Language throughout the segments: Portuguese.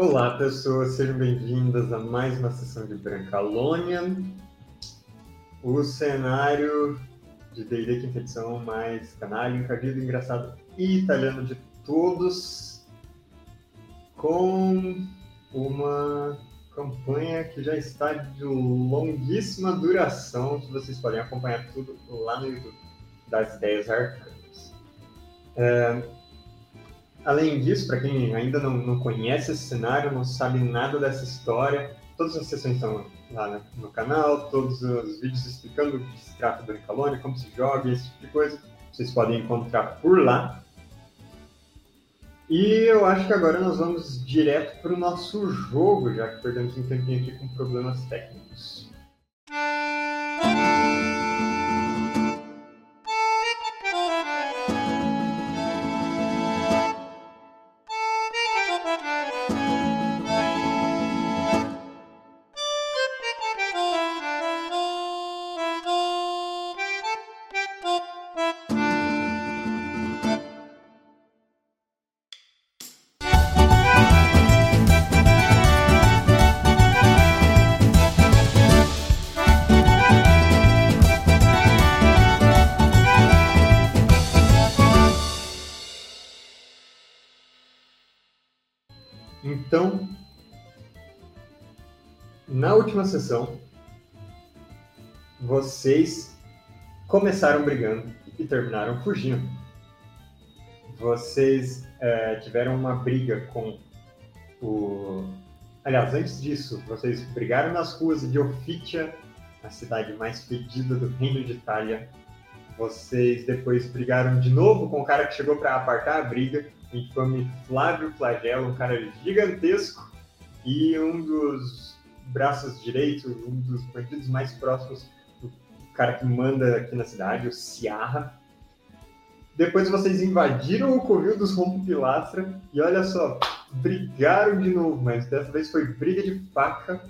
Olá, pessoas, sejam bem-vindas a mais uma sessão de Brancalônia. O cenário de D&D Quinta Edição mais canalha, encardido, engraçado e italiano de todos, com uma campanha que já está de longuíssima duração, que vocês podem acompanhar tudo lá no YouTube, das Ideias Arcanas. É, além disso, para quem ainda não, não conhece esse cenário, não sabe nada dessa história, todas as sessões estão lá no canal, todos os vídeos explicando o que se trata do Recalone, como se joga, esse tipo de coisa, vocês podem encontrar por lá. E eu acho que agora nós vamos direto para o nosso jogo, já que perdemos um tempinho aqui com problemas técnicos. Última sessão, vocês começaram brigando e terminaram fugindo. Vocês é, tiveram uma briga com o. Aliás, antes disso, vocês brigaram nas ruas de Ofitia, a cidade mais fedida do Reino de Itália. Vocês depois brigaram de novo com o cara que chegou para apartar a briga infame Flávio Flagelo, um cara gigantesco e um dos braços direitos, um dos bandidos mais próximos do cara que manda aqui na cidade, o Ciarra. Depois vocês invadiram o covil dos Rompo Pilastra e olha só, brigaram de novo, mas dessa vez foi briga de faca,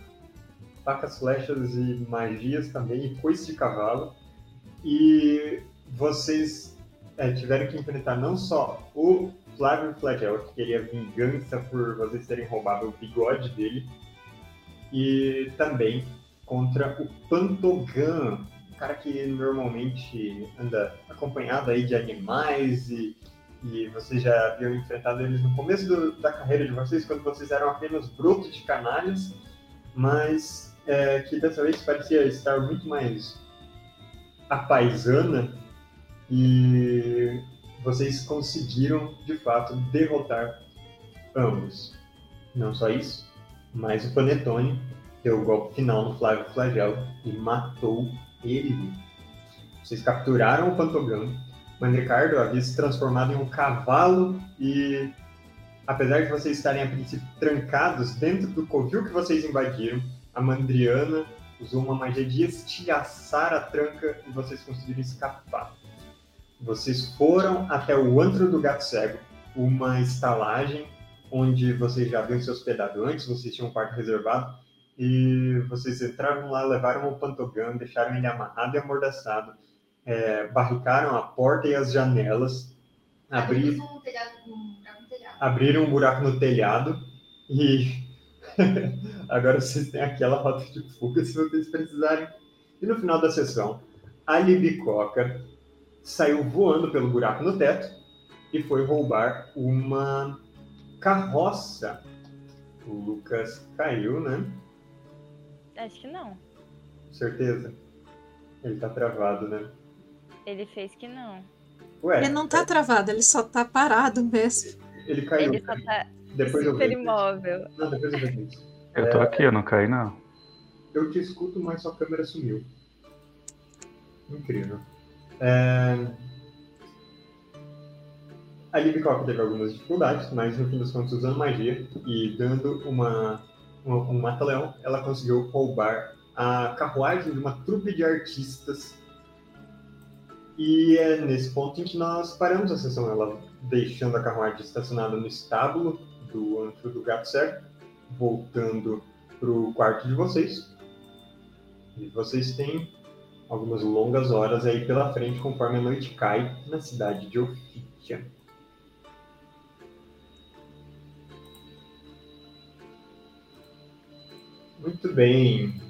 facas, flechas e magias também, e coice de cavalo. E vocês é, tiveram que enfrentar não só o Flávio Flagel, que queria vingança por vocês terem roubado o bigode dele. E também contra o Pantogan, um cara que normalmente anda acompanhado aí de animais e, e vocês já haviam enfrentado eles no começo do, da carreira de vocês, quando vocês eram apenas brotos de canalhas, mas é, que dessa vez parecia estar muito mais apaisana e vocês conseguiram de fato derrotar ambos. Não só isso, mas o Panetone deu o golpe final no Flávio Flagelo e matou ele. Vocês capturaram o Pantogão. Mandricardo havia se transformado em um cavalo e, apesar de vocês estarem a princípio trancados dentro do covil que vocês invadiram, a Mandriana usou uma magia de estilhaçar a tranca e vocês conseguiram escapar. Vocês foram até o Antro do Gato Cego, uma estalagem onde vocês já haviam se hospedado antes, vocês tinham um quarto reservado, e vocês entraram lá, levaram o Pantogan, deixaram ele amarrado e amordaçado, é, barricaram a porta e as janelas, um telhado, um abriram um buraco no telhado e agora vocês têm aquela rota de fuga se vocês precisarem. E no final da sessão, a Libicoca saiu voando pelo buraco no teto e foi roubar uma carroça. O Lucas caiu, né? Acho que não. Certeza? Ele tá travado, né? Ele fez que não. Ué, ele não tá é... travado, ele só tá parado mesmo. Ele caiu. Ele só tá depois super eu imóvel. Não, depois eu vejo Eu tô é... aqui, eu não caí não. Eu te escuto, mas sua câmera sumiu. Incrível. É... A Libicock teve algumas dificuldades, mas no fim das contas, usando magia e dando uma, uma, um mata-leão, ela conseguiu roubar a carruagem de uma trupe de artistas. E é nesse ponto em que nós paramos a sessão, ela deixando a carruagem estacionada no estábulo do antro do gato certo, voltando para o quarto de vocês. E vocês têm algumas longas horas aí pela frente conforme a noite cai na cidade de Ofitia. Muito bem.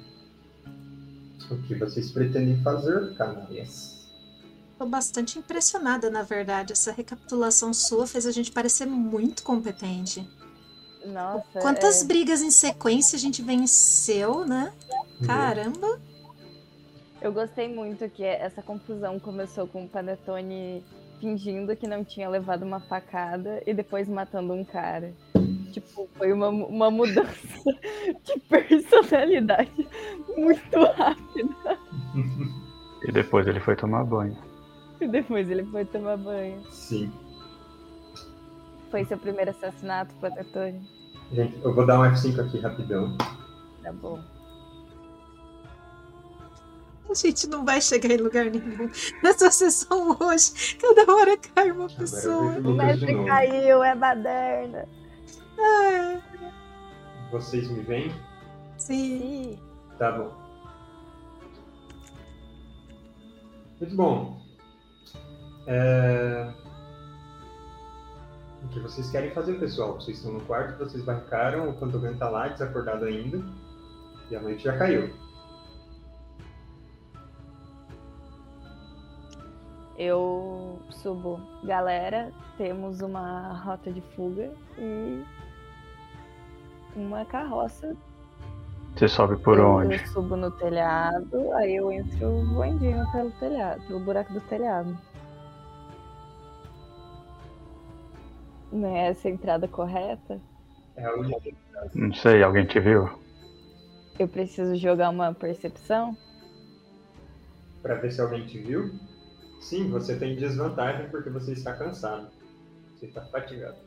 O que vocês pretendem fazer, canalhas? Tô bastante impressionada, na verdade. Essa recapitulação sua fez a gente parecer muito competente. Nossa. Quantas é- brigas em sequência a gente venceu, né? Caramba! Eu gostei muito que essa confusão começou com o Panetone fingindo que não tinha levado uma facada e depois matando um cara. Tipo, foi uma, uma mudança de personalidade muito rápida. E depois ele foi tomar banho. E depois ele foi tomar banho. Sim. Foi seu primeiro assassinato, Panetone? Gente, eu vou dar um F5 aqui rapidão. Tá bom. A gente não vai chegar em lugar nenhum nessa sessão hoje. Cada hora cai uma pessoa. o mestre caiu, é baderna. Vocês me veem? sim. Tá bom. Muito bom. É... O que vocês querem fazer, pessoal? Vocês estão no quarto, vocês barricaram, o Pantogan tá lá, desacordado ainda. E a noite já caiu. Eu subo. Galera, temos uma rota de fuga e uma carroça. Você sobe por eu, onde? Eu subo no telhado, aí eu entro voandinho pelo telhado, pelo buraco do telhado. Não é essa a entrada correta? É. Não sei, alguém te viu? Eu preciso jogar uma percepção? Pra ver se alguém te viu. Sim, você tem desvantagem porque você está cansado. Você está fatigado.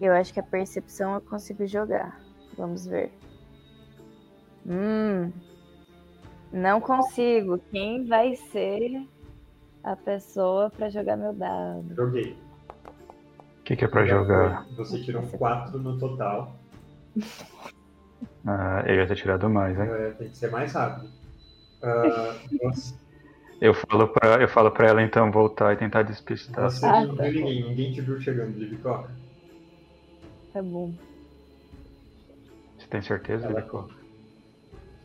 Eu acho que a percepção eu consigo jogar. Vamos ver. Hum. Não consigo. Quem vai ser a pessoa pra jogar meu dado? Joguei. O que, que é pra Já jogar? Você tirou 4 no total. Ah, eu ia ter tirado mais, hein? É, tem que ser mais rápido. Você, Eu falo, pra, eu falo pra ela então voltar e tentar despistar. você Ah, não tá. viu ninguém. Ninguém te viu chegando de Vitória. Tá bom. Você tem certeza, Ela-?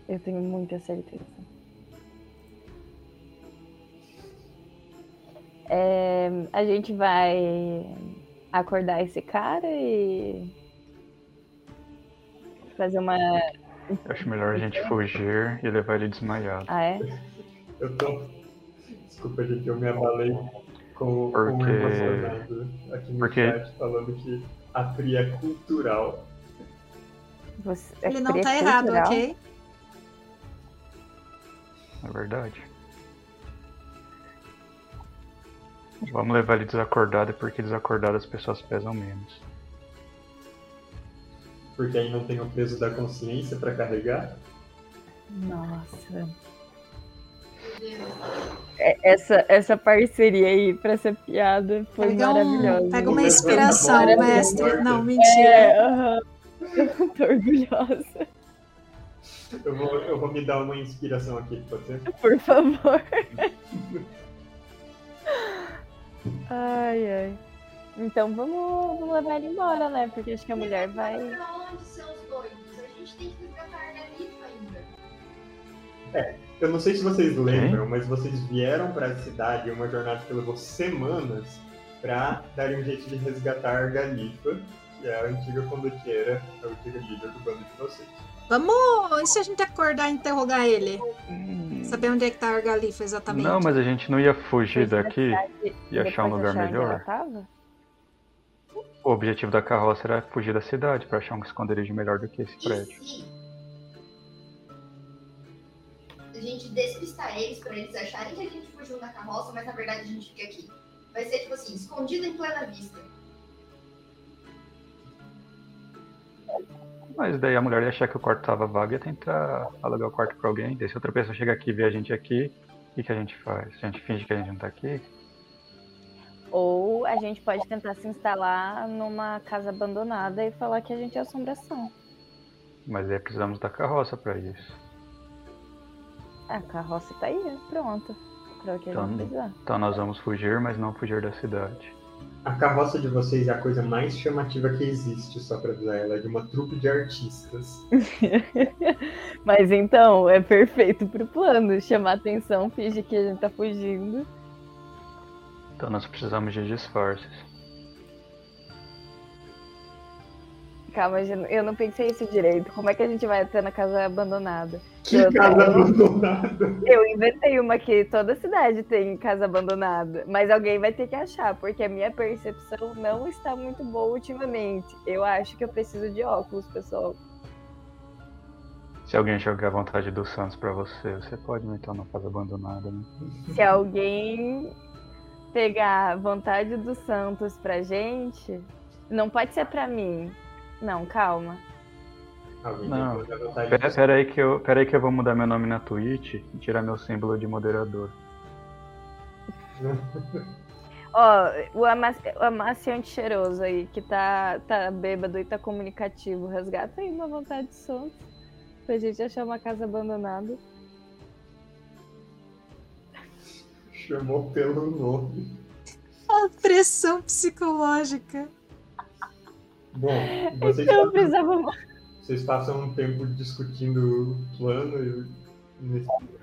Eu tenho muita certeza. É, a gente vai acordar esse cara e fazer uma. Eu acho melhor a gente fugir e levar ele desmaiado. Ah, é? Eu tô. Desculpa, gente, eu me abalei com, com Porque- o emocionado aqui no porque- chat falando que a Pri é cultural. Você, é Ele não tá errado, cultural? ok? É verdade. Vamos levar ele desacordado porque desacordado as pessoas pesam menos. Porque aí não tem o peso da consciência pra carregar. Nossa. É- Essa, essa parceria aí pra essa piada foi Pega, um, maravilhosa. pega uma inspiração, mestre. Não, mentira. É, aham. Eu tô orgulhosa. Eu vou, eu vou me dar uma inspiração aqui, pode ser? Por favor. Ai, ai. Então vamos, vamos levar ele embora, né? Porque acho que a mulher vai. Pra onde, seus doidos? A gente tem que resgatar a Galifa ainda. Eu não sei se vocês lembram, mas vocês vieram pra cidade uma jornada que levou semanas pra darem um jeito de resgatar a Galifa, que é a antiga condottiera, a antiga líder do bando de vocês. Vamos. E se a gente acordar e interrogar ele? Saber onde é que tá a Argalifa exatamente? Não, mas a gente não ia fugir daqui e e achar um lugar melhor. O objetivo da carroça era fugir da cidade pra achar um esconderijo melhor do que esse prédio. E se a gente despistar eles pra eles acharem que a gente fugiu na carroça, mas na verdade a gente fica aqui. Vai ser tipo assim, escondido em plena vista. Mas daí a mulher ia achar que o quarto tava vago e ia tentar alugar o quarto pra alguém. Daí se outra pessoa chega aqui e vê a gente aqui, o que, que a gente faz? A gente finge que a gente não tá aqui? Ou a gente pode tentar se instalar numa casa abandonada e falar que a gente é assombração. Mas aí precisamos da carroça pra isso. A carroça tá aí, pronto. Pra o que a Então, gente precisar. Então nós vamos fugir, mas não fugir da cidade. A carroça de vocês é a coisa mais chamativa que existe, só pra avisar. Ela é de uma trupe de artistas. Mas então, é perfeito pro plano. Chamar atenção, finge que a gente tá fugindo. Então nós precisamos de disfarces. Calma, eu não pensei isso direito. Como é que a gente vai até na casa abandonada? Que Eu- casa abandonada. Eu inventei uma que toda cidade tem casa abandonada, mas alguém vai ter que achar, porque a minha percepção não está muito boa ultimamente. Eu acho que eu preciso de óculos, pessoal. Se alguém jogar a vontade do Santos pra você, você pode então na casa abandonada, né? Se alguém pegar vontade dos Santos pra gente, não pode ser pra mim. Não, calma. Não. Pera, de- pera aí que eu, pera aí que eu vou mudar meu nome na Twitch e tirar meu símbolo de moderador. Ó, o, ama o amaciante cheiroso aí, que tá, tá bêbado e tá comunicativo, resgata aí uma vontade dos Santos. Pra gente achar uma casa abandonada. Chamou pelo nome. A pressão psicológica. Bom, vocês Eu passam, precisava. Vocês passam um tempo discutindo o plano e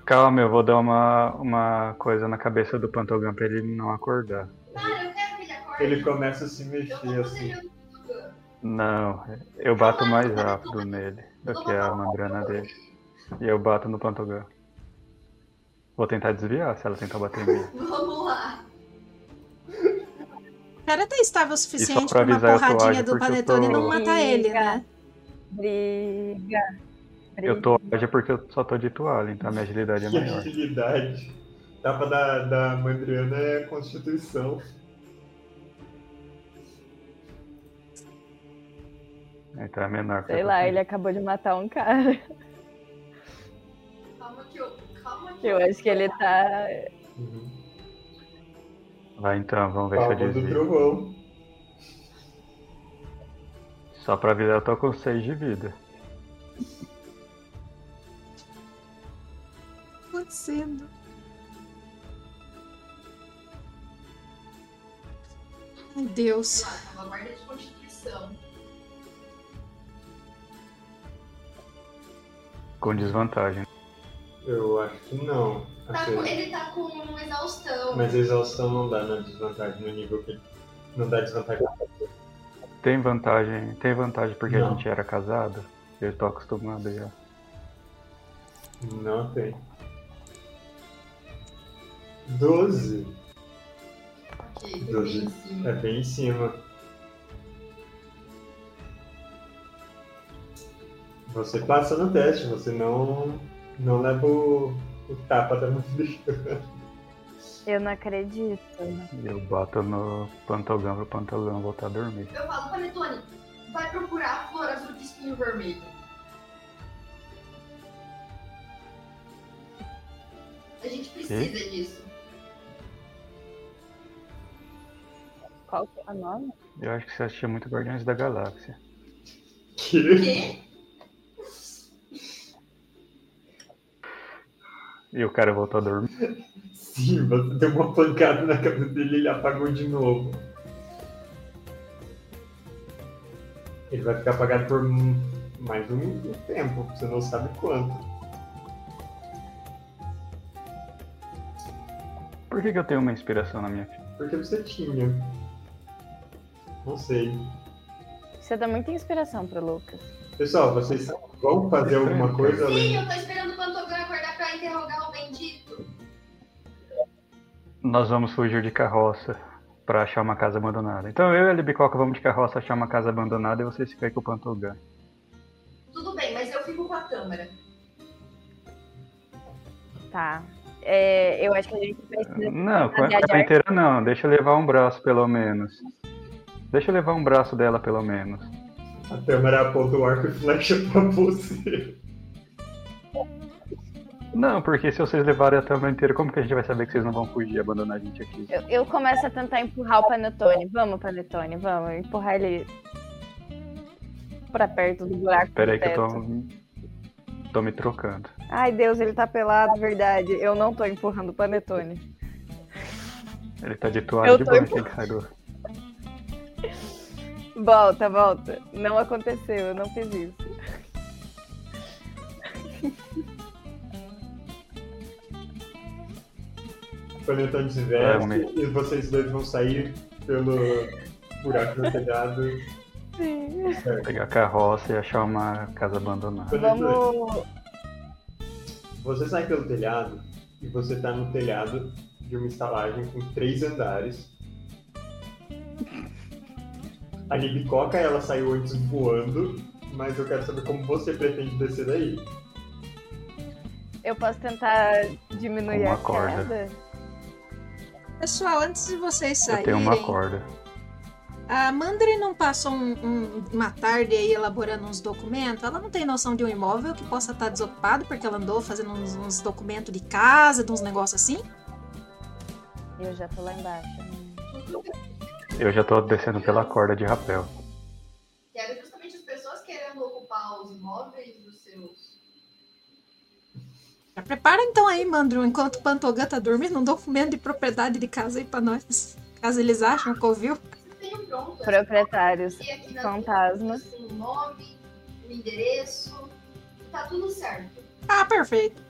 Calma, eu vou dar uma, uma coisa na cabeça do Pantogan pra ele não acordar. Cara, eu quero que ele acorde. ele começa a se mexer assim. Não, eu bato mais rápido nele do que a mandrana dele. E eu bato no Pantogan. Vou tentar desviar se ela tentar bater em mim. Vamos lá. O cara tá estável o suficiente pra pra uma porradinha do Panetone não matar ele, né? Briga. Eu tô hoje porque eu só tô de toalha, então a minha agilidade é maior. agilidade. Tapa da, da Mandriana é Constituição. Então é menor. Sei lá, ele acabou de matar um cara. Calma que eu. Calma que Eu acho que ele tá. Uhum. Vai então, vamos ver se eu do desvio. trovão. Só pra avisar, eu tô com 6 de vida. acontecendo? Ai, Deus. Lá, salvaguarda de constituição. Com desvantagem. Eu acho que não. Tá com- ele tá com exaustão. Mas a exaustão não dá na desvantagem no nível que. Não dá desvantagem. Tem vantagem, tem vantagem porque a Não. gente era casado. Eu tô acostumado já. Não tem. 12. Ok, foi Doze. bem em cima. É bem em cima. Você passa no teste, você não, não leva o, o tapa da Mandriana. Eu não acredito. Eu bato no Pantogão pro Pantogão voltar a dormir. Eu falo, Panetone, vai procurar a flor azul de espinho vermelho. A gente precisa disso. Qual que é o nome? Eu acho que você assistia muito Guardiões da Galáxia. Que? E o cara voltou a dormir. Sim, você deu uma pancada na cabeça dele e ele apagou de novo. Ele vai ficar apagado por mais um tempo, você não sabe quanto. Por que, que eu tenho uma inspiração na minha filha? Porque você tinha. Não sei. Você dá muita inspiração pro Lucas. Pessoal, vocês vão fazer alguma coisa além Sim, eu tô esperando o Pantogan acordar pra interrogar o bendito. Nós vamos fugir de carroça pra achar uma casa abandonada. Então eu e a Libicoca vamos de carroça achar uma casa abandonada e vocês ficam aí com o Pantogão. Tudo bem, mas eu fico com a câmera. Tá. É, eu acho que a gente precisa. Não, com a casa inteira não. Deixa eu levar um braço pelo menos. Deixa eu levar um braço dela pelo menos. A câmera aponta o arco e flecha pra você. Não, porque se vocês levarem a tama inteira, como que a gente vai saber que vocês não vão fugir e abandonar a gente aqui? Eu, eu começo a tentar empurrar o Panetone. Vamos, Panetone, vamos. Empurrar ele pra perto do buraco. Pera aí do que eu tô, tô me trocando. Ai, Deus, ele tá pelado, verdade. Eu não tô empurrando o Panetone. Ele tá de toalha Eu de banho, empurrando. que sai do... Volta, volta. Não aconteceu, eu não fiz isso. Quando desveste Ah, me- e vocês dois vão sair pelo buraco do telhado. Sim. Certo. Pegar a carroça e achar uma casa abandonada. Vamos. Você sai pelo telhado e você tá no telhado de uma estalagem com três andares. A Libicoca, ela saiu antes voando, mas eu quero saber como você pretende descer daí. Eu posso tentar diminuir Uma a corda. queda? Pessoal, antes de vocês Eu saírem, tenho uma corda. a Mandri não passou um- um- uma tarde aí elaborando uns documentos? Ela não tem noção de um imóvel que possa estar desocupado porque ela andou fazendo uns, uns documentos de casa, de uns negócios assim? Eu já tô lá embaixo. Eu já tô descendo pela corda de rapel. Que era justamente as pessoas querendo ocupar os imóveis. Já prepara então aí, Mandro, enquanto o Pantogã tá dormindo, um documento de propriedade de casa aí pra nós. Caso eles acham que ouviu. Proprietários. Fantasmas. Tem o nome, o endereço. Tá tudo certo. Ah, perfeito.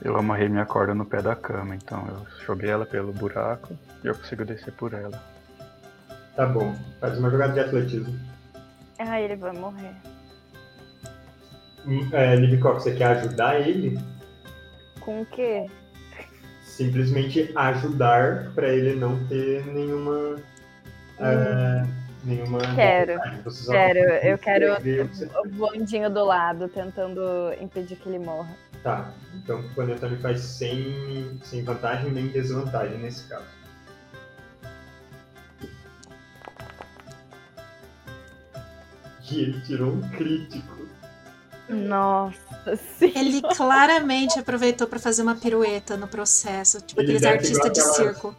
Eu amarrei minha corda no pé da cama, então eu joguei ela pelo buraco e eu consigo descer por ela. Tá bom, faz uma jogada de atletismo. Ah, ele vai morrer. Hum, É, você quer ajudar ele? Com o quê? Simplesmente ajudar pra ele não ter nenhuma. é, nenhuma. Quero, Quero, eu quero o o bondinho do lado, tentando impedir que ele morra. Tá, então o Panetone faz sem, sem vantagem nem desvantagem nesse caso. E ele tirou um crítico. Nossa, sim. Ele claramente aproveitou pra fazer uma pirueta no processo. Tipo Ele aqueles artistas de circo.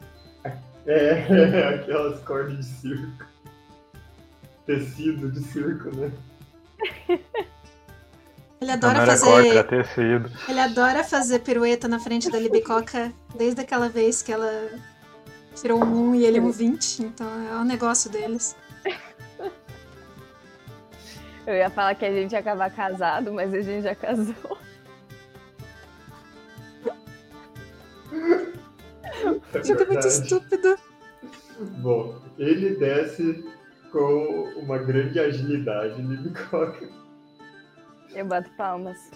É, aquelas cordas de circo. Tecido de circo, né? Ele adora corda, fazer. tecido. Ele adora fazer pirueta na frente da Libicoca desde aquela vez que ela tirou um 1 e ele um 20. Então é o negócio deles. Eu ia falar que a gente ia acabar casado, mas a gente já casou. É Jogo muito estúpido. Bom, ele desce com uma grande agilidade, Libicoca. Eu bato palmas.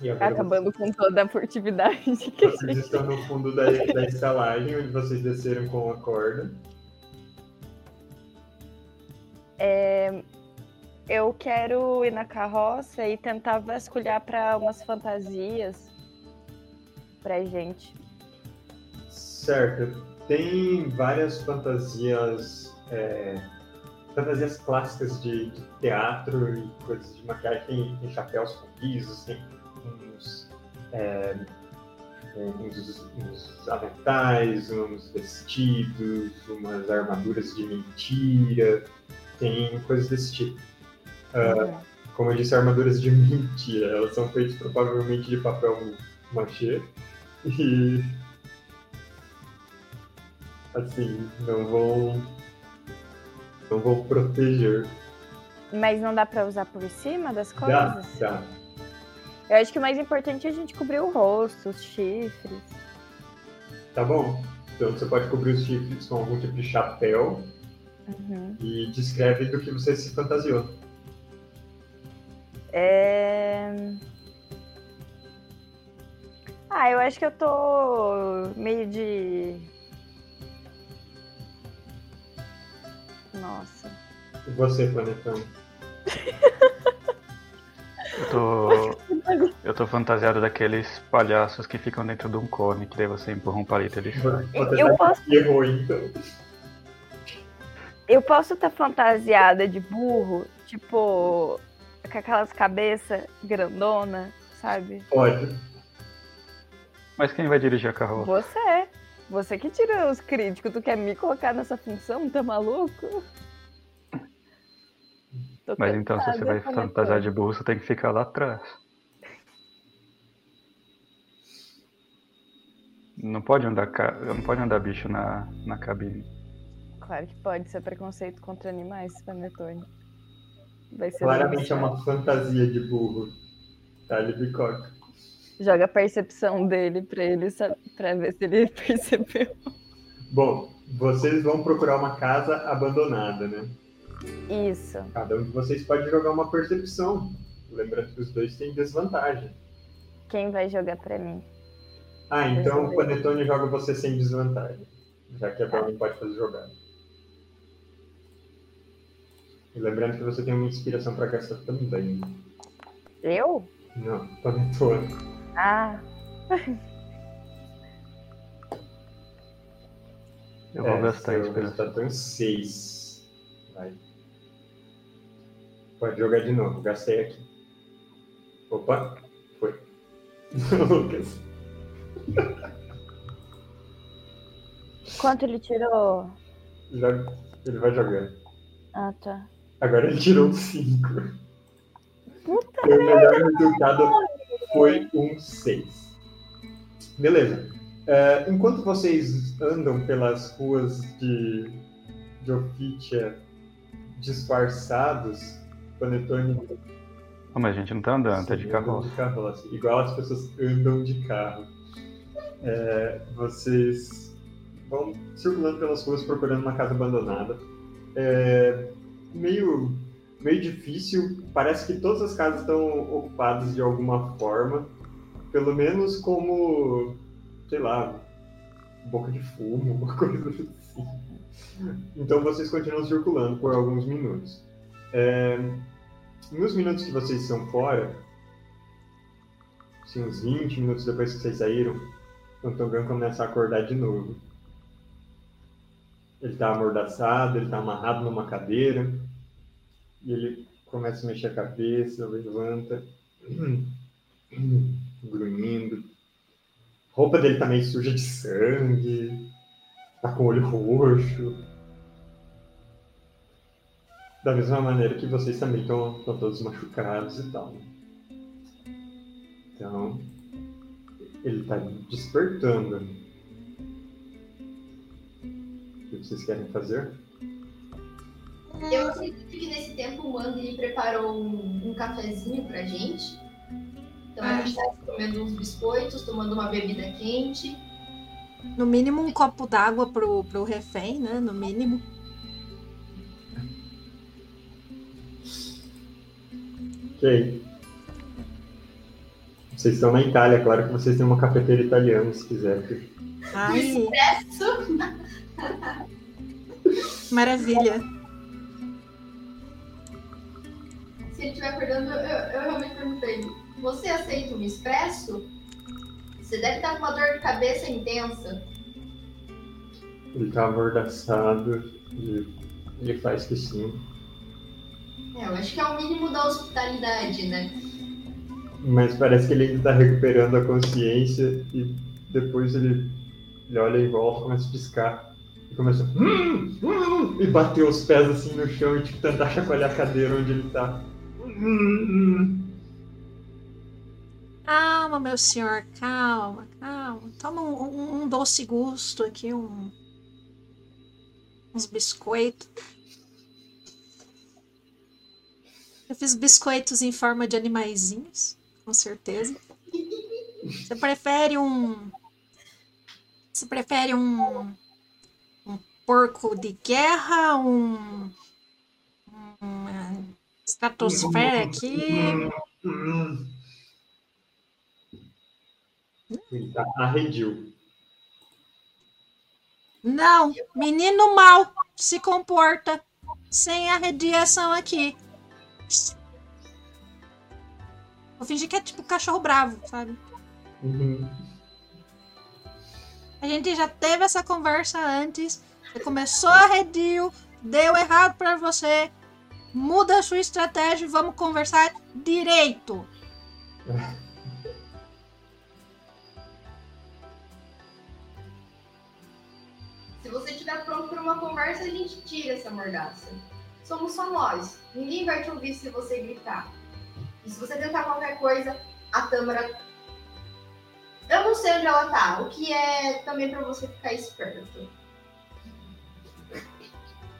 E agora Acabando com toda a furtividade que a Vocês gente estão no fundo da, da estalagem, onde vocês desceram com a corda. É, eu quero ir na carroça e tentar vasculhar para umas fantasias pra gente. Certo. Tem várias fantasias. é, fantasias clássicas de, de teatro e coisas de maquiagem. Tem, tem chapéus com pisos, tem uns. é, uns, uns aventais, uns vestidos, umas armaduras de mentira. Tem coisas desse tipo. Uhum. Como eu disse, armaduras de mentira. Elas são feitas provavelmente de papel machê. E. Assim, não vão. Não vão proteger. Mas não dá pra usar por cima das Dá, coisas? dá. Eu acho que o mais importante é a gente cobrir o rosto, os chifres. Tá bom? Então você pode cobrir os chifres com algum tipo de chapéu Uhum. e descreve do que você se fantasiou. É... Ah, eu acho que eu tô meio de. Nossa. E você, Planetão? Eu tô. Eu tô fantasiado daqueles palhaços que ficam dentro de um cone, que daí você empurra um palito e ele sai. Eu tá posso- errou, então. Eu posso estar fantasiada de burro, tipo, com aquelas cabeças grandona, sabe? Pode. Mas quem vai dirigir a carroça? Você. Você que tira os críticos. Tu quer me colocar nessa função? Tá maluco? Tô Mas então, se você vai Panetone. fantasiar de burro, você tem que ficar lá atrás. Não pode andar, não pode andar bicho na, na cabine. Claro que pode ser preconceito contra animais, Panetone. Vai ser Claramente é denunciado. uma fantasia de burro. Tá, ele bicoca. Joga a percepção dele pra ele pra ver se ele percebeu. Bom, vocês vão procurar uma casa abandonada, né? Isso. Cada um de vocês pode jogar uma percepção. Lembrando que os dois têm desvantagem. Quem vai jogar pra mim? Ah, então o. Panetone joga você sem desvantagem. Já que a Brownie pode fazer jogada. E lembrando que você tem uma inspiração pra gastar também. Eu? Não, Panetone. Ah, Eu vou É, gastar inspiração. tá em 6. Vai. Pode jogar de novo, gastei aqui. Opa, foi. Lucas. quanto ele tirou? Ele vai jogando. Ah, tá. Agora ele tirou 5. Puta O melhor resultado foi um 6. Beleza. É, enquanto vocês andam pelas ruas de, de Ofitia disfarçados, Panetone Ô, mas a gente não tá andando, tá de carroça. andam de carroça. Igual as pessoas andam de carro. É, vocês vão circulando pelas ruas procurando uma casa abandonada. É, meio, meio difícil. Parece que todas as casas estão ocupadas de alguma forma. Pelo menos como, sei lá, boca de fumo, uma coisa assim. Então vocês continuam circulando por alguns minutos. É, nos minutos que vocês estão fora, assim, uns 20 minutos depois que vocês saíram, o Tongan começa a acordar de novo. Ele tá amordaçado, ele tá amarrado numa cadeira, e ele começa a mexer a cabeça, levanta, grunhindo. A roupa dele tá meio suja de sangue, tá com o olho roxo. Da mesma maneira que vocês também estão todos machucados e tal. né? Então, ele tá despertando. O que vocês querem fazer? Eu acredito que nesse tempo o Mandy preparou um, um cafezinho pra gente. Então a Ah. gente tá comendo uns biscoitos, tomando uma bebida quente. No mínimo um copo d'água pro, pro refém, né? No mínimo. Ok. Vocês estão na Itália, claro que vocês têm uma cafeteira italiana, se quiser. Ai, Isso. maravilha. Se ele estiver acordando, eu, eu realmente perguntei: Você aceita um expresso? Você deve estar com uma dor de cabeça intensa. Ele tá amordaçado e ele faz que sim. É, eu acho que é o mínimo da hospitalidade, né? Mas parece que ele ainda tá recuperando a consciência e depois ele, ele olha em volta, começa a piscar e começa a... "Hum, hum", e bater os pés assim no chão e tipo, tentar chacoalhar a cadeira onde ele tá. Calma, meu senhor, calma, calma. Toma um, um- um doce gusto aqui, um, uns biscoitos. Eu fiz biscoitos em forma de animaizinhos, com certeza. Você prefere um. Você prefere um. Um porco de guerra? Um. Estratosfera aqui? Ele tá arredio. Não, menino mal, se comporta sem arrediação aqui. Vou fingir que é tipo cachorro bravo, sabe? Uhum. A gente já teve essa conversa antes. Você começou arredio, deu errado pra você. Muda a sua estratégia e vamos conversar direito. Se você estiver pronto para uma conversa, a gente tira essa mordaça. Somos só nós. Ninguém vai te ouvir se você gritar. E se você tentar qualquer coisa, a Tâmara. Eu não sei onde ela tá, o que é também para você ficar esperto.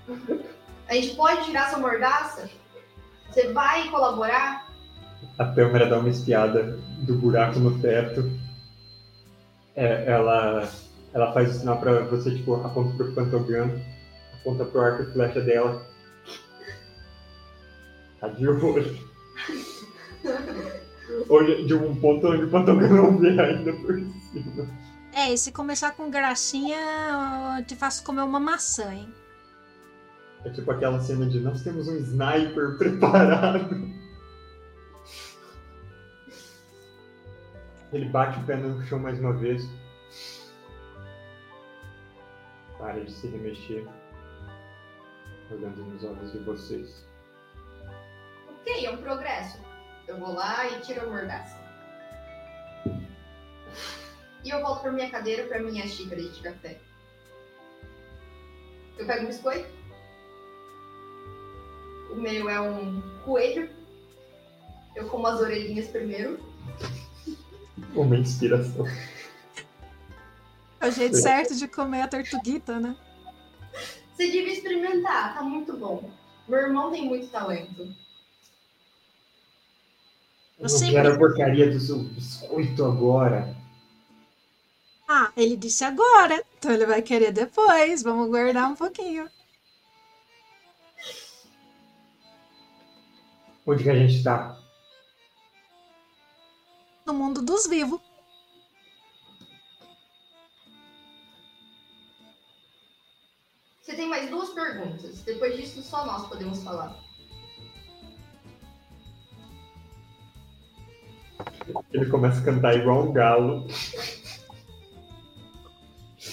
A gente pode tirar essa mordaça? Você vai colaborar? A câmera dá uma espiada do buraco no teto. É, ela, ela faz o sinal pra você, tipo, aponta pro Pantogan, aponta pro arco e flecha dela. Tá de olho. Olha de um ponto onde o Pantogan não vê ainda por cima. É, e se começar com gracinha, eu te faço comer uma maçã, hein? É tipo aquela cena de nós temos um sniper preparado. Ele bate o pé no chão mais uma vez. Para de se remexer. Olhando nos olhos de vocês. Ok, é um progresso. Eu vou lá e tiro a mordaça. E eu volto pra minha cadeira, pra minha xícara de café. Eu pego um biscoito. O meu é um coelho. Eu como as orelhinhas primeiro. Uma inspiração. É o jeito certo de comer a tortuguita, né? Você devia experimentar, tá muito bom. Meu irmão tem muito talento. Eu não quero a porcaria do seu biscoito agora. Ah, ele disse agora, então ele vai querer depois. Vamos guardar um pouquinho. Onde que a gente tá? No mundo dos vivos. Você tem mais duas perguntas. Depois disso, só nós podemos falar. Ele começa a cantar igual um galo.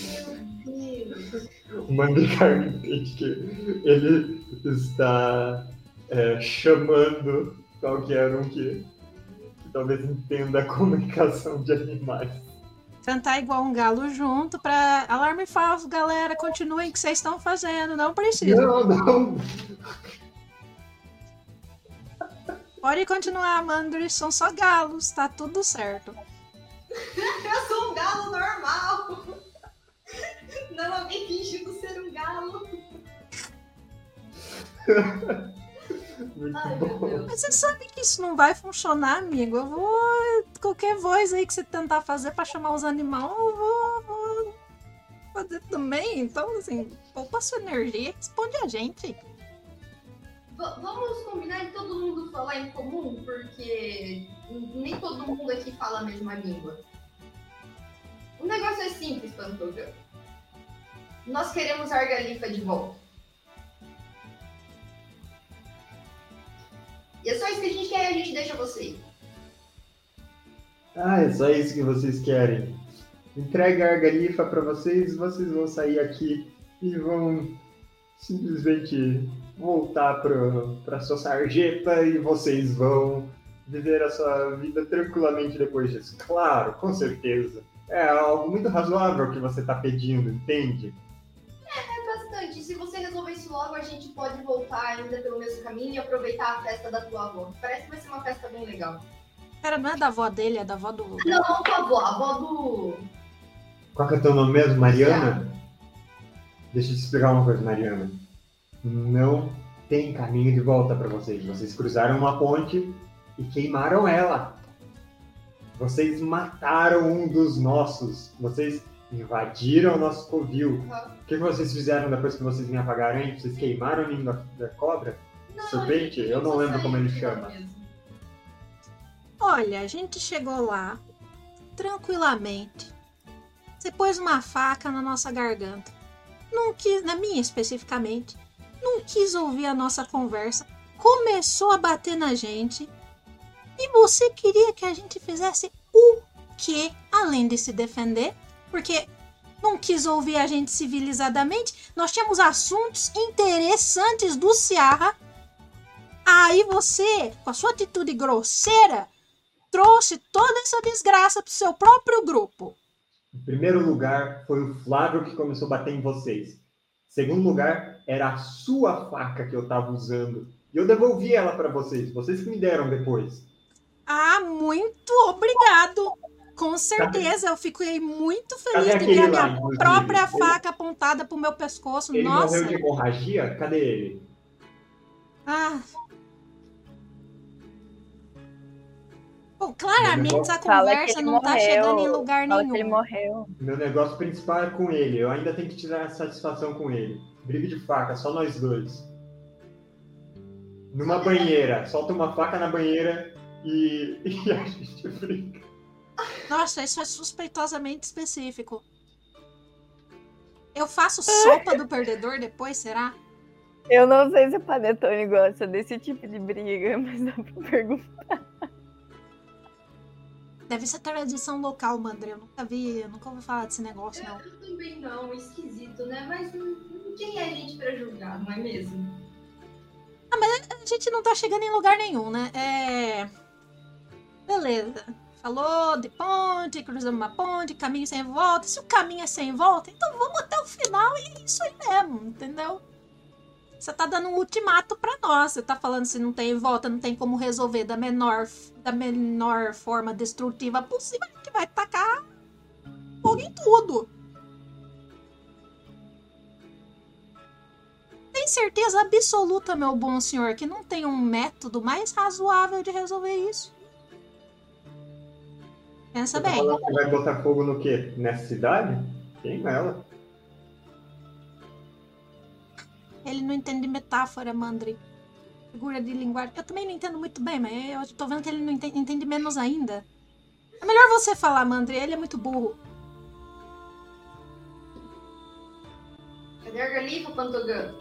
Meu Deus. O Mandicar entende que ele está é, chamando qualquer um que, que talvez entenda a comunicação de animais. Cantar igual um galo junto pra alarme falso, galera. Continuem o que vocês estão fazendo. Não precisa. Não, não! Pode continuar, Mandri. São só galos. Tá tudo certo. Eu sou um galo normal. Não alguém fingindo ser um galo. Muito Ai, meu bom. Deus. Mas você sabe que isso não vai funcionar, amigo. Eu vou. Qualquer voz aí que você tentar fazer pra chamar os animais, eu vou. vou fazer também. Então, assim, poupa sua energia e responde a gente. V- vamos combinar de todo mundo falar em comum, porque nem todo mundo aqui fala a mesma língua. O negócio é simples, Pantuga. Nós queremos a Argalifa de volta. E é só isso que a gente quer e a gente deixa você. Ah, é só isso que vocês querem. Entrega a argalifa pra vocês, vocês vão sair aqui e vão simplesmente voltar pro, pra sua sarjeta e vocês vão viver a sua vida tranquilamente depois disso. Claro, com certeza. É algo muito razoável que você tá pedindo, entende? Bastante. Se você resolver isso logo, a gente pode voltar ainda pelo mesmo caminho e aproveitar a festa da tua avó. Parece que vai ser uma festa bem legal. Cara, não é da avó dele, é da avó do. Não, não tua avó, a avó do. Qual que é o teu nome mesmo? Mariana? Deixa eu te explicar uma coisa, Mariana. Não tem caminho de volta para vocês. Vocês cruzaram uma ponte e queimaram ela. Vocês mataram um dos nossos. Vocês invadiram o nosso covil. O que que vocês fizeram depois que vocês me apagaram, hein? Vocês queimaram o ninho da, da cobra? Não, gente Eu não lembro como ele chama. mesmo. Olha, a gente chegou lá tranquilamente. Você pôs uma faca na nossa garganta. Não quis, na minha especificamente, não quis ouvir a nossa conversa. Começou a bater na gente. E você queria que a gente fizesse o quê? Além de se defender? Porque não quis ouvir a gente civilizadamente. Nós tínhamos assuntos interessantes do Ciarra. Aí você, com a sua atitude grosseira, trouxe toda essa desgraça pro seu próprio grupo. Em primeiro lugar, foi o Flávio que começou a bater em vocês. Em segundo lugar, era a sua faca que eu tava usando. E eu devolvi ela para vocês. Vocês que me deram depois. Ah, muito obrigado. Com certeza, eu fiquei muito Cadê feliz de ver a minha lá, própria Ele- faca apontada pro meu pescoço. Ele Nossa! morreu de hemorragia? Cadê ele? Ah. Bom, claramente negócio- a que conversa não tá morreu. chegando em lugar Fala que ele nenhum. morreu. Meu negócio principal é com ele. Eu ainda tenho que tirar a satisfação com ele. Briga de faca, só nós dois. Numa banheira. Solta uma faca na banheira e, e a gente briga. Nossa, isso é suspeitosamente específico. Eu faço sopa do perdedor depois, será? Eu não sei se o Panetone gosta desse tipo de briga, mas dá pra perguntar. Deve ser tradição local, Mandre. Eu nunca vi, eu nunca ouvi falar desse negócio, não. Eu também não, esquisito, né? Mas quem é a gente pra julgar, não é mesmo? A gente não tá chegando em lugar nenhum, né? É. Beleza. Falou de ponte, cruzamos uma ponte, caminho sem volta. Se o caminho é sem volta, então vamos até o final e é isso aí mesmo, entendeu? Você tá dando um ultimato pra nós. Você tá falando se não tem volta, não tem como resolver da menor, da menor forma destrutiva possível. A gente vai tacar fogo em tudo. Tem certeza absoluta, meu bom senhor, que não tem um método mais razoável de resolver isso? Pensa Você tá bem. falando que vai botar fogo no quê? Nessa cidade? Quem é ela? Ele não entende metáfora, Mandri. Figura de linguagem. Eu também não entendo muito bem, mas eu tô vendo que ele não entende, entende menos ainda. É melhor você falar, Mandri. Ele é muito burro. Cadê a Galifa, Pantogã?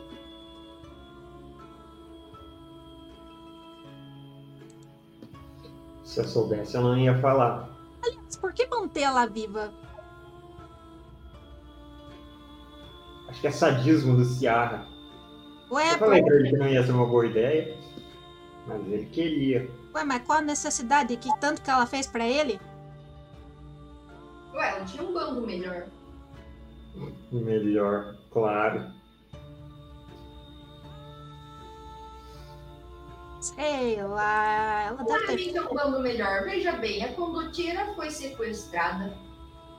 Se eu soubesse, eu não ia falar. Mas por que manter ela viva? Acho que é sadismo do Ciarra. Ué, Eu falei pra ele que não ia ser uma boa ideia, mas ele queria. ué, mas qual a necessidade? Que tanto que ela fez pra ele? Ué, ela tinha um bando melhor. Melhor, claro. Sei lá. Ela deve ter é um bando melhor. Veja bem, a condutira foi sequestrada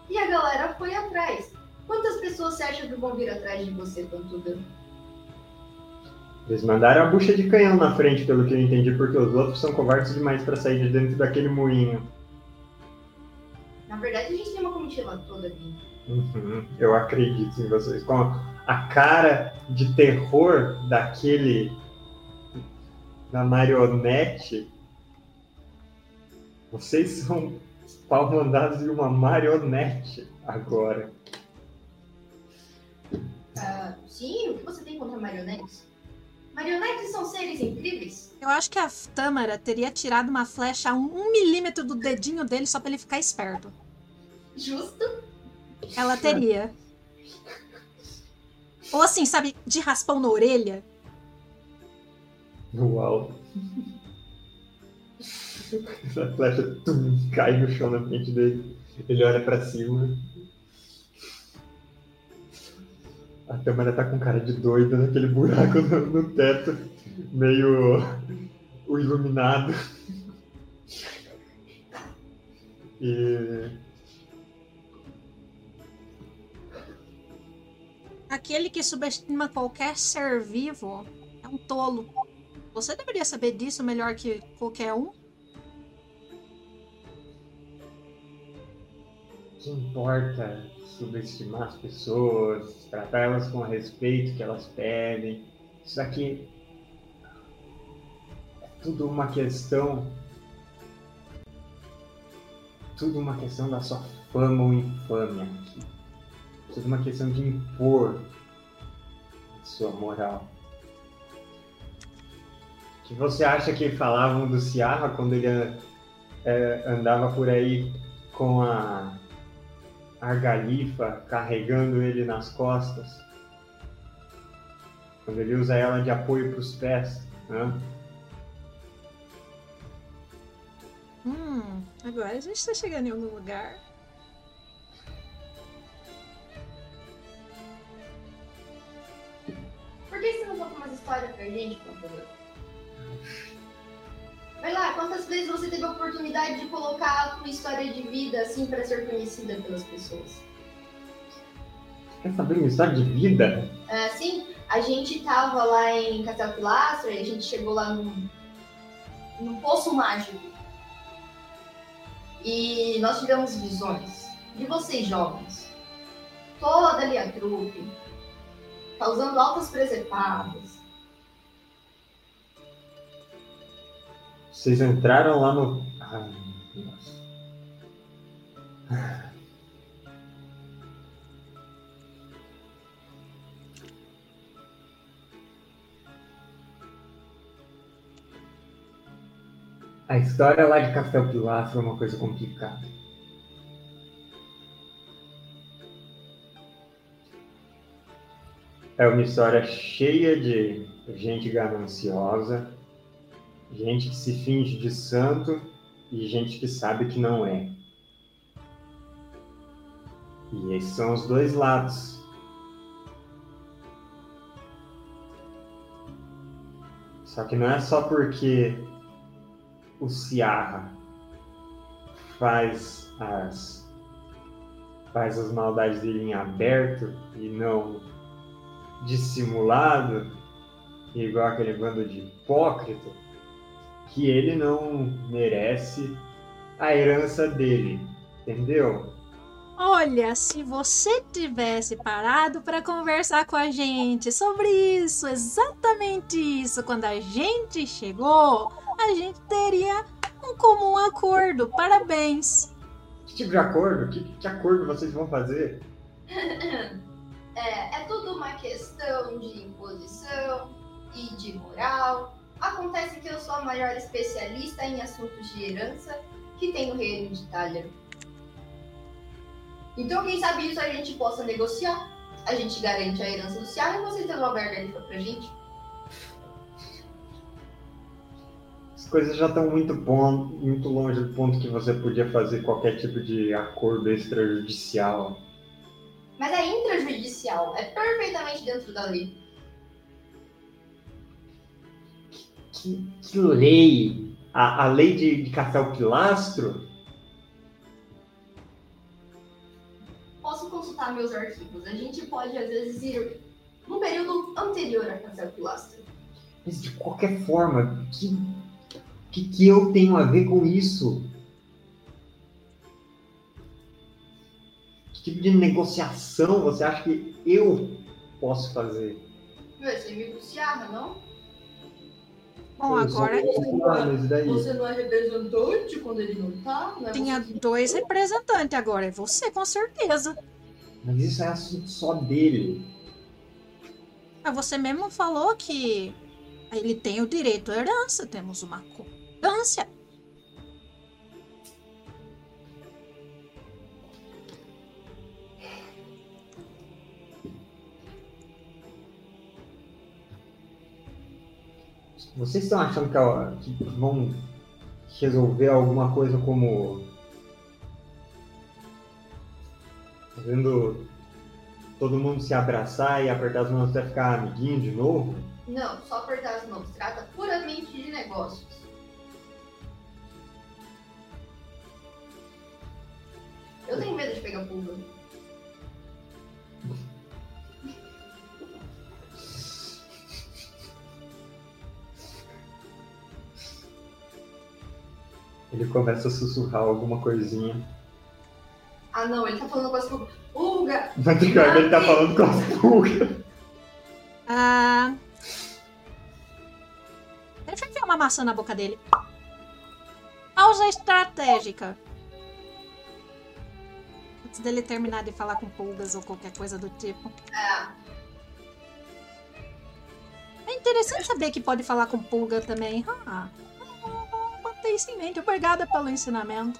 e a galera foi atrás. Quantas pessoas você acha que vão vir atrás de você, Pantogã? Eles mandaram a bucha de canhão na frente, pelo que eu entendi, porque os outros são covardes demais pra sair de dentro daquele moinho. Na verdade, a gente tem uma comitiva toda aqui. Uhum, eu acredito em vocês. Com a cara de terror daquele. Da marionete. Vocês são pau mandados de uma marionete agora. Ah, sim, o que você tem contra marionetes? Marionetes são seres incríveis. Eu acho que a Tâmara teria tirado uma flecha a um milímetro do dedinho dele só pra ele ficar esperto. Justo. Ela teria. Ou assim, sabe, de raspão na orelha. Uau. Essa flecha tum, cai no chão na frente dele. Ele olha pra cima. A câmera tá com cara de doida naquele buraco no, no teto, meio o iluminado. E Aquele que subestima qualquer ser vivo é um tolo. Você deveria saber disso melhor que qualquer um. que importa subestimar as pessoas, tratar elas com o respeito que elas pedem. Isso aqui é tudo uma questão. Tudo uma questão da sua fama ou infâmia. Tudo uma questão de impor a sua moral. Que você acha que falavam do Ciarra quando ele eh, andava por aí com a argalifa carregando ele nas costas? Quando ele usa ela de apoio para os pés. Né? Hum, agora a gente tá chegando em algum lugar. Por que você não conta umas histórias pra gente, Pantogã? Vai lá, quantas vezes você teve a oportunidade de colocar a sua história de vida assim para ser conhecida pelas pessoas? Quer saber uma história de vida? É, sim, a gente tava lá em Castelo Pilastro e a gente chegou lá num, num poço mágico. E nós tivemos visões de vocês jovens. Toda ali a trupe, causando altas presepadas. Vocês entraram lá no. Ai, Deus. A história lá de Castel Pilastro é uma coisa complicada. É uma história cheia de gente gananciosa, gente que se finge de santo e gente que sabe que não é. E esses são os dois lados. Só que não é só porque o Ciarra faz as faz as maldades dele em aberto e não dissimulado, igual aquele bando de hipócrita, que ele não merece a herança dele, entendeu? Olha, se você tivesse parado para conversar com a gente sobre isso, exatamente isso, quando a gente chegou, a gente teria um comum acordo. Parabéns. Que tipo de acordo? Que, que acordo vocês vão fazer? É, é tudo uma questão de imposição e de moral. Acontece que eu sou a maior especialista em assuntos de herança que tem no reino de Itália. Então, quem sabe isso a gente possa negociar. A gente garante a herança do Ciara e vocês uma garganta pra gente. As coisas já estão muito, bom, muito longe do ponto que você podia fazer qualquer tipo de acordo extrajudicial. Mas é intrajudicial, é perfeitamente dentro da lei. Que, que lei? A, a lei de, de Pilastro? Posso consultar meus arquivos. A gente pode, às vezes, ir no período anterior a Castelo Pilastro. Mas de qualquer forma, que, que, que eu tenho a ver com isso? Que tipo de negociação você acha que eu posso fazer? Meu, você me Ciarra, não? Bom, agora? Você não é representante quando ele não tá? Não é tinha você dois representantes, agora é você, com certeza. Mas isso é assunto só dele. Mas você mesmo falou que ele tem o direito à herança, temos uma concordância. Vocês estão achando que, ó, que vão resolver alguma coisa como. Fazendo todo mundo se abraçar e apertar as mãos até ficar amiguinho de novo? Não, só apertar as mãos. Trata puramente de negócios. Eu tenho medo de pegar pulga. Ele começa a sussurrar alguma coisinha. Ah, não, ele tá falando com as pulgas. Pulga! Mas pior que ele tá falando com as pulgas. Ah. Deixa eu enfiar uma maçã na boca dele. Pausa estratégica. Antes dele terminar de falar com pulgas ou qualquer coisa do tipo. É, É interessante saber que pode falar com pulga também. Ah, manter isso em mente. Obrigada pelo ensinamento.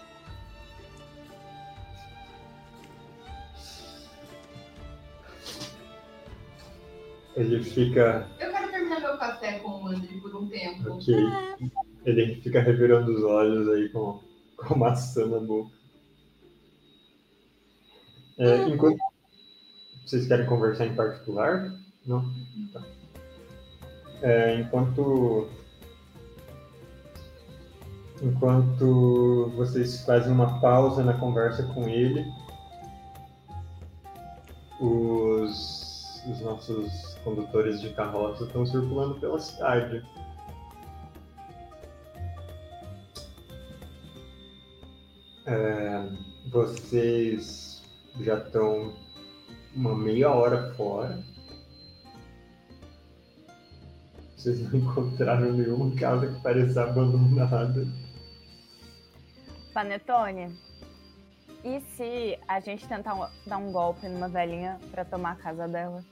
Ele fica. eu quero terminar meu café com o André por um tempo. Ok. Ele fica revirando os olhos aí com, com maçã na boca. É, enquanto. Vocês querem conversar em particular? Não? Tá. É, enquanto. Enquanto vocês fazem uma pausa na conversa com ele, os, os nossos condutores de carroça estão circulando pela cidade. É, vocês já estão uma meia hora fora. Vocês não encontraram nenhuma casa que pareça abandonada. Panetone, e se a gente tentar dar um golpe numa velhinha pra tomar a casa dela?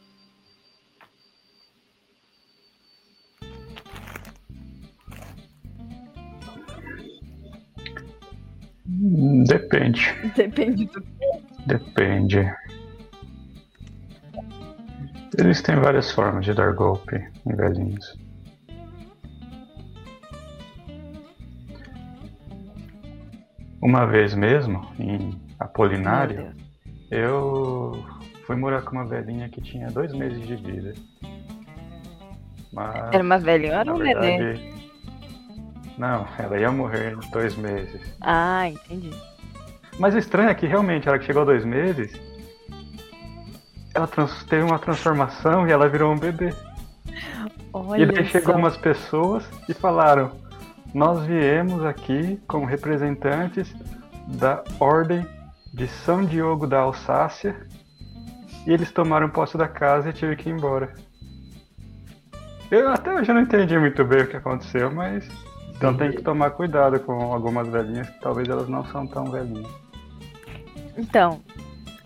Depende. Depende do. Depende. Existem várias formas de dar golpe em velhinhos. Uma vez mesmo, em Apolinário, eu fui morar com uma velhinha que tinha dois meses de vida. Mas, Era uma velhinha ou era um neném? verdade, não, ela ia morrer em dois meses. Ah, entendi. Mas o estranho é que realmente, ela que chegou a dois meses, ela teve uma transformação e ela virou um bebê. Olha e daí chegou só. umas pessoas e falaram: Nós viemos aqui como representantes da Ordem de São Diogo da Alsácia e eles tomaram posse da casa e tive que ir embora. Eu até hoje não entendi muito bem o que aconteceu, mas então tem que tomar cuidado com algumas velhinhas que talvez elas não são tão velhinhas. Então,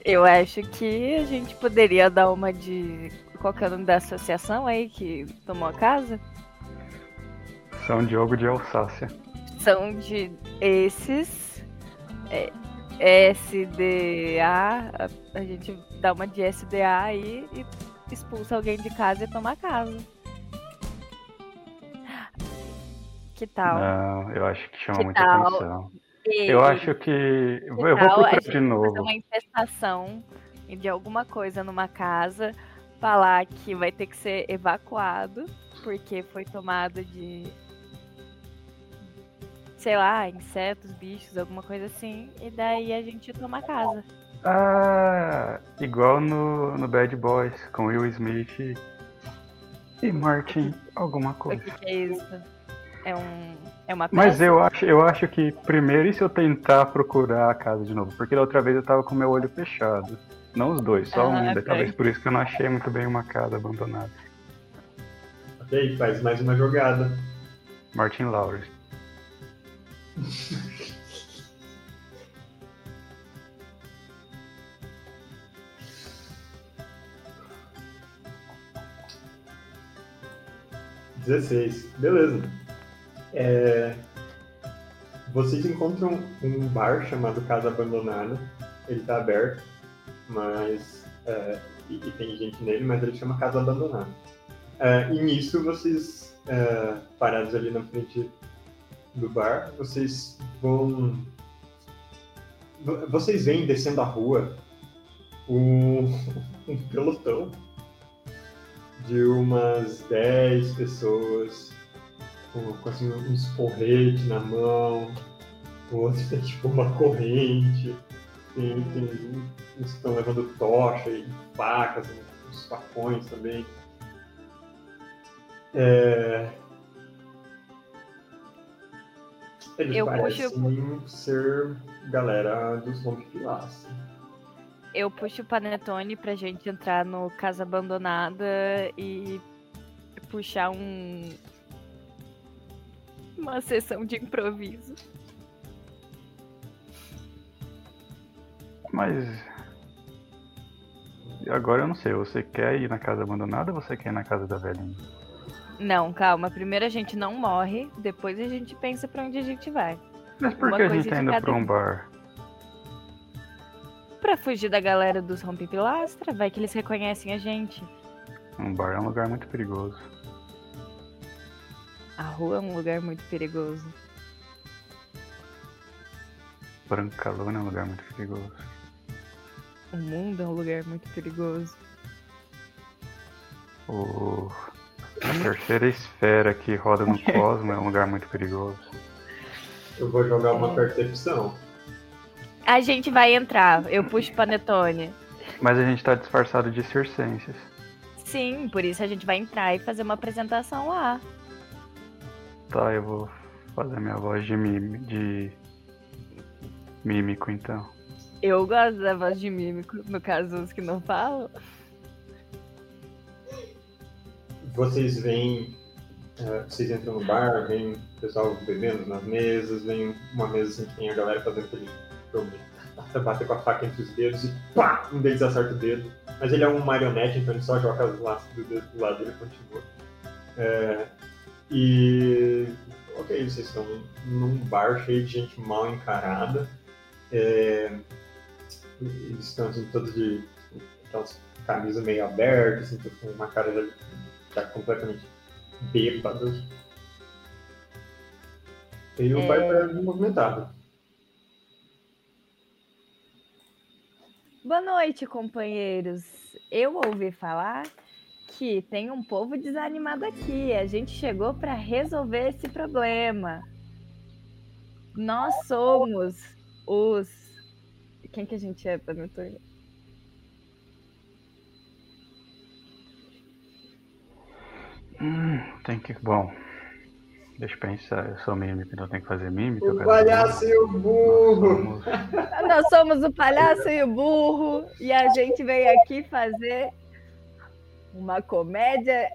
eu acho que a gente poderia dar uma de. Qual que é o nome da associação aí que tomou a casa? São Diogo de Alsácia. São de esses. é, SDA. A, gente dá uma de SDA aí e expulsa alguém de casa e toma a casa. Que tal? Não, eu acho que chama Que muita tal? atenção. E- Eu acho que. Eu vou procurar de novo. uma infestação de alguma coisa numa casa, falar que vai ter que ser evacuado porque foi tomado de sei lá, insetos, bichos, alguma coisa assim, e daí a gente toma casa. Ah, igual no, no Bad Boys, com Will Smith e- Martin, alguma O coisa. que, que é isso? É um é uma peça? Mas eu acho, eu acho que primeiro e se eu tentar procurar a casa de novo? Porque da outra vez eu tava com meu olho fechado. Não os dois, só Ah, um. daí ok. Talvez por isso que eu não achei muito bem uma casa abandonada. Ok, faz mais uma jogada. Martin Lawrence. Dezesseis. Beleza. É, Vocês encontram um bar chamado Casa Abandonada. Ele tá aberto, mas. é, E, e tem gente nele, mas ele chama Casa Abandonada. É, e nisso vocês, é, parados ali na frente do bar, vocês vão. vo- Vocês veem descendo a rua um, um pelotão de umas 10 pessoas com, com assim, uns porretes na mão, o outro tem tipo uma corrente, tem, tem uns que estão levando tocha e facas, uns facões também. É... Eles Eu parecem puxo- ser galera dos Long Pilares. Eu puxo o panetone pra gente entrar no Casa Abandonada e puxar um. Uma sessão de improviso. Mas. Agora eu não sei, você quer ir na casa abandonada ou você quer ir na casa da velhinha? Não, calma. Primeiro a gente não morre, depois a gente pensa pra onde a gente vai. Mas por Uma que a gente tá indo cada pra um um. bar? Pra fugir da galera dos rompe-pilastra, vai que eles reconhecem a gente. Um bar é um lugar muito perigoso. A rua é um lugar muito perigoso. Brancalona é um lugar muito perigoso. O mundo é um lugar muito perigoso. O... A terceira esfera que roda no cosmo é um lugar muito perigoso. Eu vou jogar uma percepção. A gente vai entrar. Eu puxo Panetone. Mas a gente tá disfarçado de circenses. Sim, por isso a gente vai entrar e fazer uma apresentação lá. Tá, eu vou fazer minha voz de, mim, de mímico então. Eu gosto da voz de mímico, no caso, os que não falam. Vocês veem, eh, vocês entram no bar, vem o pessoal bebendo nas mesas, vem uma mesa assim que tem a galera fazendo aquele. Bater com a faca entre os dedos e pá! Um deles acerta o dedo. Mas ele é um marionete, então ele só joga as laços do dedo do lado e ele continua. É, e. Ok, vocês estão num bar cheio de gente mal encarada. É, eles estão assim, todos de aquelas camisas meio abertas, assim, com uma cara já completamente bêbada. E o É. bar tá movimentado. Boa noite, companheiros. Eu ouvi falar que tem um povo desanimado aqui. A gente chegou para resolver esse problema. Nós somos os. Quem que a gente é, Panetone? Hum, tem que. Bom. Deixa eu pensar, eu sou mímico, então tem que fazer mímica. eu O quero palhaço e o burro! nós somos- Nós somos o palhaço e o burro e a gente veio aqui fazer uma comédia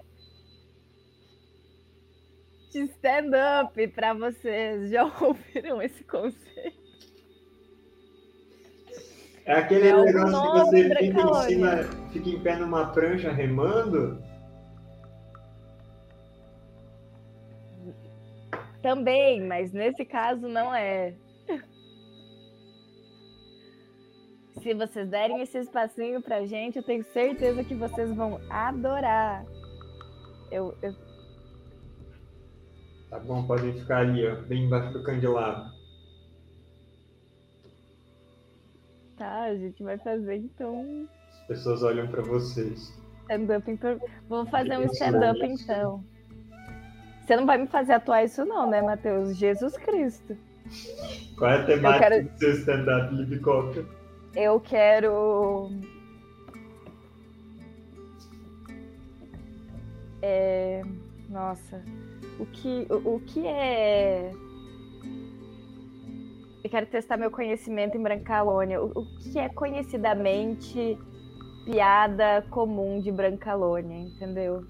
de stand-up para vocês. Já ouviram esse conceito? É aquele É negócio que você fica em cima, fica em pé numa prancha remando. Também, mas nesse caso não é. Se vocês derem esse espacinho pra gente, eu tenho certeza que vocês vão adorar. Eu, eu Tá bom, podem ficar ali, ó, bem embaixo do candelabro. tá, a gente vai fazer então As pessoas olham pra vocês. stand-up. Vamos fazer um stand-up então. Você não vai me fazer atuar isso não, né, Matheus? Jesus Cristo. Qual é a temática quero- do seu stand-up, Libicoca? Eu quero. É... Nossa. O que, o, o que é. Eu quero testar meu conhecimento em Brancalônia. O, o que é conhecidamente piada comum de Brancalônia, entendeu?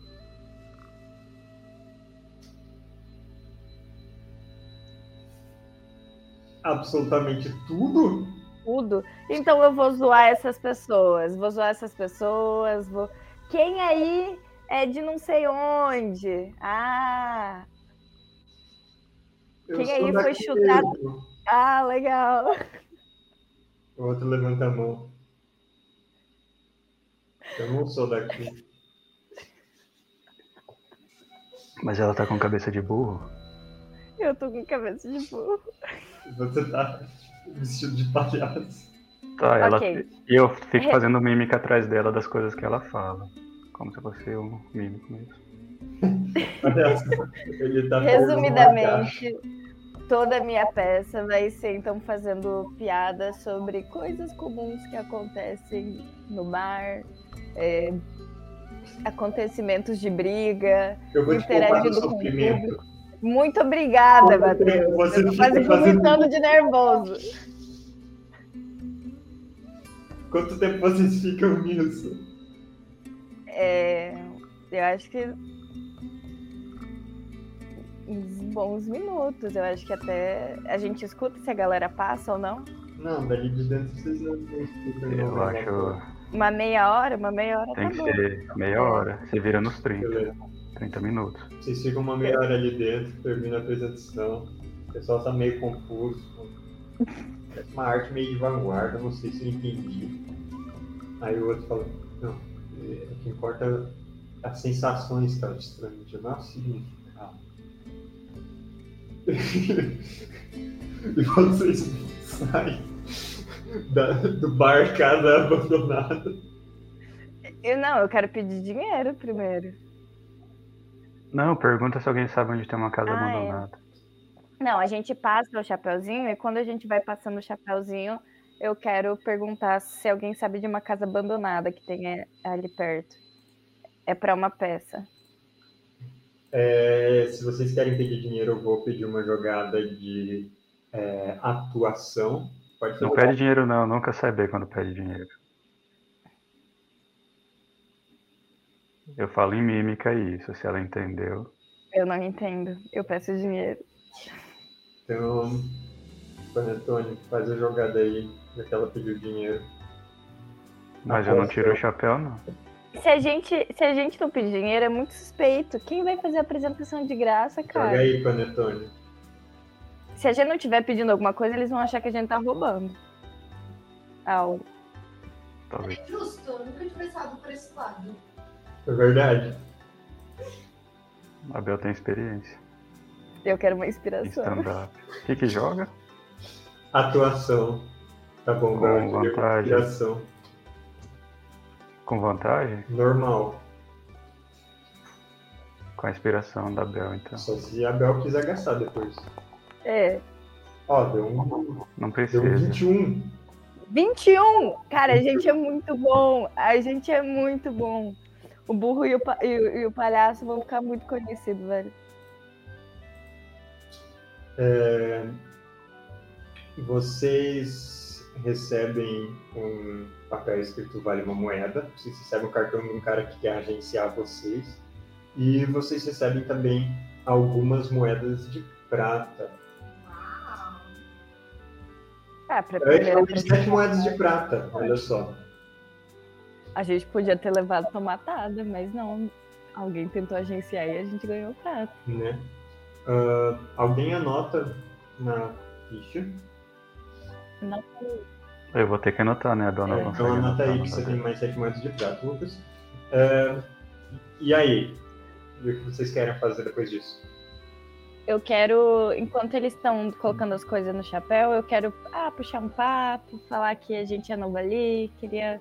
Absolutamente tudo? Tudo. Então eu vou zoar essas pessoas. Vou zoar essas pessoas. Vou... Quem aí é de não sei onde? Ah, Eu Quem aí foi chutado? mesmo. ah, legal. O outro levanta a mão. Eu não sou daqui. Mas ela tá com cabeça de burro? Eu tô com cabeça de burro. Você tá vestido de palhaço. Tá, ela. Ok. E eu fico fazendo mímica atrás dela das coisas que ela fala. Como se eu fosse um mímico mesmo. Tá. Resumidamente, toda a minha peça vai ser então fazendo piadas sobre coisas comuns que acontecem no bar, é, acontecimentos de briga. Eu vou te interagindo com o sofrimento. Muito obrigada, Matheus. você fica quase fazendo- vomitando de nervoso. Quanto tempo vocês ficam nisso? É, eu acho que uns bons minutos. Eu acho que até a gente escuta se a galera passa ou não. Não, dali de dentro vocês não não escutam. Eu não, né? acho. Uma meia hora, uma meia hora Tem tá que bom. ser meia hora. Você vira nos 30. Beleza. 30 minutos. Vocês ficam uma meia hora ali dentro, termina a apresentação. O pessoal tá meio confuso. É uma arte meio de vanguarda, não sei se eu entendi. Aí o outro fala, não, é, o que importa é as sensações que ela te transmite, não é o significado. e vocês saem da- do bar casa abandonada. Eu não, eu quero pedir dinheiro primeiro. Não, pergunta se alguém sabe onde tem uma casa Ah, é. abandonada. Não, a gente passa o chapeuzinho e quando a gente vai passando o chapeuzinho, eu quero perguntar se alguém sabe de uma casa abandonada que tem é, ali perto. É para uma peça. É, se vocês querem pedir dinheiro, eu vou pedir uma jogada de é, atuação. Pode Não pede dinheiro, não. Nunca sai bem quando pede dinheiro. Eu falo em mímica isso, se ela entendeu. Eu não entendo. Eu peço dinheiro. Então, Panetone, faz a jogada aí, já que ela pediu dinheiro. Mas eu não tiro o chapéu, não. Se a gente, se a gente não pedir dinheiro, é muito suspeito. Quem vai fazer a apresentação de graça, Joga cara? aí, Panetone. Se a gente não estiver pedindo alguma coisa, eles vão achar que a gente tá roubando. Algo. Talvez. É justo, eu nunca tinha pensado por esse lado. É verdade. A Bel tem experiência Eu quero uma inspiração. stand-up. O que que joga? Atuação. Tá bom, Com vantagem. Com vantagem? Normal. Com a inspiração da Bel, então. Só se a Bel quiser gastar depois. É. Ó, deu um, Não deu precisa. um 21. 21! Cara, a gente é muito bom. A gente é muito bom. O burro e o, pa- e o- palhaço vão ficar muito conhecidos, velho. É, vocês recebem um papel escrito vale uma moeda. Vocês recebem o cartão de um cara que quer agenciar vocês. E vocês recebem também algumas moedas de prata. Uau! Ah, pra primeira são 27 moedas de prata, olha só. A gente podia ter levado tomatada, mas não. Alguém tentou agenciar e a gente ganhou prato. Né? Ah, alguém anota na ficha. Não, Eu vou ter que anotar, né? A não É. Então anota aí que você sabe? tem mais 7 moedas de prata, Lucas. É, e aí? E o que vocês querem fazer depois disso? eu quero, enquanto eles estão colocando as coisas no chapéu, eu quero ah, puxar um papo, falar que a gente é novo ali, queria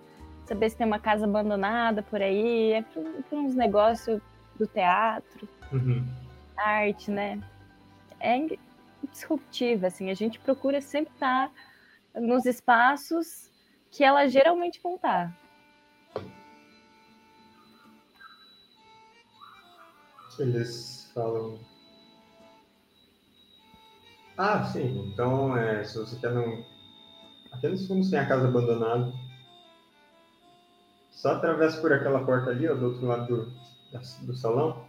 saber se tem uma casa abandonada por aí, é para uns negócios do teatro, Uhum. arte, né? É disruptiva, assim, a gente procura sempre estar nos espaços que elas geralmente vão estar. Eles falam. Ah, sim. Então, é, se você quer não. Aqui nos fundos tem a casa abandonada. Só atravessa por aquela porta ali, ó, do outro lado do, do salão.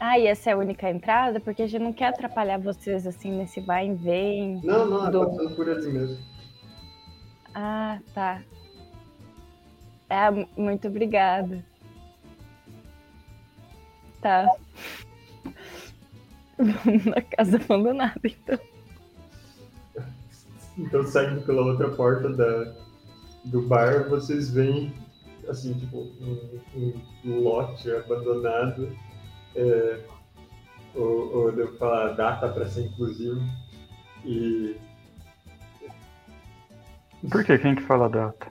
Ah, e essa é a única entrada? Porque a gente não quer atrapalhar vocês, assim, nesse vai e vem. Não, não, é Do- passando por ali mesmo. Ah, tá. Ah, mu- muito obrigada. Tá. Vamos na casa abandonada, então. Então, saindo pela outra porta da, do bar, vocês veem, assim, tipo, um, um lote abandonado. É, ou, ou devo falar data para ser inclusivo. E Por que? Quem que fala data?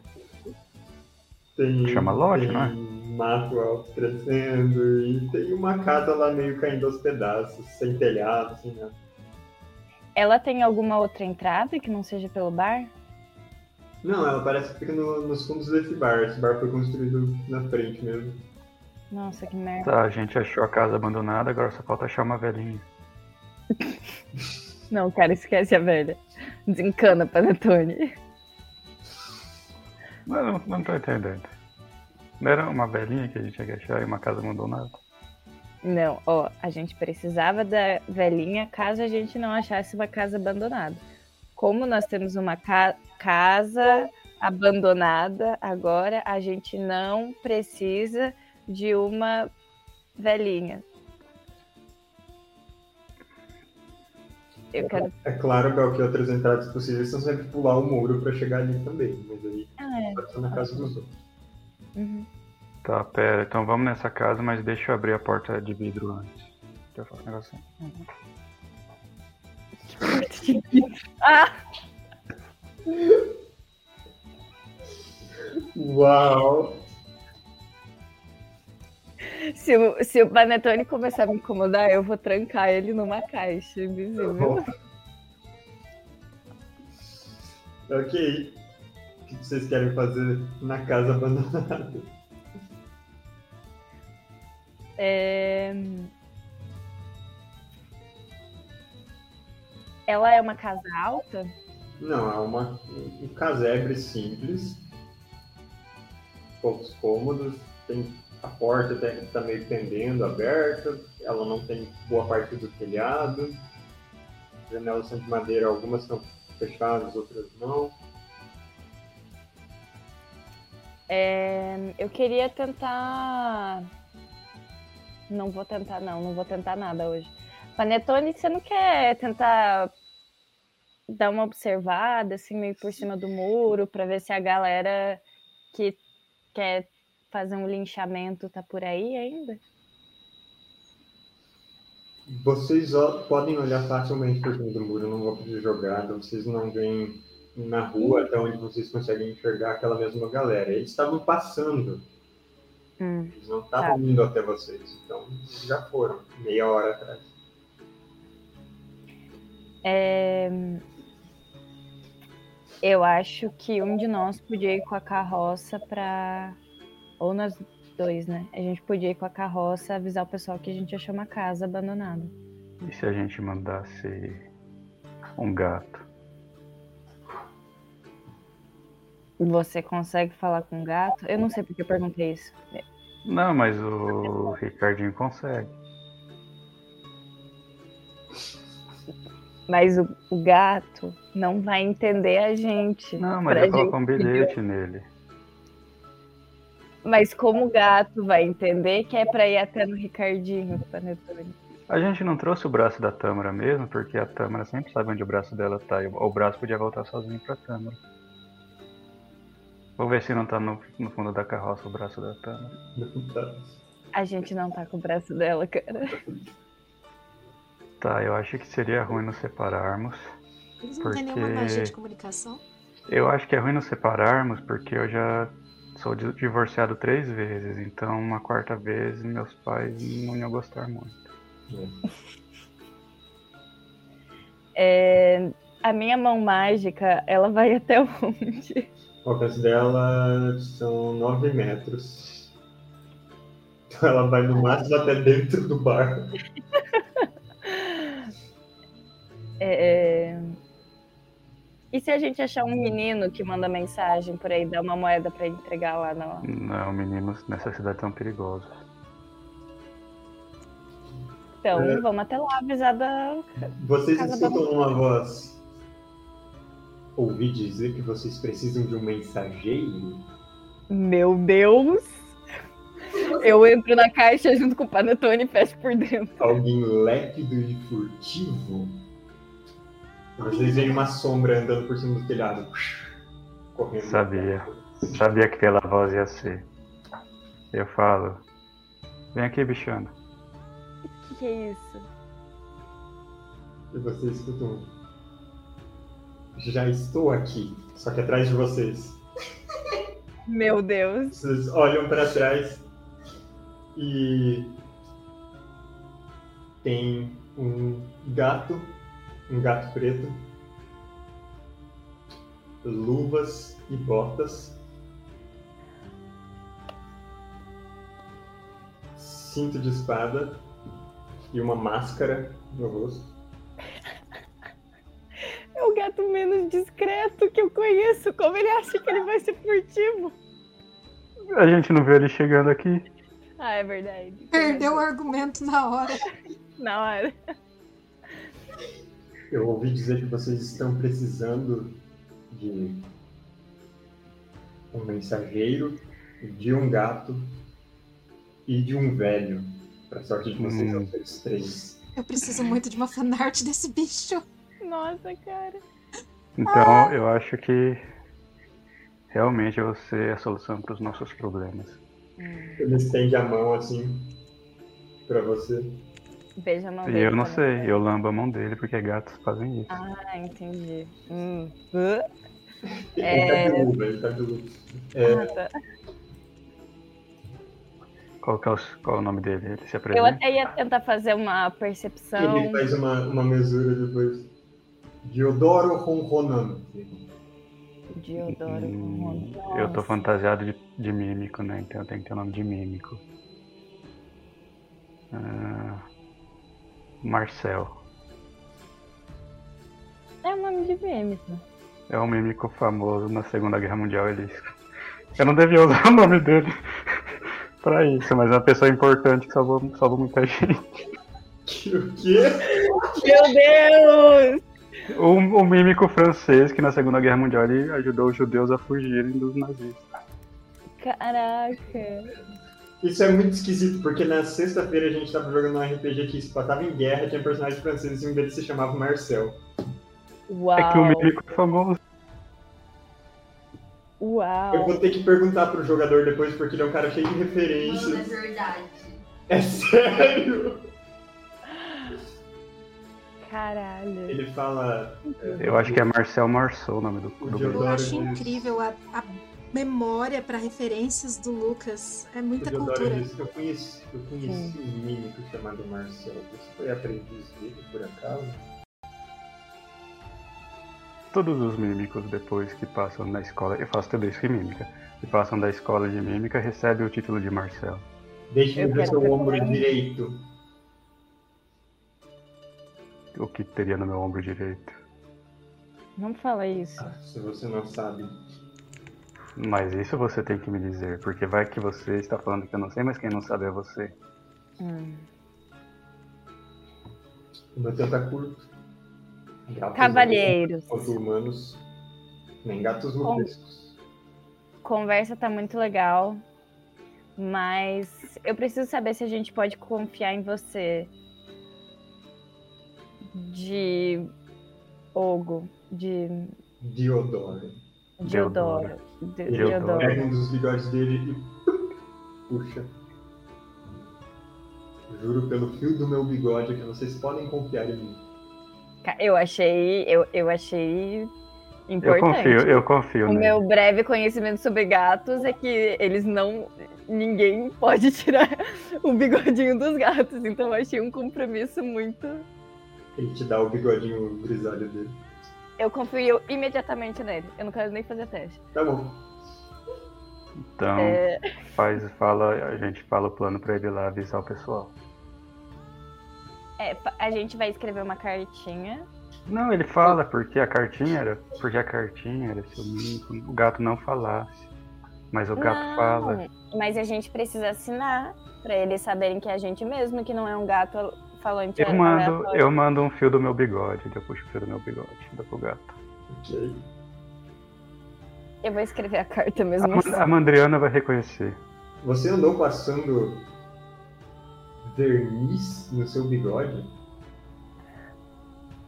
tem, Chama lote, tem não é? mato alto crescendo e tem uma casa lá meio caindo aos pedaços, sem telhado, assim, né? Ela tem alguma outra entrada que não seja pelo bar? Não, ela parece que fica no- nos fundos desse bar. Esse bar foi construído na frente mesmo. Nossa, que merda. Tá, a gente achou a casa abandonada, agora só falta achar uma velhinha. Não, cara, esquece a velha. Desencana, Panetone. Mas não, não tô entendendo. Não era uma velhinha que a gente ia achar e uma casa abandonada? Não, ó, a gente precisava da velhinha caso a gente não achasse uma casa abandonada. Como nós temos uma ca- casa abandonada agora, a gente não precisa de uma velhinha. Eu quero. É claro, Bel, que outras entradas possíveis são sempre pular o muro para chegar ali também. Mas aí Ah, é. pode ser na casa dos outros. Uhum. Tá, pera, então vamos nessa casa, mas deixa eu abrir a porta de vidro antes. Que eu faço um negocinho. Ah! Uau! Se o, se o Panetone começar a me incomodar, eu vou trancar ele numa caixa invisível. Ok. O que vocês querem fazer na casa abandonada? É... Ela é uma casa alta? Não, é uma, um casebre simples. Poucos cômodos. Tem a porta está meio pendendo, aberta. Ela não tem boa parte do telhado. Janelas são de madeira, algumas estão fechadas, outras não. É, eu queria tentar. Não vou tentar, não, não vou tentar nada hoje. Panetone, você não quer tentar dar uma observada, assim, meio por cima do muro, para ver se a galera que quer fazer um linchamento tá por aí ainda? Vocês podem olhar facilmente por cima do muro, não vou pedir jogada, vocês não veem na rua até onde vocês conseguem enxergar aquela mesma galera. Eles estavam passando. Hum, Eles não estavam tá. indo até vocês. Então, eles já foram, meia hora atrás. É, Eu acho que um de nós podia ir com a carroça pra. Ou nós dois, né? A gente podia ir com a carroça avisar o pessoal que a gente achou uma casa abandonada. E se a gente mandasse um gato? Você consegue falar com o gato? Eu não sei porque eu perguntei isso. Não, mas o Ricardinho consegue. Mas o, o gato não vai entender a gente. Não, mas eu colocar um bilhete nele. Mas como o gato vai entender que é pra ir até no Ricardinho, Panetone? A gente não trouxe o braço da Tâmara mesmo, porque a Tâmara sempre sabe onde o braço dela tá. E o o braço podia voltar sozinho pra Tâmara. Vou ver se não tá no, no fundo da carroça o braço da Tâmara. A gente não tá com o braço dela, cara. Tá, eu acho que seria ruim nos separarmos. Eles não têm nenhuma magia de comunicação. Eu acho que é ruim nos separarmos porque eu já sou di- divorciado três vezes, então uma quarta vez meus pais não iam gostar muito. É, a minha mão mágica, ela vai até onde? O alcance dela são 9 metros. Então ela vai no máximo até dentro do bar. É, E se a gente achar um menino que manda mensagem por aí, dá uma moeda pra entregar lá no. Não, meninos nessa cidade tão perigosos. Então, É. vamos até lá avisar da. Vocês escutam uma voz. Ouvi dizer que vocês precisam de um mensageiro? Meu Deus! Eu entro na caixa junto com o Panetone e fecho por dentro. Alguém lépido e furtivo? Vocês veem uma sombra andando por cima do telhado. Correndo. Sabia. Sabia que aquela voz ia ser. Eu falo. Vem aqui, bichano. O que, que é isso? E vocês escutam. Já estou aqui, só que atrás de vocês. Meu Deus. Vocês olham para trás e tem um gato, um gato preto, luvas e botas, cinto de espada e uma máscara no rosto. O gato menos discreto que eu conheço. Como ele acha que ele vai ser furtivo? A gente não viu ele chegando aqui. Ah, é verdade. Perdeu o argumento na hora. Na hora. Eu ouvi dizer que vocês estão precisando de um mensageiro, de um gato e de um velho. Pra sorte de vocês, Hum. os três. Eu preciso muito de uma fanart desse bicho. Nossa, cara. Então eu acho que realmente você é a solução para os nossos problemas. Ele estende a mão assim pra você. Beija a mão E dele, eu não sei, eu lambo a mão dele porque gatos fazem isso. Ah, entendi. Hum. Hã? Ele É. tá de luva, ele tá de luva. É, Ah, tá. Qual, que é o, qual é o nome dele? Ele se Eu apresenta? até ia tentar fazer uma percepção. Ele faz uma, uma mesura depois. Diodoro Ronronan. Diodoro. Hum, Nossa. eu tô fantasiado de, de mímico, né? Então eu tenho que ter o nome de mímico. Ah, Marcel. É o nome de né? É um mímico famoso na Segunda Guerra Mundial. Ele... Eu não devia usar o nome dele pra isso, mas é uma pessoa importante que salvou, salvou muita gente. O quê? Meu Deus! Um, um mímico francês que na Segunda Guerra Mundial ele ajudou os judeus a fugirem dos nazistas. Caraca. Isso é muito esquisito, porque na sexta-feira a gente tava jogando um RPG que se passava em guerra, tinha personagem francês e um deles se chamava Marcel. Uau. É que o mímico é famoso. Eu Uau. vou ter que perguntar pro jogador depois, porque ele é um cara cheio de Mano, é referências. verdade. É sério? Caralho. Ele fala. Eu acho que é Marcel Marceau o nome do, grupo. Eu acho diz- incrível a, a memória para referências do Lucas. É muita cultura. disse eu conheci, eu conheci um mímico chamado Marcel. Você foi aprendiz dele, por acaso? Todos os mímicos, depois que passam na escola, eu faço tudo isso em mímica, que passam da escola de mímica, recebem o título de Marcel. Deixe-me Eu ver seu ombro é. direito. O que teria no meu ombro direito. Não fala isso. Ah, se você não sabe. Mas isso você tem que me dizer, porque vai que você está falando que eu não sei, mas quem não sabe é você. Hum. O meu tempo é curto. Gatos Cavalheiros. Humanos, nem gatos rubescos. Conversa tá muito legal. Mas eu preciso saber se a gente pode confiar em você. De Ogo. De Diodoro. Diodoro. Diodoro. pega um dos bigodes dele e puxa. Juro pelo fio do meu bigode que vocês podem confiar em mim. Eu achei. Eu, eu achei Eu importante. confio, eu confio O nele. meu breve conhecimento sobre gatos é que eles não. Ninguém pode tirar o bigodinho dos gatos. Então eu achei um compromisso muito. Ele te dá o bigodinho grisalho dele. Eu confio imediatamente nele. Eu não quero nem fazer teste. Tá bom. Então, É, faz, fala, a gente fala o plano pra ele lá avisar o pessoal. é, a gente vai escrever uma cartinha. Não, ele fala porque a cartinha era. Porque a cartinha era se o gato não falasse. Mas o gato Não, fala. Mas a gente precisa assinar pra eles saberem que é a gente mesmo, que não é um gato Eu mando, aleatório. eu mando um fio do meu bigode, eu puxo o fio do meu bigode, dou pro gato. Ok. Eu vou escrever a carta A, mesmo Man- assim. a Mandriana vai reconhecer. Você andou passando verniz no seu bigode?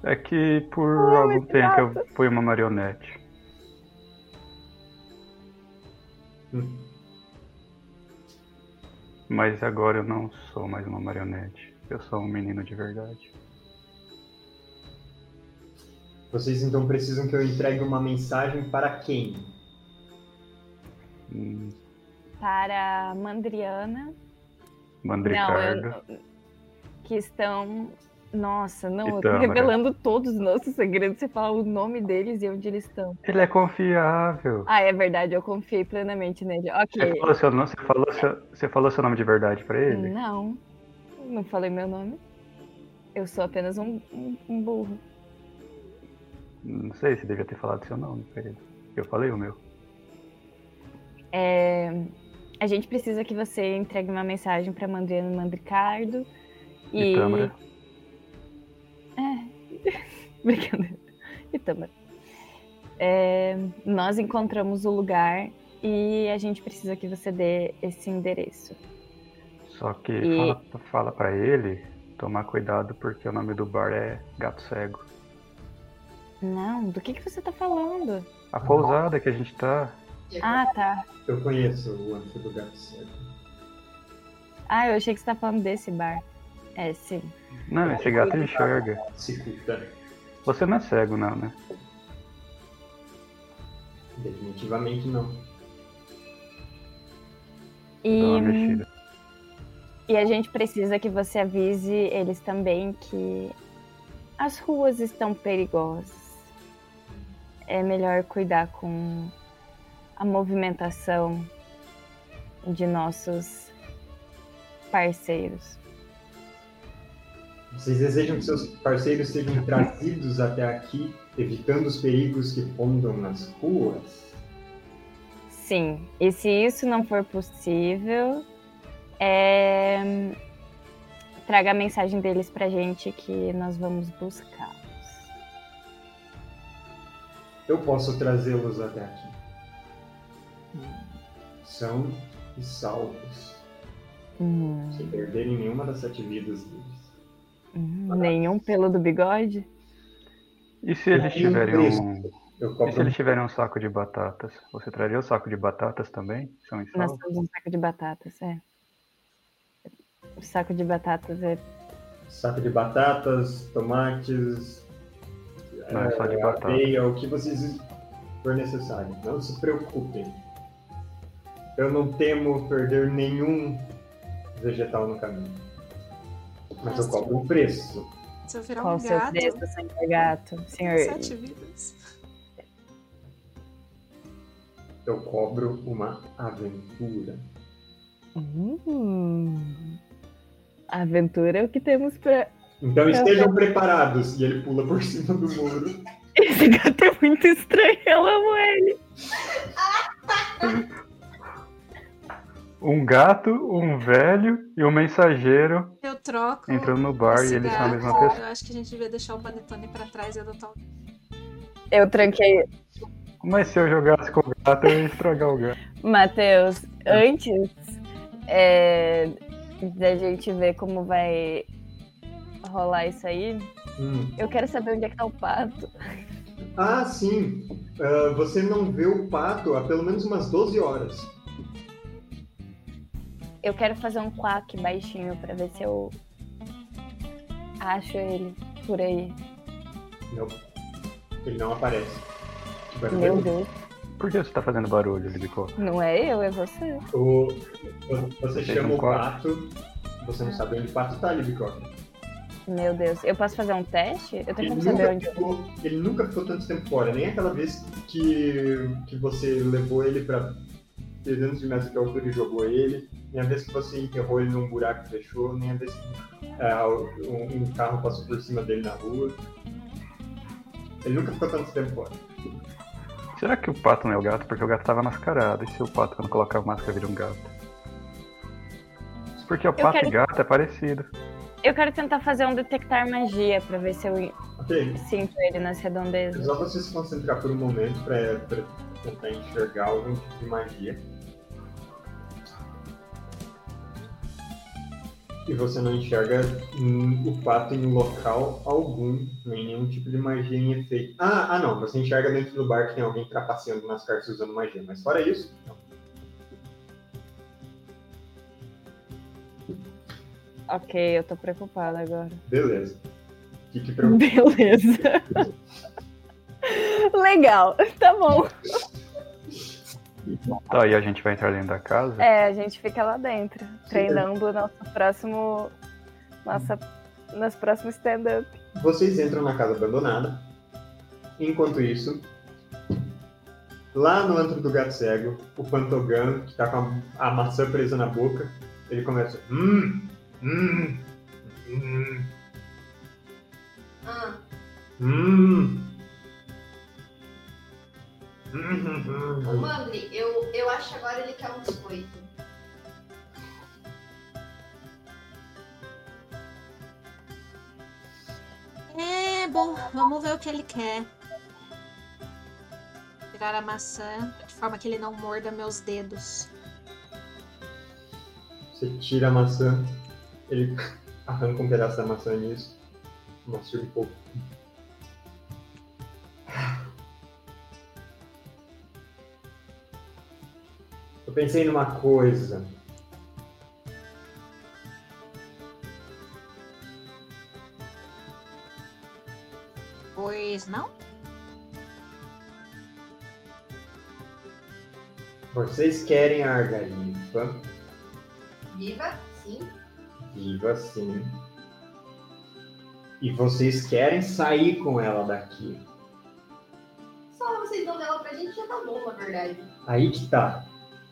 É que por Oh, algum tempo eu fui uma marionete. Hum. Mas agora eu não sou mais uma marionete. Eu sou um menino de verdade. Vocês então precisam que eu entregue uma mensagem para quem? Hum, Para Mandriana. Mandricardo. Não, eu- que estão. Nossa, não, eu tô Tâmara. revelando todos os nossos segredos. Você fala o nome deles e onde eles estão. Ele é confiável. Ah, é verdade, eu confiei plenamente nele. Você Ok. falou, seu, nome- você, falou seu, você falou seu nome de verdade pra ele? Não, não falei meu nome. Eu sou apenas um, um- um burro. Não sei se devia ter falado seu nome ele. Eu falei o meu. É, a gente precisa que você entregue uma mensagem para Mandriano Mandricardo. E E. Tâmara? É. Brincadeira. E Tâmara. É, nós encontramos o lugar e a gente precisa que você dê esse endereço. Só que E- fala, fala pra ele tomar cuidado porque o nome do bar é Gato Cego. Não, do que, que você tá falando? A pousada que a gente tá. Ah, tá. Eu conheço o anjo do gato cego. Ah, eu achei que você tá falando desse bar. É, sim. Não, esse gato enxerga. Você não é cego, não, né? Definitivamente não. Dá uma E mexida. E a gente precisa que você avise eles também que as ruas estão perigosas. É melhor cuidar com a movimentação de nossos parceiros. Vocês desejam que seus parceiros sejam trazidos até aqui, evitando os perigos que rondam nas ruas? Sim, e se isso não for possível, é... traga a mensagem deles pra gente que nós vamos buscá-los. Eu posso trazê-los até aqui. São e salvos, Hum, sem perderem nenhuma das sete vidas deles. hum, nenhum pelo do bigode? E se eles tiverem um. Eu E se eles tiverem um saco de batatas? Você traria o saco de batatas também? São Nós temos um saco de batatas, é. O saco de batatas é. saco de batatas, tomates, Não, é só de eh, batata. aveia, o que vocês for necessário. Não se preocupem. Eu não temo perder nenhum vegetal no caminho. Mas eu cobro um preço. Se eu virar Qual um o seu gato, preço, senhor gato? Senhor. sete vidas. Eu cobro uma aventura. Hum, aventura é o que temos pra. Então estejam preparados. E ele pula por cima do muro. Esse gato é muito estranho, eu amo ele. Um gato, um velho e um mensageiro Eu troco. entrando no bar e eles são a mesma pessoa. Eu acho que a gente devia deixar o Panetone pra trás e adotar o Eu tranquei. Mas se eu jogasse com o gato, eu ia estragar o gato. Matheus, antes é, da gente ver como vai rolar isso aí, Hum. eu quero saber onde é que tá o pato. Ah, sim. Ah, você não vê o pato há pelo menos umas 12 horas. Eu quero fazer um quack baixinho pra ver se eu acho ele por aí. Não. Ele não aparece. Meu. Deus, Por que você tá fazendo barulho, Libicó? não é eu, é você. O, você Tem chama o quarto. pato. Você não sabe onde o pato tá, Libicó. Meu Deus, eu posso fazer um teste? Eu tenho Ele como saber onde. ficou, ele nunca ficou tanto tempo fora. Nem aquela vez que, que você levou ele pra 300 de metros de altura e jogou ele. Nem a vez que você enterrou ele num buraco e fechou. Nem a vez que ah, um, um carro passou por cima dele na rua. Ele nunca ficou tanto tempo fora. Será que o pato não é o gato? Porque o gato tava mascarado. E se o pato, quando colocar a máscara, vira um gato? Porque o pato quero- e gato é parecido. Eu quero tentar fazer um detectar magia pra ver se eu Ok? sinto ele nas É redondezas. só você se concentrar por um momento pra, pra tentar enxergar algum tipo de magia. E você não enxerga hum, o pato em local algum, nem nenhum tipo de magia em efeito. Ah, ah, não, você enxerga dentro do bar que tem alguém trapaceando nas cartas usando magia, mas fora isso, não. Ok, eu tô preocupada agora. Beleza. Fique preocupado. Beleza. Legal, tá bom. Tá, e a gente vai entrar dentro da casa? É, a gente fica lá dentro, treinando o nosso próximo. Nossa, nosso próximo stand-up. Vocês entram na casa abandonada. Enquanto isso, lá no antro do gato cego, o Pantogan, que tá com a, a maçã presa na boca, ele começa. Hum, hum, hum, Ah, hum. Hum, ô hum. Mandri, eu, eu acho que agora ele quer um biscoito. É, bom, vamos ver o que ele quer. Tirar a maçã de forma que ele não morda meus dedos. Você tira a maçã, ele arranca um pedaço da maçã nisso, macia um pouco. Eu pensei numa coisa. Pois não? Vocês querem a argarifa, Viva? Sim. viva sim. E vocês querem sair com ela daqui. Só vocês dão dela pra gente já tá bom, na verdade. Aí que tá.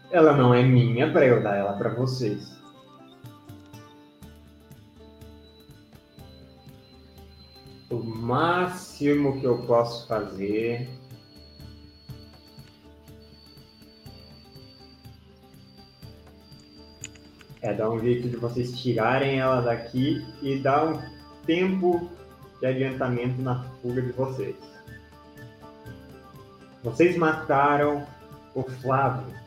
Ela não é minha pra eu dar ela pra vocês. O máximo que eu posso fazer é dar um jeito de vocês tirarem ela daqui e dar um tempo de adiantamento na fuga de vocês. Vocês mataram o Flávio.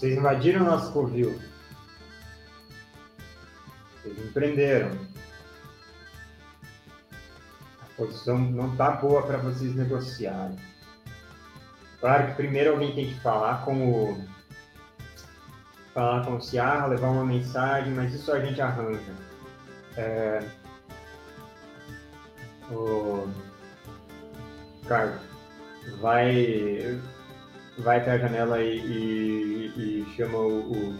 Vocês invadiram nosso covil. Vocês me prenderam. A posição não tá boa para vocês negociarem. Claro que primeiro alguém tem que falar com o. Falar com o Ciarra, levar uma mensagem, mas isso a gente arranja. É... O. Carlos, vai. Vai até a janela e, e, e chama o, o.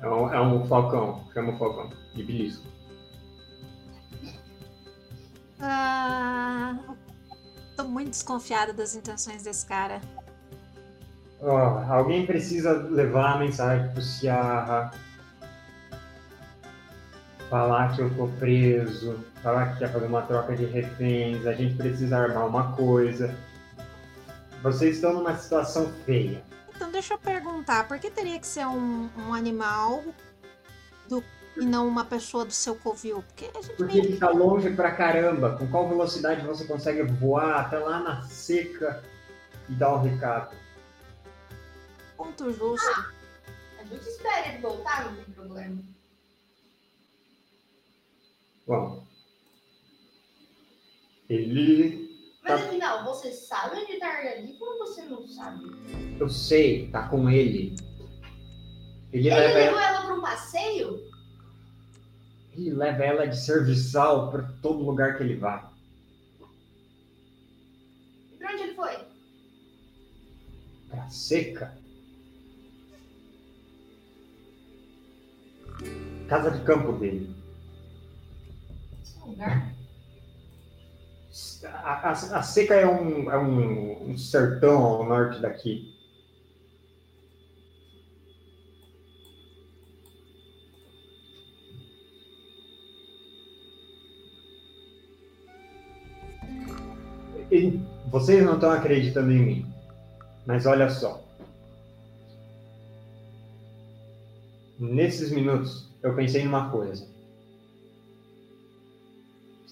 É um, é um falcão, chama o falcão, de. Ah, tô muito desconfiada das intenções desse cara. Ó, alguém precisa levar a mensagem pro Ciarra. Falar que eu tô preso. Falar que quer fazer uma troca de reféns. A gente precisa armar uma coisa. Vocês estão numa situação feia. Então deixa eu perguntar, por que teria que ser um, um animal do, e não uma pessoa do seu covil? Porque a gente Porque meio ele tá longe pra caramba. Com qual velocidade você consegue voar até lá na seca e dar o recado? ponto justo. A gente espera ele voltar, não tem problema. Bom. Ele. Mas Tá. afinal, você sabe onde tá a Argalifa ou você não sabe? Eu sei, tá com ele. Ele Ele leva levou ela, ela pra um passeio? ele leva ela de serviçal pra todo lugar que ele vai. E pra onde ele foi? Pra seca. Casa de campo dele. Lugar? A, a- a seca é, um, é um, um sertão ao norte daqui. E vocês não estão acreditando em mim, mas olha só. Nesses minutos, eu pensei numa coisa.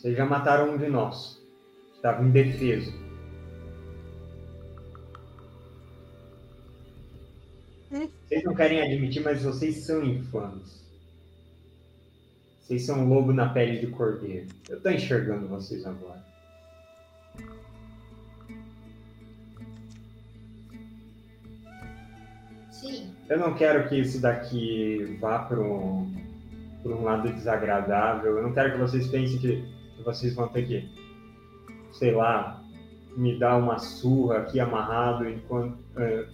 Vocês já mataram um de nós. Estava indefeso. Hum? Vocês não querem admitir, mas vocês são infames. Vocês são um lobo na pele de cordeiro. Eu tô enxergando vocês agora. Sim. Eu não quero que isso daqui vá para um, um lado desagradável. Eu não quero que vocês pensem que, vocês vão ter que, sei lá, me dar uma surra aqui amarrado enquanto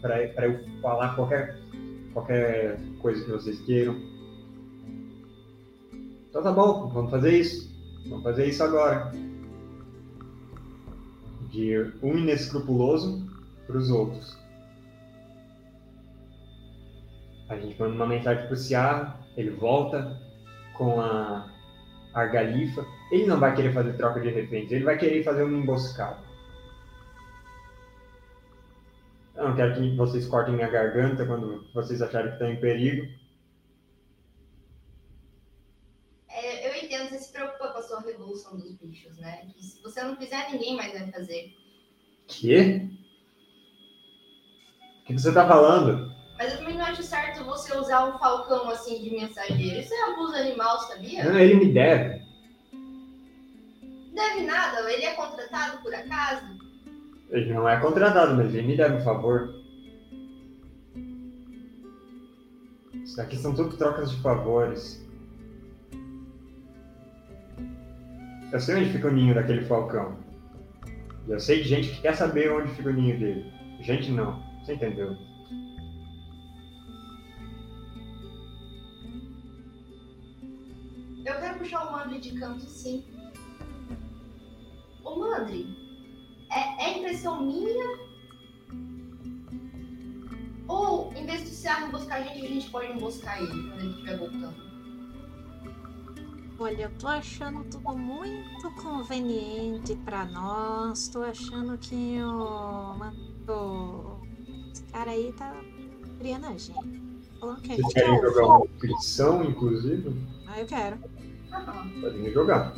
para eu falar qualquer, qualquer coisa que vocês queiram. Então tá bom, vamos fazer isso. Vamos fazer isso agora. De um inescrupuloso para os outros. A gente manda uma mensagem pro Ciarra, ele volta com a argalifa. Ele não vai querer fazer troca de reféns, ele vai querer fazer uma emboscada. Eu não quero que vocês cortem minha garganta quando vocês acharem que estão em perigo. É, eu entendo, você se preocupa com a sua revolução dos bichos, né? Que se você não fizer, ninguém mais vai fazer. Quê? O que você tá falando? Mas eu também não acho certo você usar um falcão assim de mensageiro. Isso é abuso animal, sabia? Não, ele me deve. Deve nada, ele é contratado por acaso. Ele não é contratado, mas ele me deve um favor. Isso daqui são tudo trocas de favores. Eu sei onde fica o ninho daquele falcão. E eu sei de gente que quer saber onde fica o ninho dele. Gente, não. Você entendeu? Eu quero puxar o Mandre de canto, sim. Ô, Mandre, é, é impressão minha? Ou, em vez de se emboscar a gente, a gente pode emboscar ele quando ele estiver voltando? Olha, eu tô achando tudo muito conveniente pra nós. Tô achando que o. o esse cara aí tá criando a gente. Falando que a Vocês gente é querem jogar uma inscrição, inclusive? Ah, eu quero. Aham. Podem me jogar.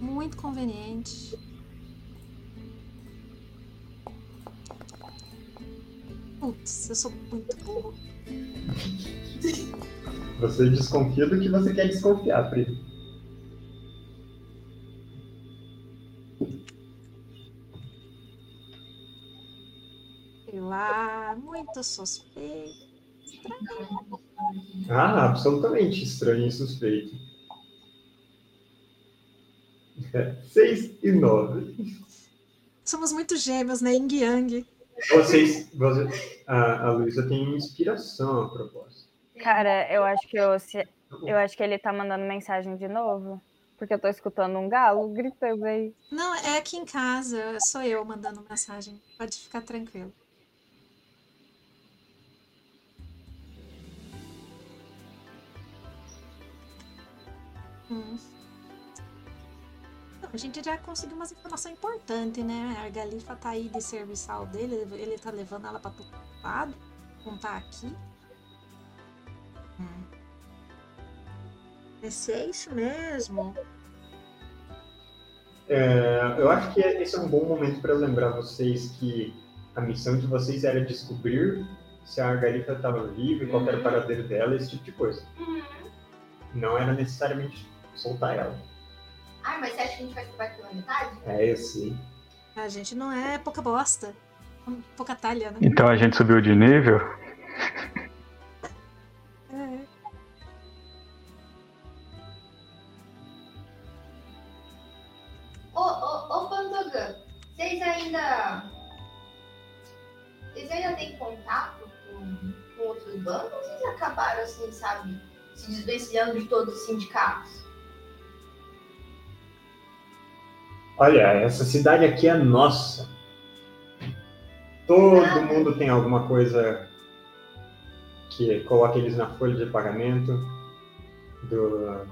Muito conveniente. Putz, eu sou muito burro. Você desconfia do que você quer desconfiar, Pri. Sei lá, muito suspeito. Ah, absolutamente estranho e suspeito. É, Seis e nove. Somos muito gêmeos, né? Yin Yang. Vocês, você, a, a Luísa tem inspiração a propósito. Cara, eu acho que eu, se- eu acho que ele tá mandando mensagem de novo. Porque eu tô escutando um galo gritando aí. Não, é aqui em casa. Sou eu mandando mensagem. Pode ficar tranquilo. Hum. A gente já conseguiu umas informações importantes, né? A Galifa tá aí de serviçal dele, ele tá levando ela pra todo lado, não tá aqui. Hum. Esse é isso mesmo. É, eu acho que esse é um bom momento para lembrar vocês que a missão de vocês era descobrir se a Garifa estava viva e qual era o paradeiro dela, esse tipo de coisa. Uhum. Não era necessariamente soltar ela. Ai, mas você acha que a gente vai acabar pela metade? É esse. A gente não é pouca bosta. Pouca talha, né? Então a gente subiu de nível. É. Ô, ô, ô, Pandogan, vocês ainda. Vocês ainda têm contato com, com outros bandos ou vocês acabaram, assim, sabe, se desvencilhando de todos os sindicatos? Olha, essa cidade aqui é nossa. Todo mundo tem alguma coisa que coloca eles na folha de pagamento do,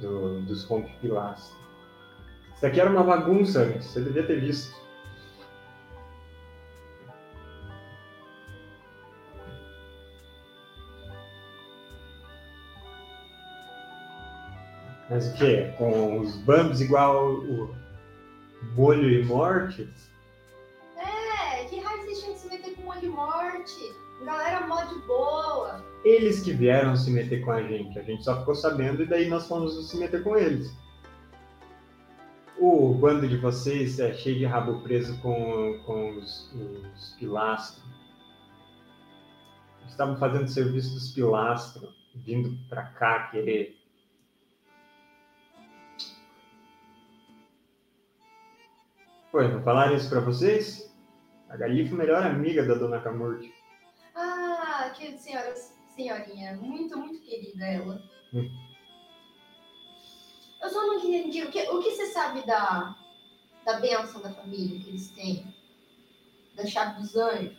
do, dos rompe-pilastros. Isso aqui era uma bagunça você devia ter visto. Mas o quê? Com os bambos igual o molho e morte? É, que raio vocês tinham que se meter com monte de morte? Galera mó de boa. Eles que vieram se meter com a gente. A gente só ficou sabendo e daí nós fomos se meter com eles. O bando de vocês é cheio de rabo preso com, com os, os pilastros. Eles Estavam fazendo serviço dos pilastros, vindo pra cá querer. Pô, não falaram isso pra vocês? A Galifa é a melhor amiga da Dona Camurti. Ah, que senhora, senhorinha, muito, muito querida ela. Hum. Eu só não entendi o que, o que você sabe da, da bênção da família que eles têm? Da chave dos anjos?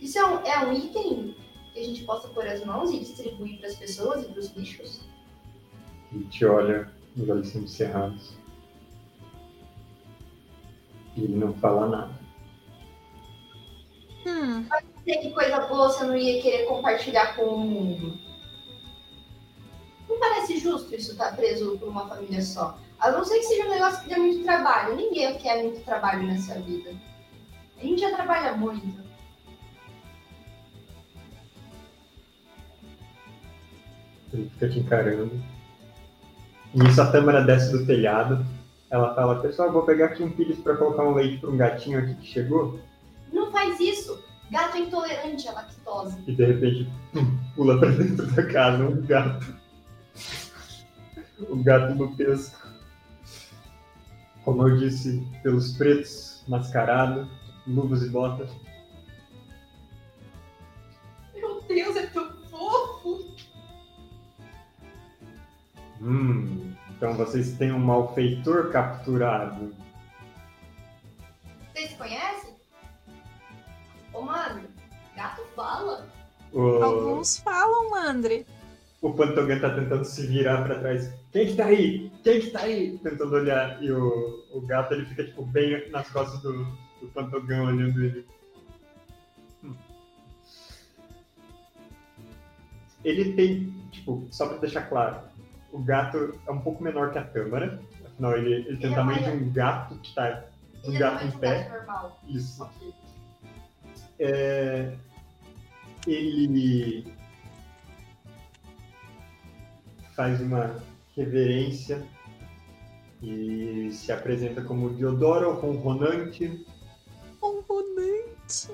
Isso é um, é um item que a gente possa pôr as mãos e distribuir para as pessoas e para os bichos? e te olha os olhos sempre cerrados. E ele não fala nada. Hum, que coisa boa você não ia querer compartilhar com o mundo. Não parece justo isso estar preso por uma família só. A não ser que seja um negócio que dê muito trabalho. Ninguém quer muito trabalho nessa vida. A gente já trabalha muito. Ele fica te encarando. Nisso a Tâmara desce do telhado. Ela fala, pessoal, vou pegar aqui um pires para colocar um leite para um gatinho aqui que chegou. Não faz isso. Gato é intolerante à lactose. E de repente pula para dentro da casa um gato. O gato no peso. Como eu disse, pelos pretos, mascarado, luvas e botas. Meu Deus, é tão fofo! Hum, então vocês têm um malfeitor capturado. Vocês se conhecem? Ô, mano, gato fala. O, Alguns falam, Landry. o Pantogan tá tentando se virar pra trás. Quem que tá aí? Quem que tá aí? Tentando olhar. E o, o gato ele fica tipo bem nas costas do, do Pantogan olhando ele. Hum. Ele tem, tipo, só pra deixar claro, o gato é um pouco menor que a Tâmara. Afinal, ele, ele tem o é tamanho de um gato que tá. Um Ele é gato em pé. gato normal. Isso. Ok. É, ele faz uma reverência e se apresenta como Diodoro Ronronante, Componente.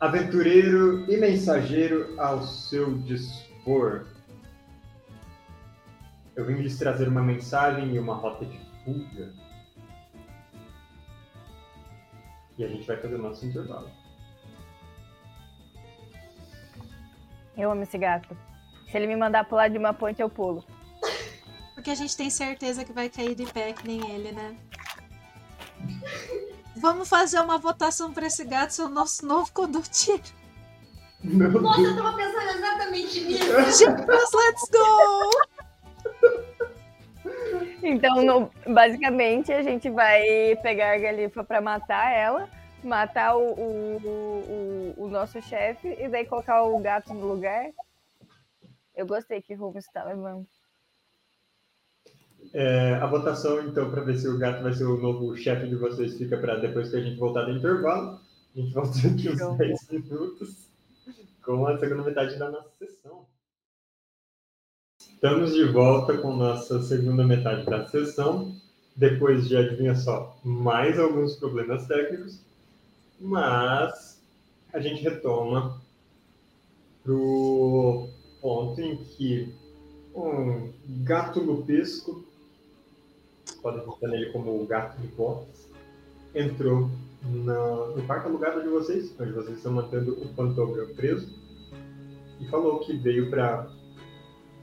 aventureiro e mensageiro ao seu dispor. Eu vim lhes trazer uma mensagem e uma rota de fuga. E a gente vai fazer o nosso intervalo. Eu amo esse gato. Se ele me mandar pular de uma ponte, eu pulo. Porque a gente tem certeza que vai cair de pé que nem ele, né? Vamos fazer uma votação pra esse gato ser o nosso novo condutível. Meu Nossa, eu tava pensando exatamente nisso. Jesus, let's go! Então, no- basicamente, a gente vai pegar a Galifa pra matar ela, matar o, o, o, o- nosso chefe e daí colocar o gato no lugar. Eu gostei que rumo está levando. É, a votação, então, para ver se o gato vai ser o novo chefe de vocês, fica para depois que a gente voltar do intervalo. A gente volta daqui uns Show. 10 minutos com a segunda metade da nossa sessão. Estamos de volta com nossa segunda metade da sessão, depois de, adivinha só, mais alguns problemas técnicos, mas a gente retoma pro ponto em que um gato lupesco, pode pensar nele como o gato de botas, entrou na- no quarto alugado de vocês, onde vocês estão mantendo o Pantograph preso, e falou que veio para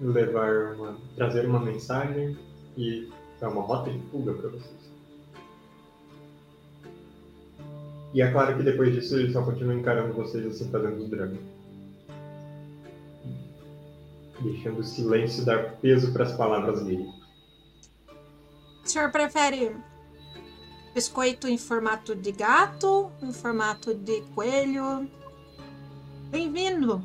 levar uma, trazer uma mensagem e dar uma rota de fuga para vocês. E é claro que depois disso ele só continua encarando vocês assim, fazendo os dragões deixando o silêncio dar peso para as palavras dele. O senhor prefere biscoito em formato de gato, em formato de coelho? Bem-vindo!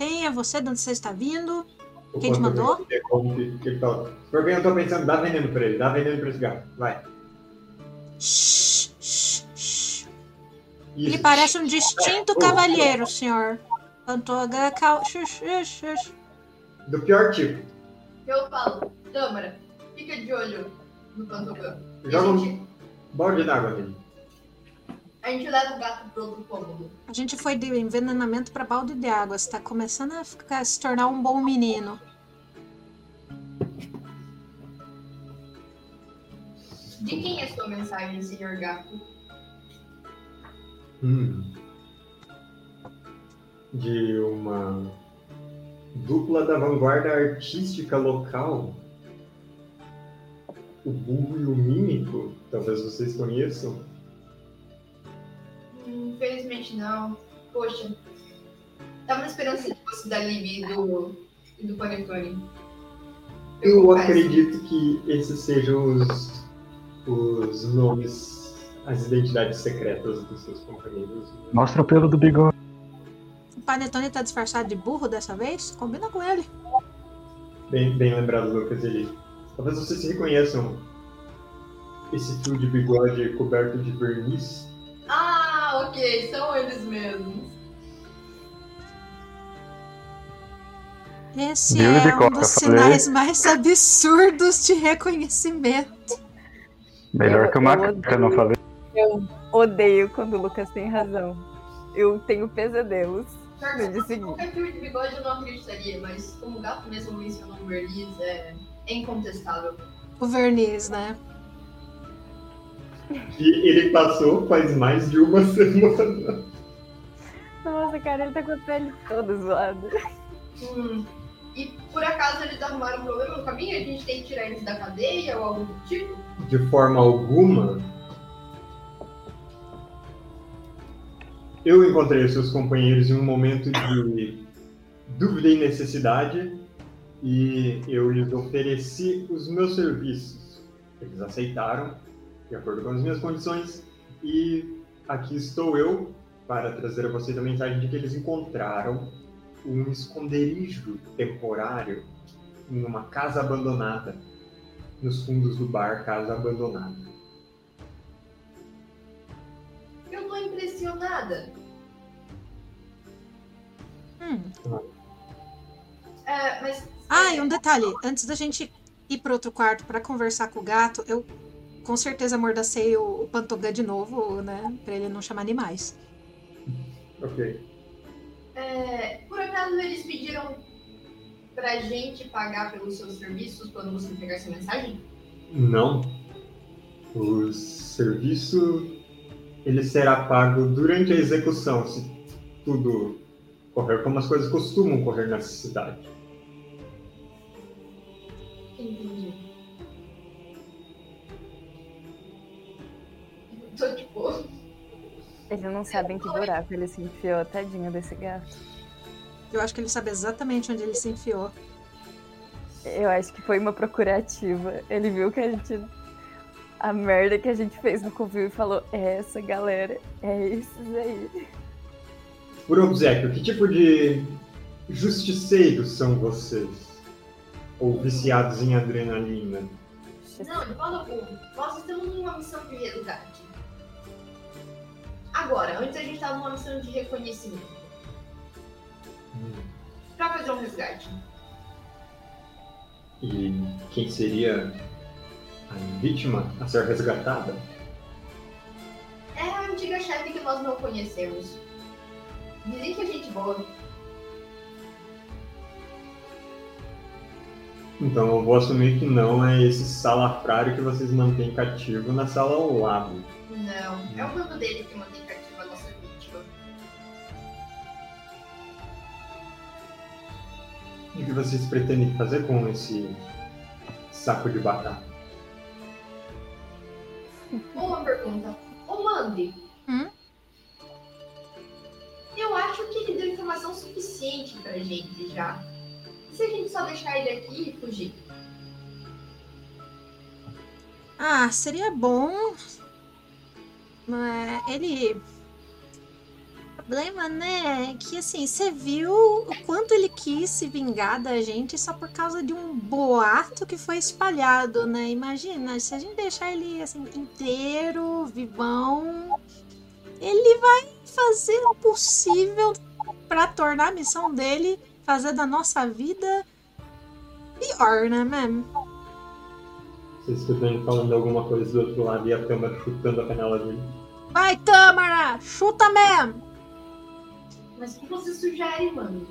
Quem é você? De onde você está vindo? O Quem te mandou? ele interrompe, Ele fala, por bem, eu tô pensando, dá veneno pra ele, dá veneno pra esse gato, vai. Shh, shh. Ele parece um distinto Oh. cavalheiro, senhor. Pantoga, cal... Shush, shush, shush. Do pior tipo. Eu falo, Tâmara, fica de olho no Pantogan. E A Joga gente, um balde d'água nele. A gente leva o gato pro outro cômodo. A gente foi de envenenamento para balde de água. Você tá começando a ficar, se tornar um bom menino. De quem é sua mensagem, senhor gato? Hum. De uma dupla da vanguarda artística local. O burro e o mímico, talvez vocês conheçam. Infelizmente não. Poxa, tava na esperança que fosse da Libby e do, e do Panetone. Eu confesso. acredito que esses sejam os, os nomes, as identidades secretas dos seus companheiros. Mostra o pelo do bigode. O Panetone tá disfarçado de burro dessa vez? Combina com ele. Bem, bem lembrado, Lucas. Ele, talvez vocês reconheçam esse fio de bigode coberto de verniz. Ah, ok, são eles mesmos. Esse Viu, é um dos Eu falei. sinais mais absurdos de reconhecimento. Melhor Eu- que uma eu carta, não falei. Eu odeio quando o Lucas tem razão. Eu tenho pesadelos. Pior No que dia se seguinte. qualquer fio de bigode eu não acreditaria, mas como o gato mesmo mencionou o verniz, é, é incontestável. O verniz, né? Que ele passou faz mais de uma semana. Nossa, cara, ele tá com a pele toda zoada. Hum. E por acaso eles arrumaram um problema no caminho? A gente tem que tirar eles da cadeia ou algo do tipo? De forma alguma, eu encontrei os seus companheiros em um momento de dúvida e necessidade e eu lhes ofereci os meus serviços. Eles aceitaram, de acordo com as minhas condições, e aqui estou eu para trazer a vocês a mensagem de que eles encontraram um esconderijo temporário em uma casa abandonada, nos fundos do bar Casa Abandonada. Eu tô impressionada. Hum. É, mas. Ah, e um detalhe. Antes da gente ir pro outro quarto pra conversar com o gato, eu com certeza mordacei o, o Pantogã de novo, né? Pra ele não chamar animais. Ok. É, por acaso eles pediram pra gente pagar pelos seus serviços quando você pegar essa mensagem? Não. O serviço ele será pago durante a execução, se tudo correr como as coisas costumam correr nessa cidade. Entendi. Tô. Ele não sabe em que buraco ele se enfiou, tadinho desse gato. Eu acho que ele sabe exatamente onde ele se enfiou. Eu acho que foi uma procurativa. Ele viu que a gente. A merda que a gente fez no Covil e falou: é essa galera, é esses aí. Por obséquio, que tipo de justiceiros são vocês? Ou viciados em adrenalina? Não, de modo algum. Nós estamos numa missão de resgate. Agora, antes a gente estava numa missão de reconhecimento. Pra fazer um resgate. E quem seria a vítima a ser resgatada? É a antiga chefe que nós não conhecemos. Dizem que é gente boa. Então eu vou assumir que não é esse salafrário que vocês mantêm cativo na sala ao lado. Não, é o bando dele que mantém o que vocês pretendem fazer com esse saco de batata? Uma pergunta. Ô Mandy. Hum? Eu acho que ele deu informação suficiente pra gente já. E se a gente só deixar ele aqui e fugir? Ah, seria bom. Mas ele. O problema, né? É que assim, você viu o quanto ele quis se vingar da gente só por causa de um boato que foi espalhado, né? Imagina, se a gente deixar ele assim, inteiro, vivão, ele vai fazer o possível pra tornar a missão dele fazer da nossa vida pior, né, mesmo? Vocês escutam falando alguma coisa do outro lado e a câmera chutando a canela dele. Vai, Tâmara! Chuta mesmo! Mas o que você sugere, Mandy?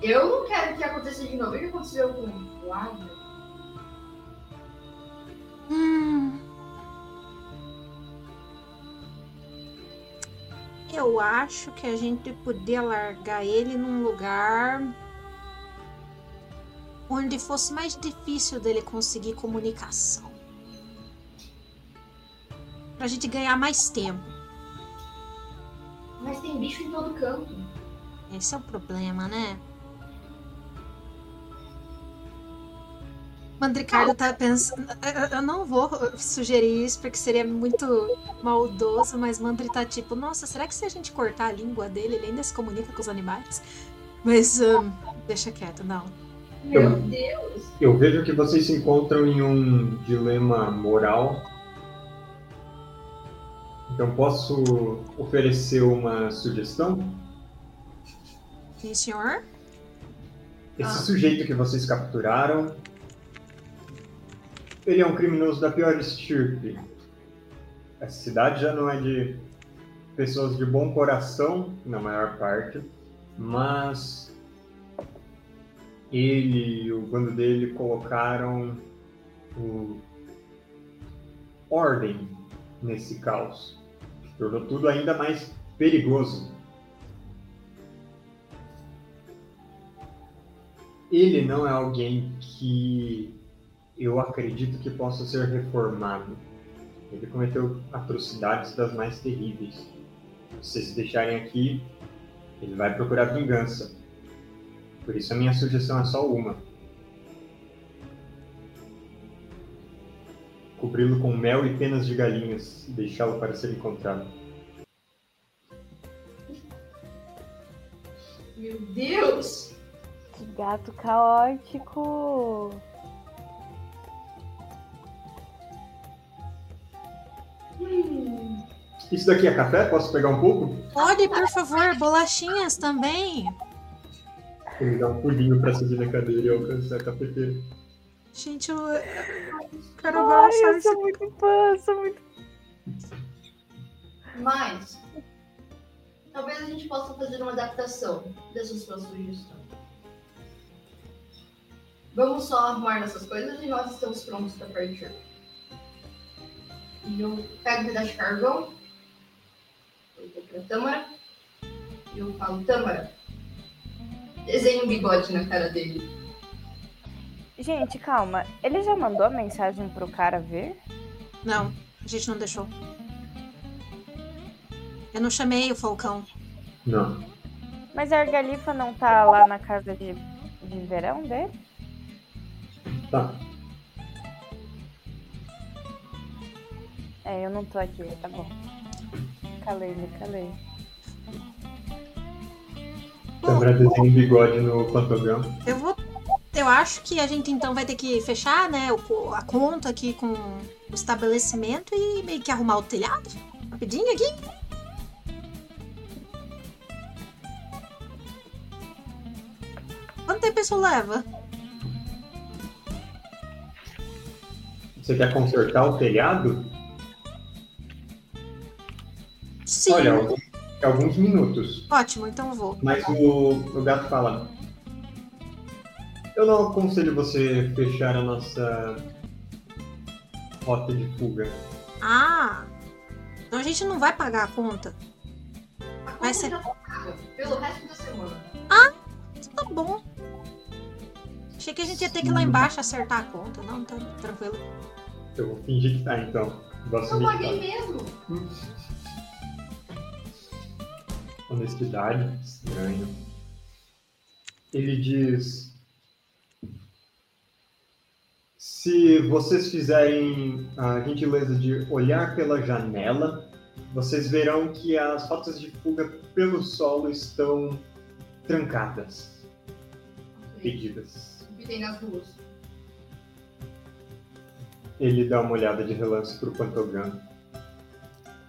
Eu não quero que aconteça de novo. O que aconteceu com o Águia? Hum. Eu acho que a gente podia largar ele num lugar onde fosse mais difícil dele conseguir comunicação. Pra gente ganhar mais tempo. Mas tem bicho em todo canto. Esse é o problema, né? Mandricardo tá pensando. eu- não vou sugerir isso porque seria muito maldoso, mas Mandri tá tipo, nossa, será que se a gente cortar a língua dele, ele ainda se comunica com os animais? Mas ahn, deixa quieto, não. Meu Eu- Deus! Eu vejo que vocês se encontram em um dilema moral. Então posso oferecer uma sugestão? Sim, senhor? Esse Ah. sujeito que vocês capturaram, ele é um criminoso da pior estirpe. Essa cidade já não é de pessoas de bom coração, na maior parte, mas ele e o bando dele colocaram o ordem nesse caos. Tornou tudo ainda mais perigoso. Ele não é alguém que eu acredito que possa ser reformado. Ele cometeu atrocidades das mais terríveis. Se vocês deixarem aqui, ele vai procurar vingança. Por isso a minha sugestão é só uma. Cobri-lo com mel e penas de galinhas e deixá-lo para ser encontrado. Meu Deus! Que gato caótico. Hum, Isso daqui é café? Posso pegar um pouco? Pode, por favor, bolachinhas também. Ele dá um pulinho para subir na cadeira e alcançar a cafeteira. Gente, eu quero Ai, abraçar eu esse sou muito fã, sou muito. mas talvez a gente possa fazer uma adaptação dessa sua sugestão. Vamos só arrumar nossas coisas e nós estamos prontos para partir. E eu pego um pedaço de carvão, eu dou pra Tâmara, e eu falo, Tâmara, desenha um bigode na cara dele. Gente, calma. Ele já mandou a mensagem pro cara ver? Não, a gente não deixou. Eu não chamei o Falcão. Não. Mas a Argalifa não tá lá na casa de, de verão dele? Tá. É, eu não tô aqui, tá bom. Calei, me calei. Desenha um bigode no pantograma. Eu vou. Eu acho que a gente então vai ter que fechar, né, a conta aqui com o estabelecimento e meio que arrumar o telhado. Rapidinho aqui. Quanto tempo isso leva? Você quer consertar o telhado? Sim. Olha, alguns, alguns minutos. Ótimo, então eu vou. Mas o, o gato fala: Eu não aconselho você fechar a nossa rota de fuga. Ah! Então a gente não vai pagar a conta. A conta Vai ser- já tá paga pelo resto da semana. Tá bom. Achei que a gente ia ter que ir lá embaixo acertar a conta. Não, tá tranquilo. Eu vou fingir que tá, então. Vou Eu paguei tá. mesmo. Honestidade, estranho. Ele diz: Se vocês fizerem a gentileza de olhar pela janela, vocês verão que as rotas de fuga pelo solo estão trancadas, pedidas. O que tem nas ruas? Ele dá uma olhada de relance pro pantograma.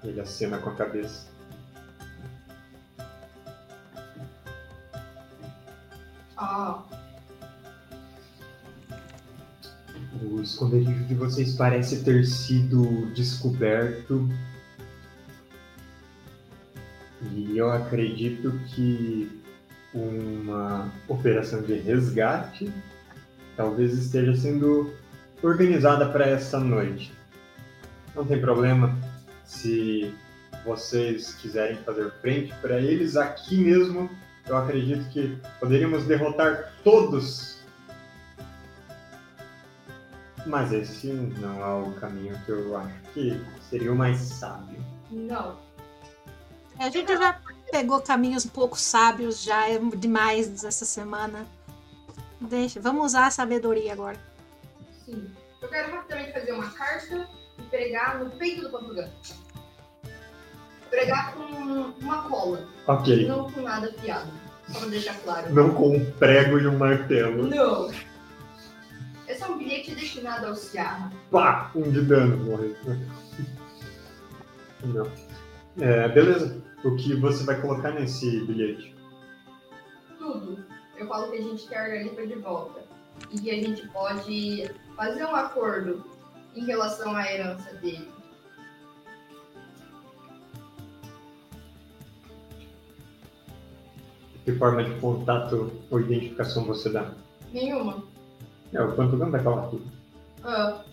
Ele acena com a cabeça. Ah, O esconderijo de vocês parece ter sido descoberto. E eu acredito que uma operação de resgate talvez esteja sendo organizada para essa noite. Não tem problema se vocês quiserem fazer frente para eles aqui mesmo. Eu acredito que poderíamos derrotar todos mas esse não é o caminho que eu acho que seria o mais sábio. não. A gente já pegou caminhos um pouco sábios já é demais essa semana. Deixa, vamos usar a sabedoria agora. Sim. Eu quero rapidamente fazer uma carta e pregar no peito do Pantugão. Pregar com uma cola, Ok. não com nada afiado. Só pra deixar claro. Não com um prego e um martelo. Não. É só um bilhete destinado ao Ciarra. Pá! Um de dano morreu. Não. É, beleza. O que você vai colocar nesse bilhete? Tudo. Eu falo que a gente quer a Galipa de volta. E que a gente pode fazer um acordo em relação à herança dele. Que forma de contato ou identificação você dá? Nenhuma. É, o vai falar tudo. Ah,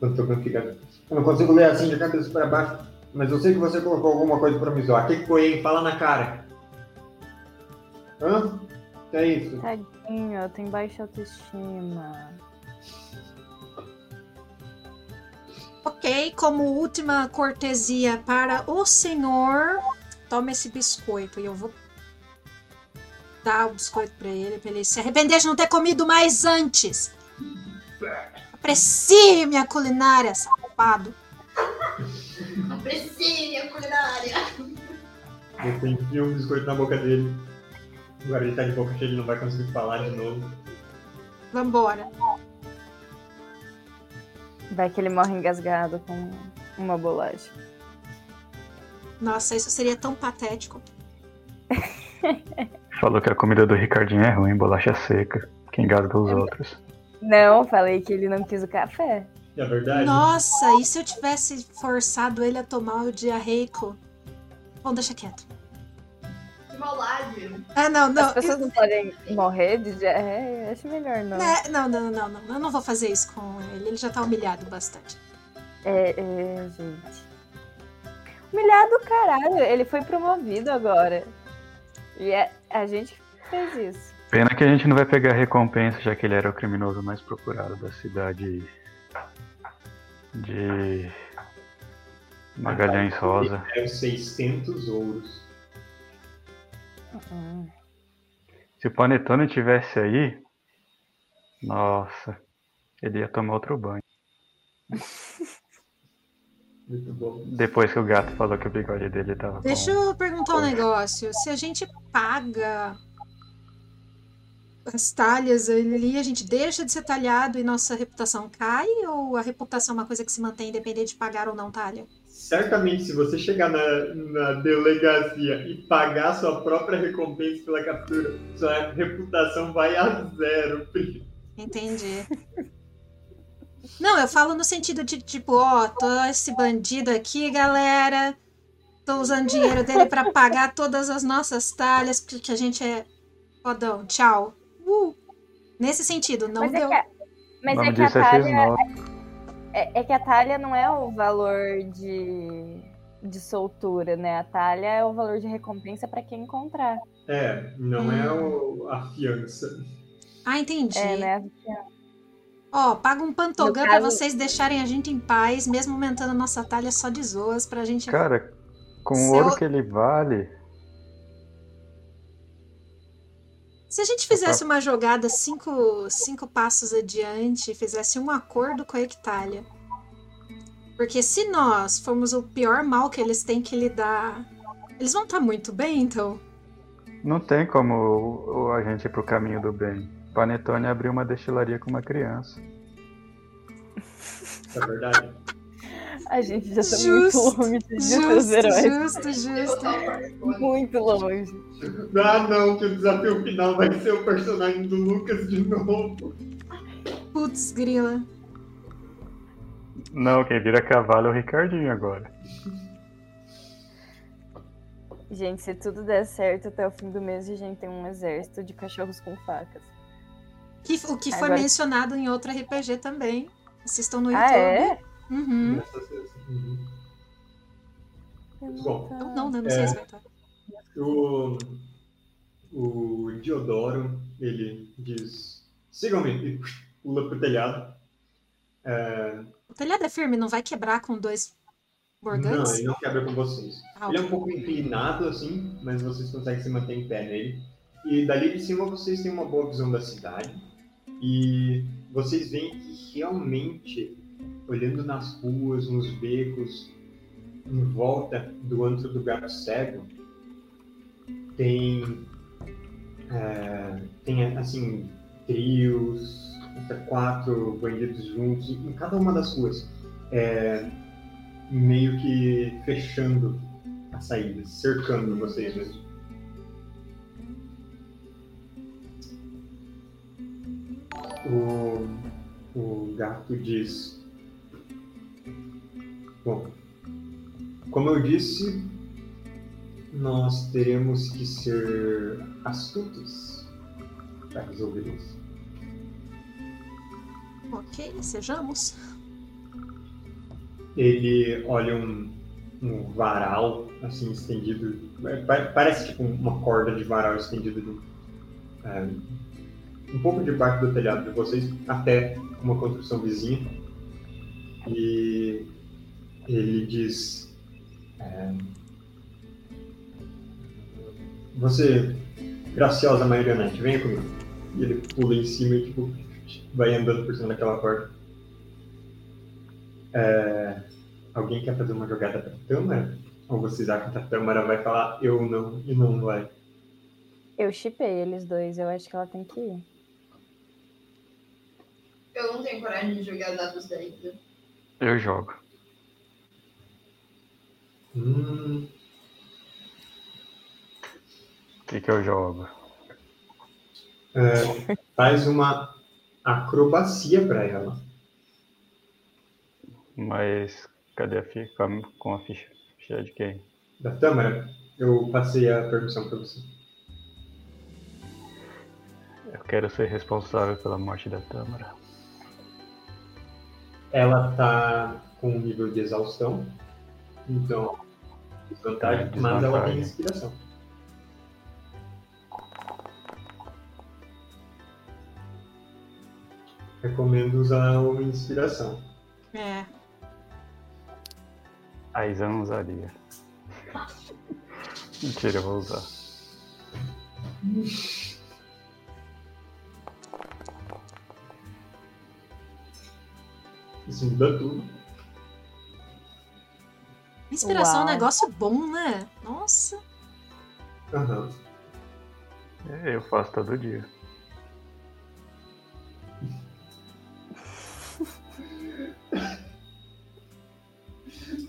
Togan fica. Eu não consigo ler assim de cabeça para baixo, mas eu sei que você colocou alguma coisa pra me zoar. O que que foi, hein? Fala na cara. Hã? Que é isso? Tadinho, tem baixa autoestima. Ok, como última cortesia para o senhor, toma esse biscoito e eu vou dar o biscoito pra ele, pra ele se arrepender de não ter comido mais antes. Aprecie minha culinária, safado. Aprecie a culinária. Você enfia um biscoito na boca dele. Agora ele tá de boca cheia, ele não vai conseguir falar de novo. Vambora. Vai que ele morre engasgado com uma bolacha. Nossa, isso seria tão patético. Falou que a comida do Ricardinho é ruim, bolacha seca, que engasga os outros. Não, falei que ele não quis o café. É verdade? Nossa, e se eu tivesse forçado ele a tomar o diarreico? Bom, deixa quieto. Que maldade. Ah, não, não. As pessoas não podem morrer de diarreia? Acho melhor não. É, não, não, não, não. Eu não vou fazer isso com ele. Ele já tá humilhado bastante. É, é, gente. Humilhado, caralho. Ele foi promovido agora. E é- a gente fez isso. Pena que a gente não vai pegar a recompensa, já que ele era o criminoso mais procurado da cidade de Magalhães Rosa. É 600 ouros. Hum. Se o Panetone tivesse aí, nossa, ele ia tomar outro banho. Depois que o gato falou que o bigode dele tava Deixa com... eu perguntar um negócio. Se a gente paga as talhas ali, a gente deixa de ser talhado e nossa reputação cai? Ou a reputação é uma coisa que se mantém independente de pagar ou não talha? Certamente, se você chegar na, na delegacia e pagar sua própria recompensa pela captura, sua reputação vai a zero. Entendi. Não, eu falo no sentido de tipo, ó, tô esse bandido aqui, galera. Tô usando dinheiro dele pra pagar todas as nossas talhas, porque a gente é fodão. Tchau. Uh. Nesse sentido, não Mas é deu. que a, O mas é que a é talha. X9. É, é que a talha não é o valor de, de soltura, né? A talha é o valor de recompensa pra quem encontrar. É, não é o- a fiança. Ah, entendi. É, né? Ó, paga um pantogã caso- vocês deixarem a gente em paz, mesmo aumentando a nossa talha só de zoas, pra gente. Cara, com o ouro eu- que ele vale, Se a gente fizesse uma jogada cinco, cinco passos adiante fizesse um acordo com a Ectália. Porque se nós formos o pior mal que eles têm que lidar, eles vão estar muito bem, então. não tem como a gente ir pro caminho do bem. Panetone abriu uma destilaria com uma criança. Isso é verdade. A gente já tá Justo, muito longe de Justo, heróis. justo, justo. Muito longe. Ah, não, que o desafio final vai ser o personagem do Lucas de novo. Putz, grila. Não, quem vira cavalo é o Ricardinho agora. Gente, se tudo der certo até o fim do mês, a gente tem um exército de cachorros com facas. Que, o que foi Agora- mencionado em outro RPG também. Assistam no YouTube. Ah, é? Uhum. Bom. Não, não, não, não sei É. se vai estar. O, o Diodoro, ele diz, sigam-me, e pula pro telhado. É, O telhado é firme, não vai quebrar com dois não, borgantes? ele não quebra com vocês. Ah, Ele é um pouco inclinado assim, mas vocês conseguem se manter em pé nele. E dali de cima vocês têm uma boa visão da cidade. E vocês veem que realmente, olhando nas ruas, nos becos, em volta do antro do gato cego, tem, é, tem assim, trios, até quatro bandidos juntos, em cada uma das ruas. É, meio que fechando a saída, cercando vocês mesmo. O, o gato diz: Bom, como eu disse, nós teremos que ser astutos para resolver isso. Ok, sejamos. ele olha um, um varal assim estendido. pa- Parece tipo uma corda de varal estendida de um, é, um pouco debaixo do telhado de vocês até uma construção vizinha. E ele diz. é, você, graciosa marionete, venha comigo. E ele pula em cima e tipo, vai andando por cima daquela corda. É, alguém quer fazer uma jogada pra Tâmara? Ou vocês acham que a Tâmara vai falar eu não e não vai? Eu chipei eles dois, eu acho que ela tem que ir. Eu não tenho coragem de jogar dados 10. né? Eu jogo. Hum, O que, que eu jogo? é, faz uma acrobacia pra ela. Mas cadê a ficha? Com a- ficha, ficha de quem? Da Tâmara, eu passei a permissão pra você. Eu quero ser responsável pela morte da Tâmara. Ela tá com um nível de exaustão, então desvantagem, É, mas ela tem desvantagem. inspiração. Recomendo usar uma inspiração. É. A Isa não usaria. Mentira, eu vou usar. Isso muda tudo. Inspiração é um Uau. negócio bom, né? Nossa. É, Eu faço todo dia.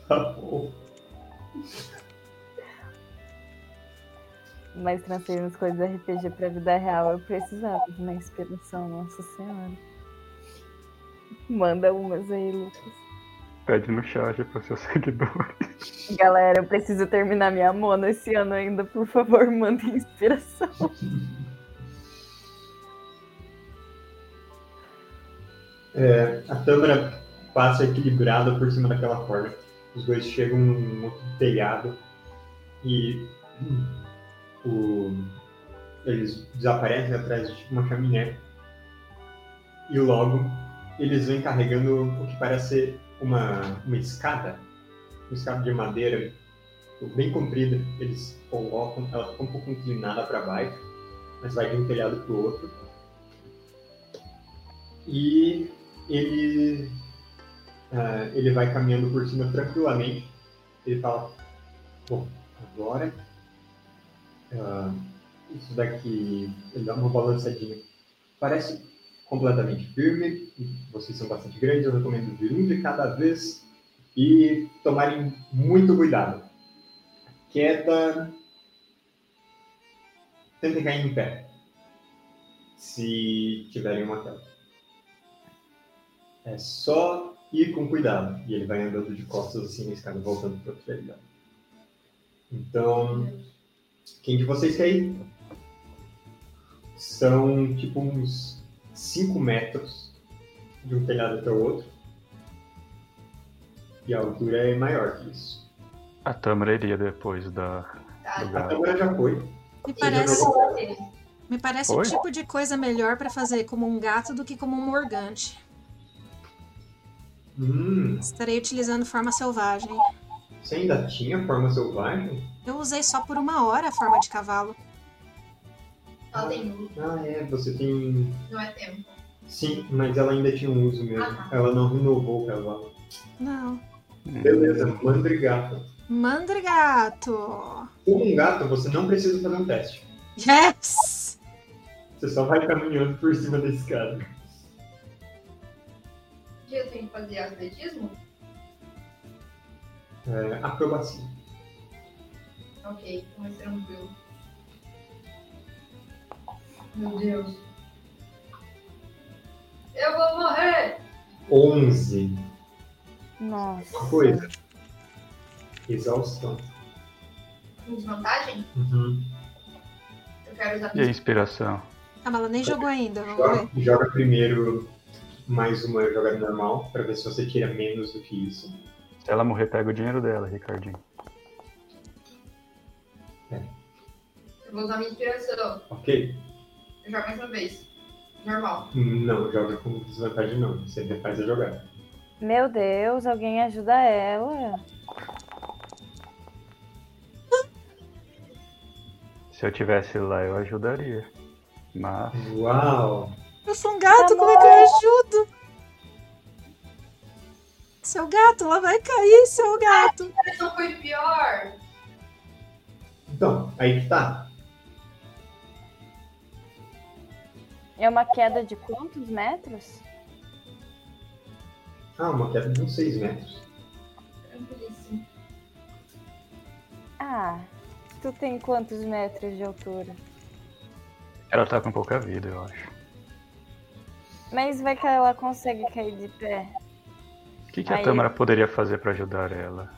Tá bom. Mas transferindo as coisas do RPG pra vida real, eu precisava de uma inspiração, nossa senhora. Manda umas aí, Lucas. Pede no chat para seus seguidores. Galera, eu preciso terminar minha mono esse ano ainda, por favor, mandem inspiração. É, a Tâmara passa equilibrada por cima daquela corda. Os dois chegam num outro telhado e hum, o- eles desaparecem atrás de uma chaminé. E logo eles vêm carregando o que parece uma, uma escada, uma escada de madeira bem comprida. Eles colocam, ela fica um pouco inclinada para baixo, mas vai de um telhado para o outro. E ele ah, ele vai caminhando por cima tranquilamente. Ele fala: Bom, agora ah, isso daqui ele dá uma balançadinha. Parece completamente firme. Vocês são bastante grandes. Eu recomendo vir um de cada vez e tomarem muito cuidado. A queda. Tentem cair em pé. Se tiverem uma queda. É só ir com cuidado. E ele vai andando de costas assim na escada, voltando para outra realidade. Então, quem de vocês quer ir? São tipo uns 5 metros de um telhado até o outro. E a altura é maior que isso. A Tâmara iria depois da, A câmera já foi. Me parece, me parece o Oi? tipo de coisa melhor pra fazer como um gato do que como um morgante. Hum, Estarei utilizando forma selvagem. você ainda tinha forma selvagem? Eu usei só por uma hora a forma de cavalo. Ela tem um, Ah, é, você tem. não é tempo. Sim, mas ela ainda tinha um uso mesmo. Ah, tá. Ela não renovou o cavalo. Não. Beleza, mandrigato. Mandrigato! Com um gato, você não precisa fazer um teste. Yes! Você só vai caminhando por cima escada. Dia eu tenho que fazer atletismo? É, acrobacia. Ok, mais tranquilo. Meu Deus. Eu vou morrer! 11. Nossa. Coisa. Exaustão. Com desvantagem? Uhum. Eu quero usar E a inspiração? Calma, ela nem jogou ainda, vamos Joga, ver. joga primeiro mais uma jogada normal, pra ver se você tira menos do que isso. Se ela morrer, pega o dinheiro dela, Ricardinho. Eu vou usar minha inspiração. Ok? Eu jogo mais uma vez. Normal. Não, joga com desvantagem não. Você refaz a jogada. Meu Deus, alguém ajuda ela. Se eu tivesse lá, eu ajudaria. Mas Uau! Eu sou um gato, Tá como é que eu ajudo? Seu gato, ela vai cair, seu gato. Essa foi pior. Então, aí que tá. É uma queda de quantos metros? Ah, uma queda de uns 6 metros. Tranquilíssimo. Ah, tu tem quantos metros de altura? ela tá com pouca vida, eu acho. Mas vai que ela consegue cair de pé. O que, que a Aí- Tâmara poderia fazer pra ajudar ela?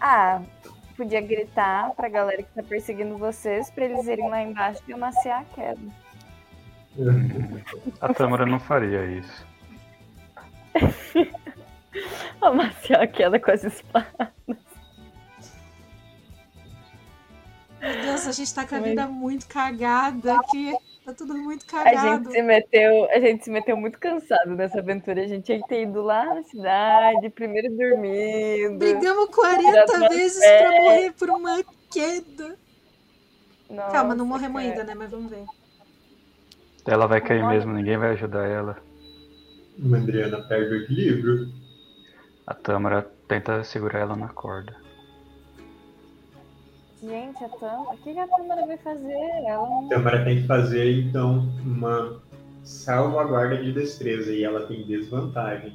Ah, podia gritar pra galera que tá perseguindo vocês pra eles irem lá embaixo e amaciar a queda. A Tâmara não faria isso. Amaciar a queda com as espadas. Meu Deus, a gente tá com a vida muito cagada aqui. Tá tudo muito A cagado. gente se meteu, a gente se meteu muito cansado nessa aventura. A gente tinha que ter ido lá na cidade, primeiro dormindo. Brigamos 40 Tirado vezes pé. pra morrer por uma queda. Nossa, Calma, não morremos ainda, né? Mas vamos ver. Ela vai cair mesmo, ninguém vai ajudar ela. Mandriana perde o equilíbrio. A Tâmara tenta segurar ela na corda. Gente, a Tâmara, o que a Tâmara vai fazer? Ela não... Tamara tem que fazer, então, uma salvaguarda de destreza e ela tem desvantagem.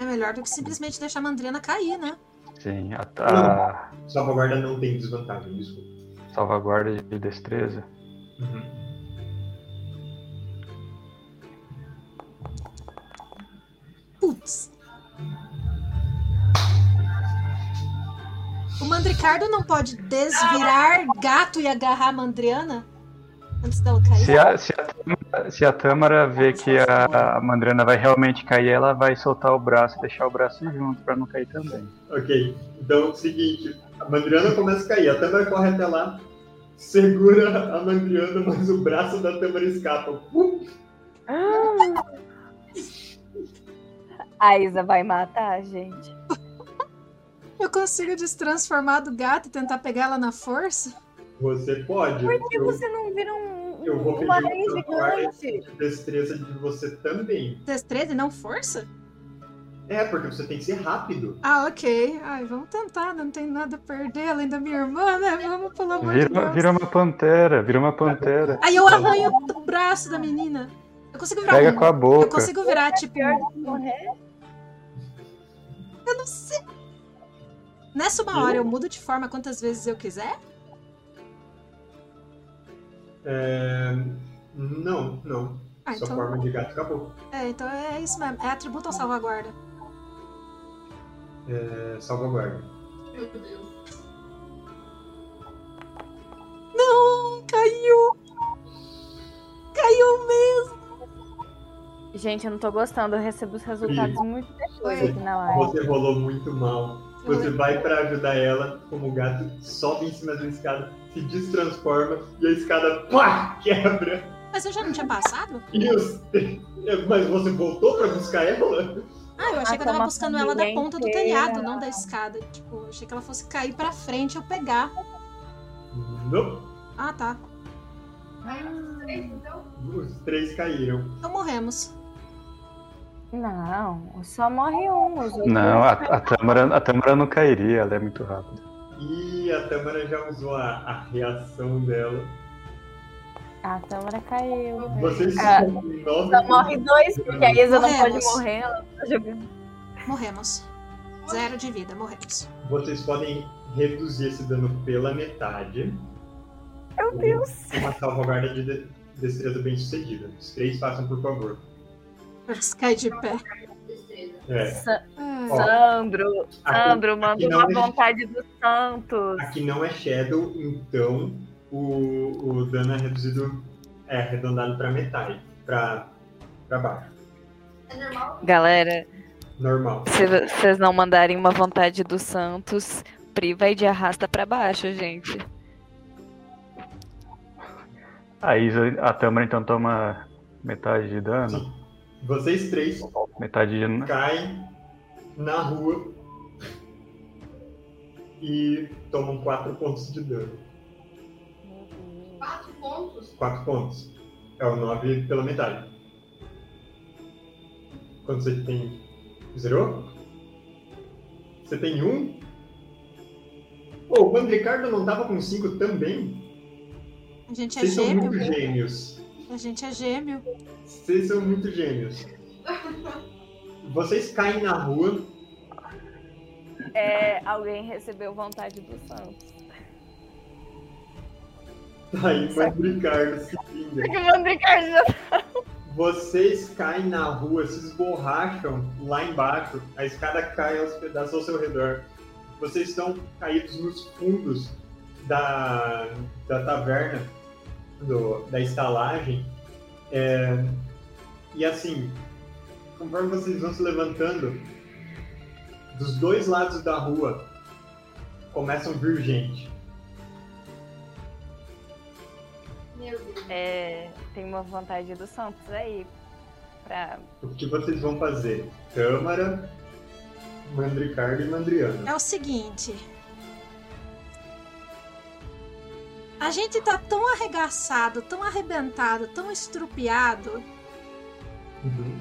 É melhor do que simplesmente deixar a Mandriana cair, né? Sim, a, a Salvaguarda não tem desvantagem, desculpa. salvaguarda de destreza. Uhum. Putz. O Mandricardo não pode desvirar gato e agarrar a Mandriana antes dela cair? Se a, se a, Tâmara- se a Tâmara vê que a, a Mandriana vai realmente cair, ela vai soltar o braço e deixar o braço junto pra não cair também. Ok, então é o seguinte, a Mandriana começa a cair, a Tamara corre até lá, segura a Mandriana, mas o braço da Tamara escapa. Uh! A Isa vai matar a gente. Eu consigo destransformar do gato e tentar pegar ela na força? Você pode. Por que eu, você não vira um, eu vou uma pedir aranha gigante? de destreza de você também. Destreza e não força? É, porque você tem que ser rápido. Ah, ok. Ai, vamos tentar, não tem nada a perder além da minha irmã, né? Vamos, pelo amor de Vira, Deus. vira uma pantera, vira uma pantera. Aí eu arranho o braço da menina. Eu consigo virar Pega um- com a Eu boca. consigo virar, tipo. Pior do que morrer? Eu não sei. Nessa uma hora eu mudo de forma quantas vezes eu quiser? É... Não, não. Ah, Sua então. forma de gato acabou. É, então é isso mesmo. É atributo ou salvaguarda? É... Salvaguarda. Meu Deus. Não, caiu! Caiu mesmo! Gente, eu não tô gostando. Eu recebo os resultados muito depois Oi. aqui na live. Você rolou muito mal. Você vai pra ajudar ela, como o gato sobe em cima da escada, se destransforma e a escada pá, quebra. Mas eu já não tinha passado? E os... Mas você voltou pra buscar ela? Ah, eu achei Ah, que eu tava buscando ela da ponta do telhado, não da escada. Tipo, eu achei que ela fosse cair pra frente e eu pegar. Não. Ah, tá. Aí os três, então. Os três caíram. Então morremos. Não, só morre um. Os outros Não, a, a, Tâmara, a Tâmara não cairia, ela é muito rápida. E a Tamara já usou a, a reação dela. A Tâmara caiu. Vocês Ah, são nove Só morre dois, porque a Isa não pode Morremos. morrer. Ela tá jogando. Morremos. Zero de vida, morremos. Vocês podem reduzir esse dano pela metade. Meu Deus. Uma salvaguarda de de- destreza bem sucedida. Os três façam, por favor. Vamos cair de pé. É. Sa- Ah, Ó, Sandro, Sandro, aqui manda uma é- vontade dos santos. Aqui não é Shadow, então o, o dano é reduzido, é arredondado para metade, para baixo. É normal? Galera, Normal. se vocês não mandarem uma vontade do Santos, Pri vai de arrasta pra baixo, gente. A Isa, a Tâmara então toma metade de dano. Sim. Vocês três Metade de. caem na rua e tomam 4 pontos de dano. Quatro pontos? 4 pontos. É o 9 pela metade. Quando você tem. Zerou? Você tem 1? Um? Pô, o Mandricardo não tava com 5 também? A gente é Vocês são muito gêmeos. A gente é gêmeo. Vocês são muito gêmeos. Vocês caem na rua. É, alguém recebeu vontade do Santos. Aí, Mandricardo se o Mandricardo já Vocês caem na rua, se esborracham lá embaixo, a escada cai aos pedaços ao seu redor. Vocês estão caídos nos fundos da, da taverna, do- da estalagem. É, e assim, conforme vocês vão se levantando, dos dois lados da rua começam a vir gente. Meu Deus. É, tem uma vontade do Santos aí. Pra... O que vocês vão fazer? Câmara, Mandricardo e Mandriano. É o seguinte. A gente tá tão arregaçado, tão arrebentado, tão estrupiado, Uhum.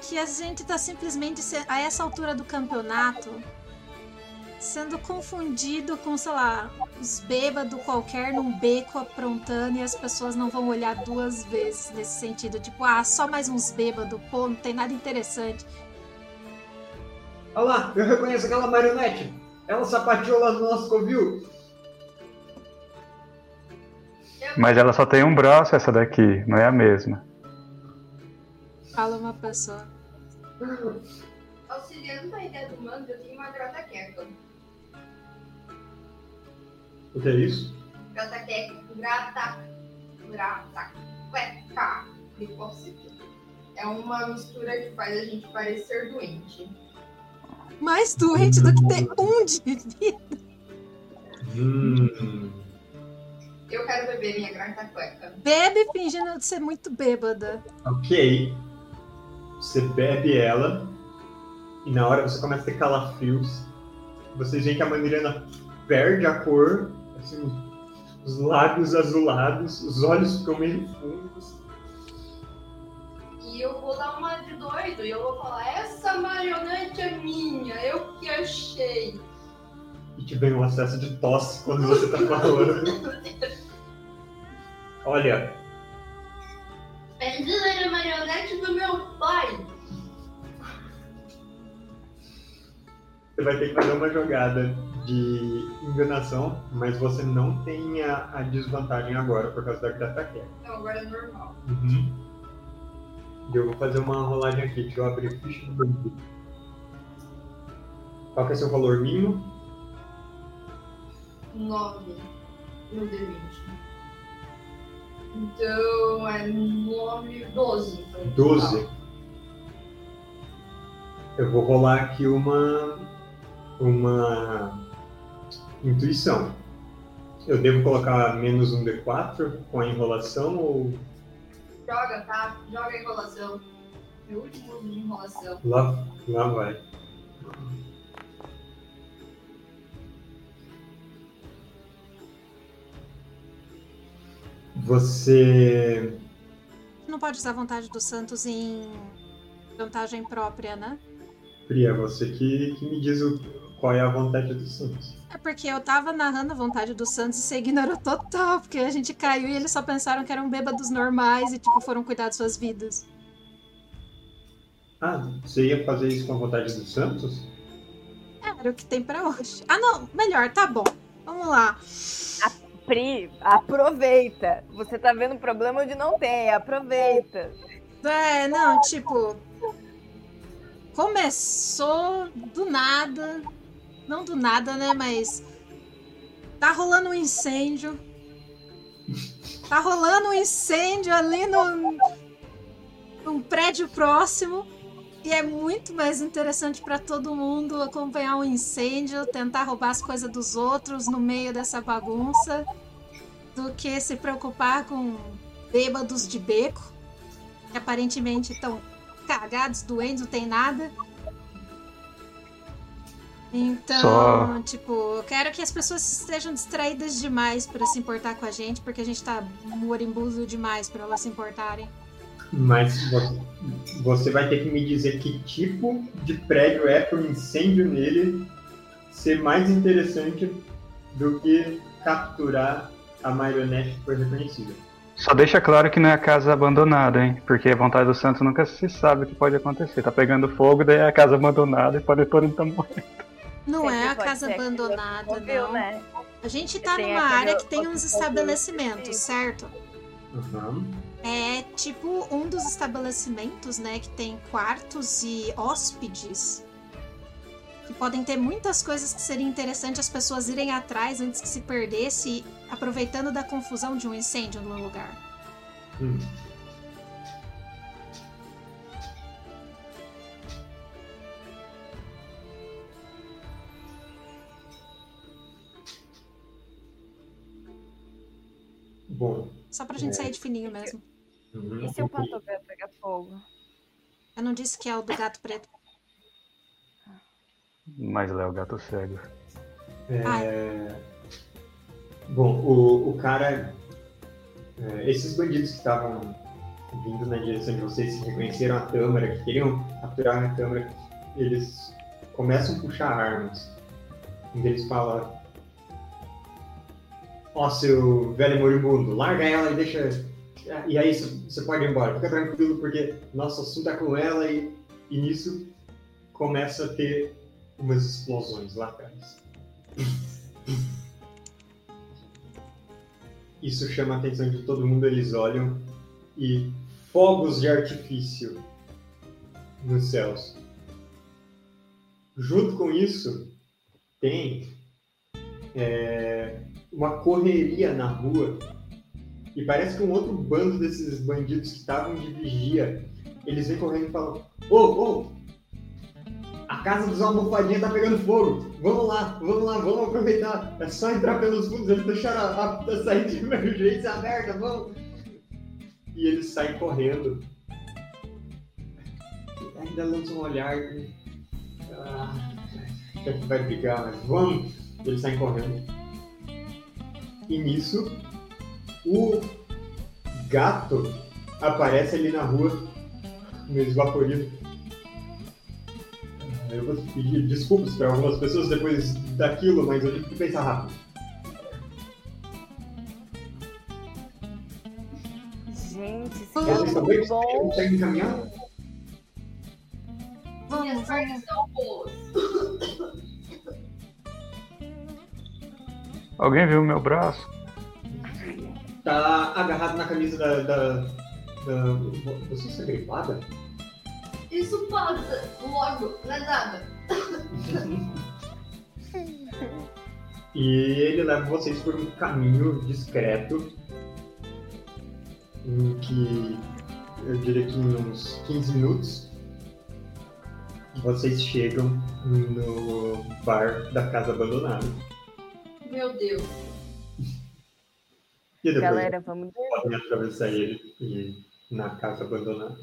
que a gente tá simplesmente, a essa altura do campeonato, sendo confundido com, sei lá, uns bêbados qualquer num beco aprontando e as pessoas não vão olhar duas vezes nesse sentido. Tipo, ah, só mais uns bêbados, pô, não tem nada interessante. Olha lá, eu reconheço aquela marionete. Ela sapateou lá no nosso covil. Mas ela só tem um braço, essa daqui, não é a mesma. Fala uma pessoa. Auxiliando a ideia do mando, eu tenho uma grataqueca. O que é isso? Grataqueca. Grata. Grataqueca. É uma mistura que faz a gente parecer doente. Mais doente do que ter um de vida. Hum. Eu quero beber minha grataqueca. Bebe fingindo de ser muito bêbada. Ok. Você bebe ela. E na hora você começa a ter calafrios. Vocês veem que a Mandriana perde a cor. Assim, os lábios azulados. Os olhos ficam meio fundos. E eu vou dar uma de doido. E eu vou falar: essa marionete é minha. Eu que achei. E te vem um acesso de tosse quando você tá falando. Olha, Angela era a marionete do meu pai. Você vai ter que fazer uma jogada de enganação, mas você não tem a, a desvantagem agora por causa da grataqueca. Não, agora é normal. Uhum. E eu vou fazer uma rolagem aqui, deixa eu abrir a ficha do bandido. Qual que é seu valor mínimo? 9 no D20. Então é 9, 12. Então, 12. Eu vou rolar aqui uma. uma. intuição. Eu devo colocar menos um D4 com a enrolação ou Joga, tá? Joga a enrolação. Meu último de enrolação. lá, lá vai? Você. Não pode usar a vontade do Santos em vantagem própria, né? Pri, você que, que me diz o, qual é a vontade do Santos. É porque eu tava narrando a vontade do Santos e você ignorou total, porque a gente caiu e eles só pensaram que eram bêbados normais e, tipo, foram cuidar de suas vidas. Ah, você ia fazer isso com a vontade do Santos? É, Era o que tem pra hoje. Ah, não, melhor, tá bom. Vamos lá. Pri, aproveita. Você tá vendo problema onde não tem, aproveita. É, não, tipo. Começou do nada. Não do nada, né? Mas. Tá rolando um incêndio. Tá rolando um incêndio ali no. um prédio próximo e é muito mais interessante para todo mundo acompanhar um incêndio, tentar roubar as coisas dos outros no meio dessa bagunça, do que se preocupar com bêbados de beco, que aparentemente estão cagados, doentes, não tem nada. Então, Só- tipo, eu quero que as pessoas estejam distraídas demais para se importar com a gente, porque a gente tá morimbundo demais para elas se importarem. Mas você, vai ter que me dizer que tipo de prédio é para o incêndio nele ser mais interessante do que capturar a marionete que foi reconhecida. Só deixa claro que não é a casa abandonada, hein? Porque a vontade do santo nunca se sabe o que pode acontecer. Tá pegando fogo, daí é a casa abandonada e pode todo mundo tá morrendo. Não Sempre é a casa abandonada, não. né? A gente tá Tem numa área que tem uns estabelecimentos, certo? Aham. É tipo um dos estabelecimentos, né, que tem quartos e hóspedes. Que podem ter muitas coisas que seria interessante as pessoas irem atrás antes que se perdesse, aproveitando da confusão de um incêndio no lugar. Hum. Bom, Só pra gente É. sair de fininho mesmo. Uhum, E se o ok. pantograma pegar fogo? Eu não disse que é o do gato preto. Mas Léo, gato cego. É, Bom, o, o cara. é, esses bandidos que estavam vindo na direção de vocês, que reconheceram a câmara, que queriam capturar a câmara, eles começam a puxar armas. Um deles fala: Ó, seu velho moribundo, larga ela e deixa. E aí você pode ir embora, fica tranquilo, porque nosso assunto é com ela e, e nisso começa a ter umas explosões lá atrás. Isso chama a atenção de todo mundo, eles olham e fogos de artifício nos céus. Junto com isso, tem é, uma correria na rua e parece que um outro bando desses bandidos que estavam de vigia, eles vêm correndo e falam: Ô, ô, a casa dos almofadinhas tá pegando fogo. Vamos lá, vamos lá, vamos aproveitar. É só entrar pelos fundos, eles deixaram a, a saída de emergência aberta, vamos. E eles saem correndo. Ainda lançam um olhar. de, Ah, que vai brigar, mas vamos. Eles saem correndo. E nisso, o gato aparece ali na rua, meio esvaporido. Eu vou pedir desculpas para algumas pessoas depois daquilo, mas eu tive que pensar rápido. Gente, esse Vocês Vocês estão bem? bom. Conseguem caminhar? Minhas boas. Alguém viu meu braço? Tá agarrado na camisa da. da, da... Você está gripada? Isso passa logo, não é nada. E ele leva vocês por um caminho discreto, em que eu diria que em uns 15 minutos vocês chegam no bar da casa abandonada. Meu Deus. E depois Galera, vamos podem atravessar ele e ir na casa abandonada.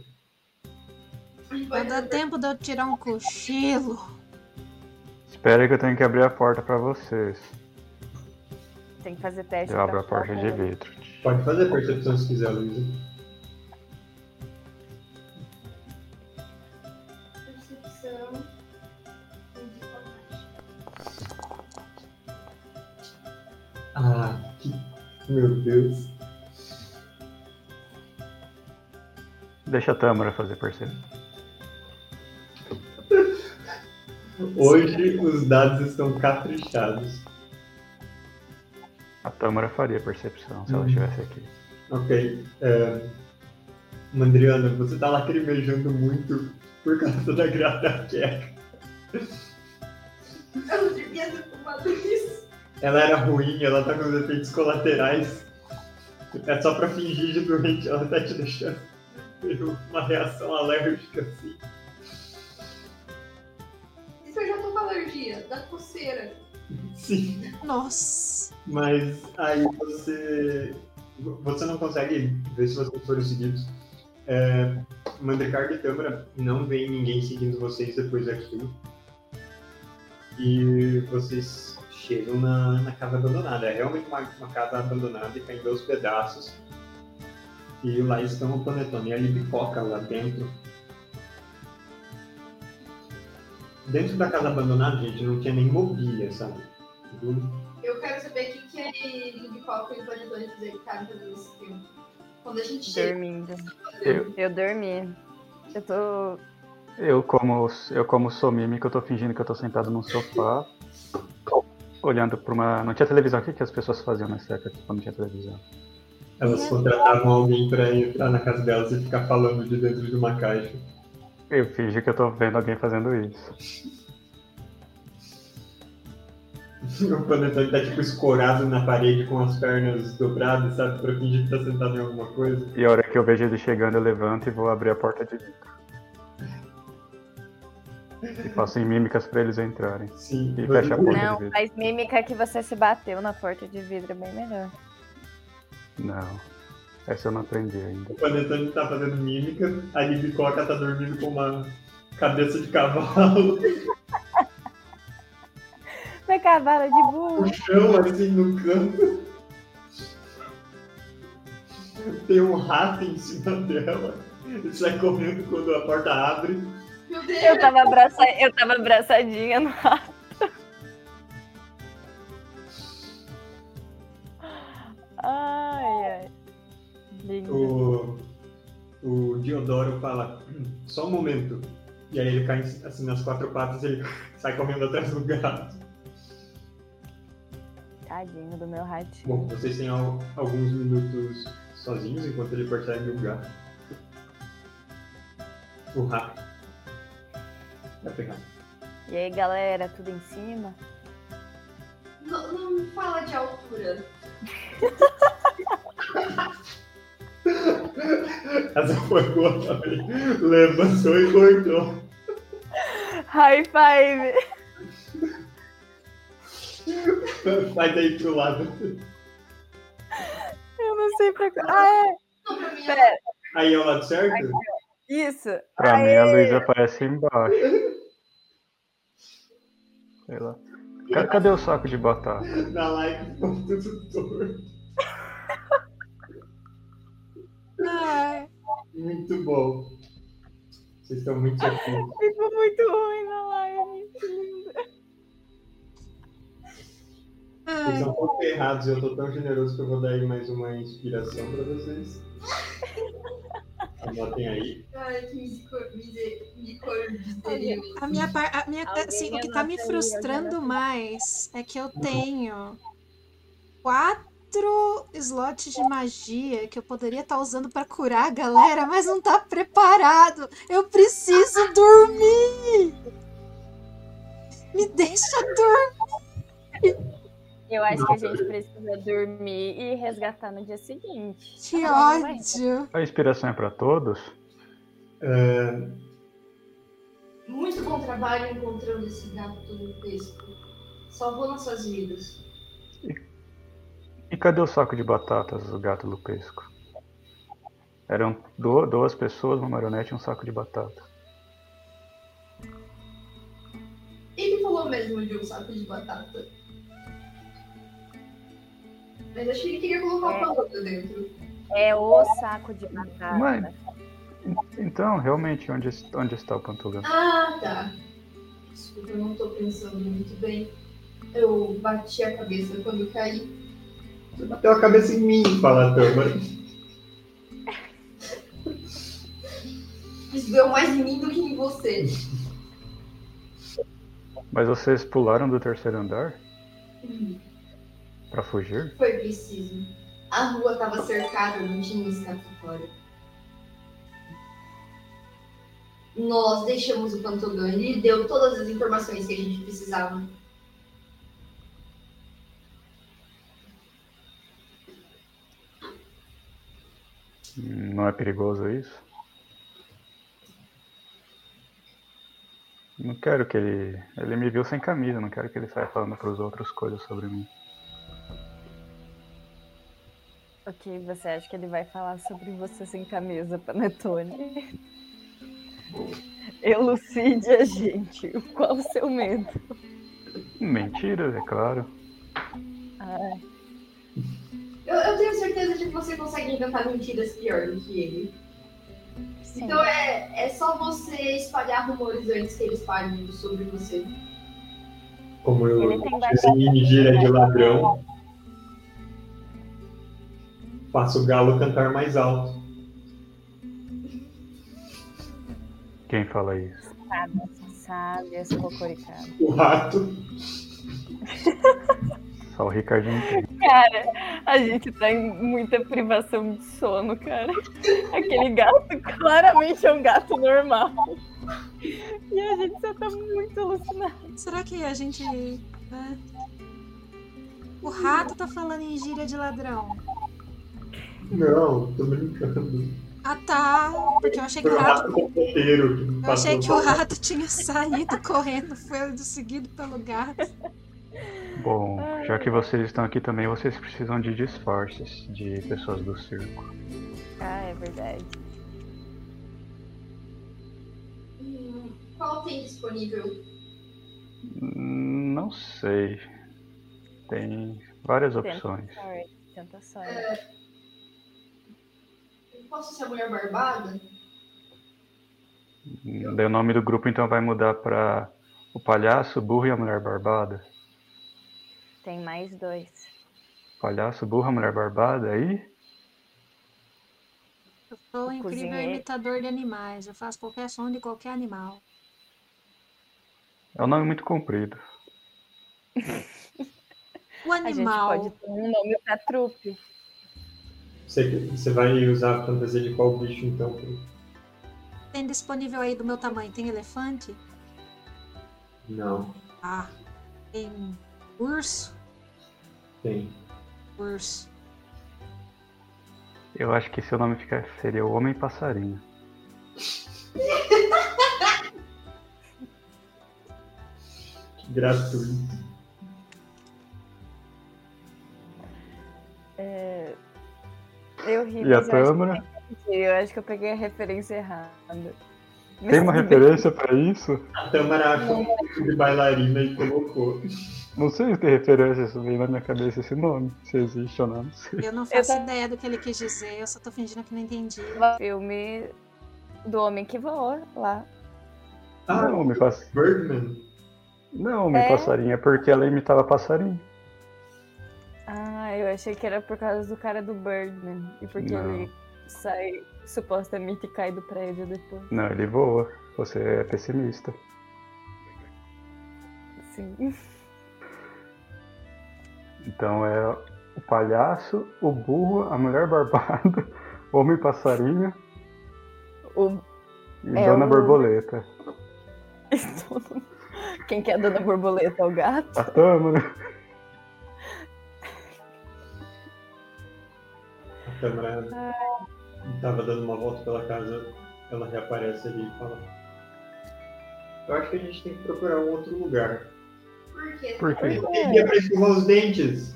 Vai dar tempo de eu tirar um cochilo. Espera aí que eu tenho que abrir a porta pra vocês. Tem que fazer teste. Eu abro a pra porta de vidro. Pode fazer a percepção se quiser, Luísa. Meu Deus. Deixa a Tâmara fazer perceber. Hoje os dados estão caprichados. A Tâmara faria percepção se ela Uhum. estivesse aqui. Ok. É... Mandriana, você tá lacrimejando muito por causa da grata queca. Eu não devia ter tomado isso. Ela era ruim, ela tá com os efeitos colaterais. É só pra fingir de doente, ela tá te deixando. Uma reação alérgica assim. Isso eu já tô com alergia, da coceira. Sim. Nossa. Mas aí você. Você não consegue ver se vocês foram seguidos. É, Mandricardo e Câmara não vem ninguém seguindo vocês depois daquilo. E vocês chegam na, na casa abandonada. É realmente uma, uma casa abandonada e caindo aos pedaços. E lá estão o Panetone e a Libicoca lá dentro. Dentro da casa abandonada, gente, não tinha nem mobília, sabe? Eu quero saber o que, que ele de coca e o panetone fizeram fazendo esse filme. Quando a gente chega. Dormindo. Eu, Eu dormi. Eu tô. eu, como, eu como sou mímica, eu tô fingindo que eu tô sentado num sofá, olhando pra uma. Não tinha televisão. O que, que as pessoas faziam nessa época quando não tinha televisão? Elas contratavam alguém pra entrar na casa delas e ficar falando de dentro de uma caixa. Eu fingi que eu tô vendo alguém fazendo isso. O Panetone tá tipo escorado na parede com as pernas dobradas, sabe? Pra fingir que tá sentado em alguma coisa. E a hora que eu vejo ele chegando, eu levanto e vou abrir a porta de vidro. E faço em mímicas pra eles entrarem. Sim. E fecha a porta. Não, de vidro. faz mímica que você se bateu na porta de vidro, é bem melhor. Não. Essa eu não aprendi ainda. O Panetone tá fazendo mímica, a Libicoca tá dormindo com uma cabeça de cavalo Foi cavalo de burro. no chão, assim, no canto. Tem um rato em cima dela. E sai correndo quando a porta abre. Meu Deus! Eu tava, abraça... eu tava abraçadinha no rato. Ai, ai. Lindo. O, o Diodoro fala, "Hum, só um momento. E aí ele cai assim nas quatro patas e ele sai correndo atrás do gato. Tadinho do meu ratinho. Bom, vocês têm al- alguns minutos sozinhos enquanto ele persegue o gato. O rato. Vai pegar. E aí, galera, tudo em cima? Não, não fala de altura. Essa foi boa também. Levantou e cortou. High five! Faz aí pro lado. Eu não sei pra qual. Ah, é! Mim, Pera, Aí é o lado certo? Isso! Pra mim, Aê! a Luísa aparece embaixo. Sei lá. Ca- Cadê o saco de batata? Na live ficou tudo torto. Ai, Muito bom. Vocês estão muito certinhos. Ficou muito ruim na live. Vocês são um pouco errados e eu tô tão generoso que eu vou dar aí mais uma inspiração pra vocês. Anotem aí. Ai, que misicor- mise- misericórdia. A minha, par- a minha assim, o que tá me frustrando mais é que eu tenho quatro slots de magia que eu poderia estar usando pra curar a galera, mas não tá preparado. Eu preciso dormir. Me deixa dormir. Eu acho que a gente precisa dormir e resgatar no dia seguinte. Que Ah, vai. ódio. A inspiração é pra todos? É, Muito bom trabalho encontrando esse gato do pesco. Salvou nossas vidas. E cadê o saco de batatas do gato lupesco? Eram du- duas pessoas, uma marionete e um saco de batata. Ele falou mesmo de um saco de batata. Mas acho que ele queria colocar É. outra dentro. É o saco de batata. Mãe. Então, realmente, onde, onde está o pantulão? Ah, tá. Desculpa, eu não tô pensando muito bem. Eu bati a cabeça quando caí. Você bateu a cabeça em mim, fala a. Isso doeu mais em mim do que em você. Mas vocês pularam do terceiro andar Hum, para fugir? Foi preciso. A rua estava cercada, não tinha escapatória. Nós deixamos o Pantogão, ele deu todas as informações que a gente precisava. Não é perigoso isso? Não quero que ele. Ele me viu sem camisa, não quero que ele saia falando para os outros coisas sobre mim. Ok, você acha que ele vai falar sobre você sem camisa, Panetone? Elucide a gente. Qual o seu medo? Mentiras, é claro. Ai, Eu, eu tenho certeza de que você consegue inventar mentiras pior do que ele. sim. Então é, é só você espalhar rumores antes que eles falem sobre você. Como eu Ele tem desenhei gira de ladrão, faço o galo cantar mais alto. Quem fala isso? Sabe, esse cocoricado. O rato, Só o Ricardinho. Cara, a gente tá em muita privação de sono, cara. Aquele gato claramente é um gato normal. E a gente só tá muito alucinado. Será que a gente. né? O rato tá falando em gíria de ladrão. Não, tô brincando. Ah tá, porque eu achei que o rato. Eu achei que o rato tinha saído correndo, foi seguido pelo gato. Bom, já que vocês estão aqui também, vocês precisam de disfarces de pessoas do circo. Ah, é verdade. Hum, qual tem disponível? Hum, Não sei. Tem várias opções. Tenta sorte. Tenta sorte. Eu posso ser a mulher barbada? Daí o nome do grupo então vai mudar pra O Palhaço, o Burro e a Mulher Barbada. Tem mais dois. Palhaço, Burro, a Mulher Barbada, aí? Eu sou um incrível cozinheiro. imitador de animais. Eu faço qualquer som de qualquer animal. É um nome muito comprido. O A gente animal. pode ter um nome pra trupe. Você, você vai usar a fantasia de qual bicho então? Tem disponível aí do meu tamanho? Tem elefante? Não, Ah. Tem urso? tem. Urso. Eu acho que seu nome fica, seria o Homem Passarinho. Gratuito. Eu ri, E a eu Tâmara? que, eu acho que eu peguei a referência errada. Mas Tem uma referência pra isso? A Tamara achou um de bailarina e colocou. Não sei se tem referência, isso veio na minha cabeça esse nome. Se existe ou não, não sei. Eu não faço tá- ideia do que ele quis dizer, eu só tô fingindo que não entendi. Filme do Homem que Voa lá. Ah, Não, Homem Passarinho. Birdman. Não, Homem É? Passarinho, é porque ela imitava passarinho. Ah, eu achei que era por causa do cara do Birdman. E porque Não. ele sai supostamente cai do prédio depois. Não, ele voa. Você é pessimista. Sim. Então é o palhaço, o burro, a mulher barbada, o homem passarinho O... e É Dona o- Borboleta. Quem que é a Dona Borboleta? O gato? A Tâmara. A Tamara tava dando uma volta pela casa, ela reaparece ali e fala. Eu acho que a gente tem que procurar um outro lugar. Por quê? Por quê? Tem pra escovar os dentes.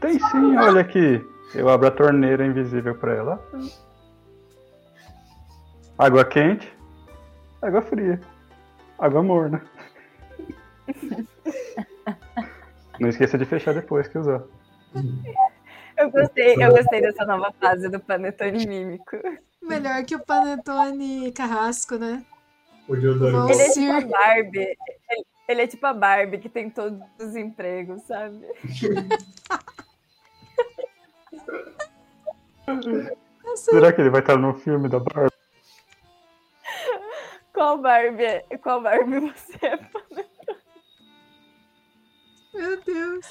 Tem sim, olha aqui. Eu abro a torneira invisível pra ela. Água quente, água fria, água morna. Não esqueça de fechar depois que usar. Eu gostei, eu gostei dessa nova fase do Panetone Mímico. Melhor que o Panetone Carrasco, né? O Diodoro. Ele é tipo a Barbie. Ele, ele é tipo a Barbie que tem todos os empregos, sabe? Será que ele vai estar no filme da Barbie? Qual Barbie é? Qual Barbie você é? Meu Deus.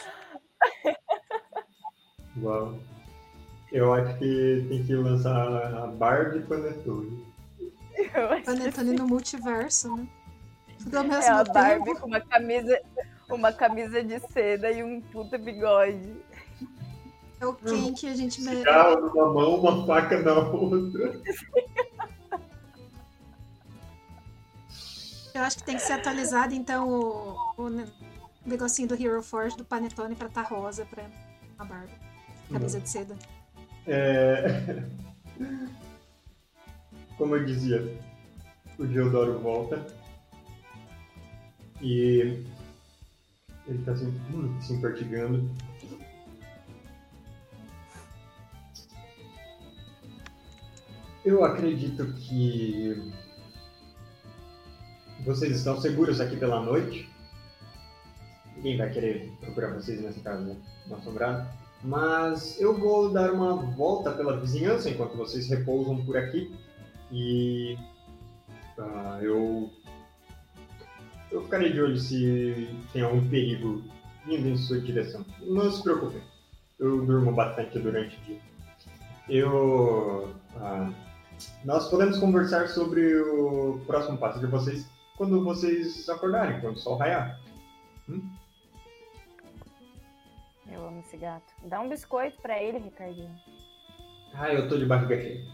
Uau. Eu acho que tem que lançar a Barbie Panetone. Panetone no multiverso, né? Tudo ao é mesmo a Barbie tempo. com uma camisa, uma camisa de seda e um puta bigode. É o quem que a gente merece. Carro numa mão, uma faca na outra. Eu acho que tem que ser atualizado, então, o, o ne- negocinho do Hero Force do Panetone pra tá rosa pra a barba. Camisa de seda. É... Como eu dizia, o Diodoro volta e ele tá assim, hum, se impertigando. Eu acredito que vocês estão seguros aqui pela noite. Ninguém vai querer procurar vocês nessa casa assombrada. Mas eu vou dar uma volta pela vizinhança enquanto vocês repousam por aqui. E ah, eu eu ficarei de olho se tem algum perigo vindo em sua direção. Não se preocupem, eu durmo bastante durante o dia. Eu ah, nós podemos conversar sobre o próximo passo de vocês quando vocês acordarem, quando o sol raiar. Eu amo esse gato. Dá um biscoito pra ele, Ricardinho. Ah, eu tô de barriga cheia.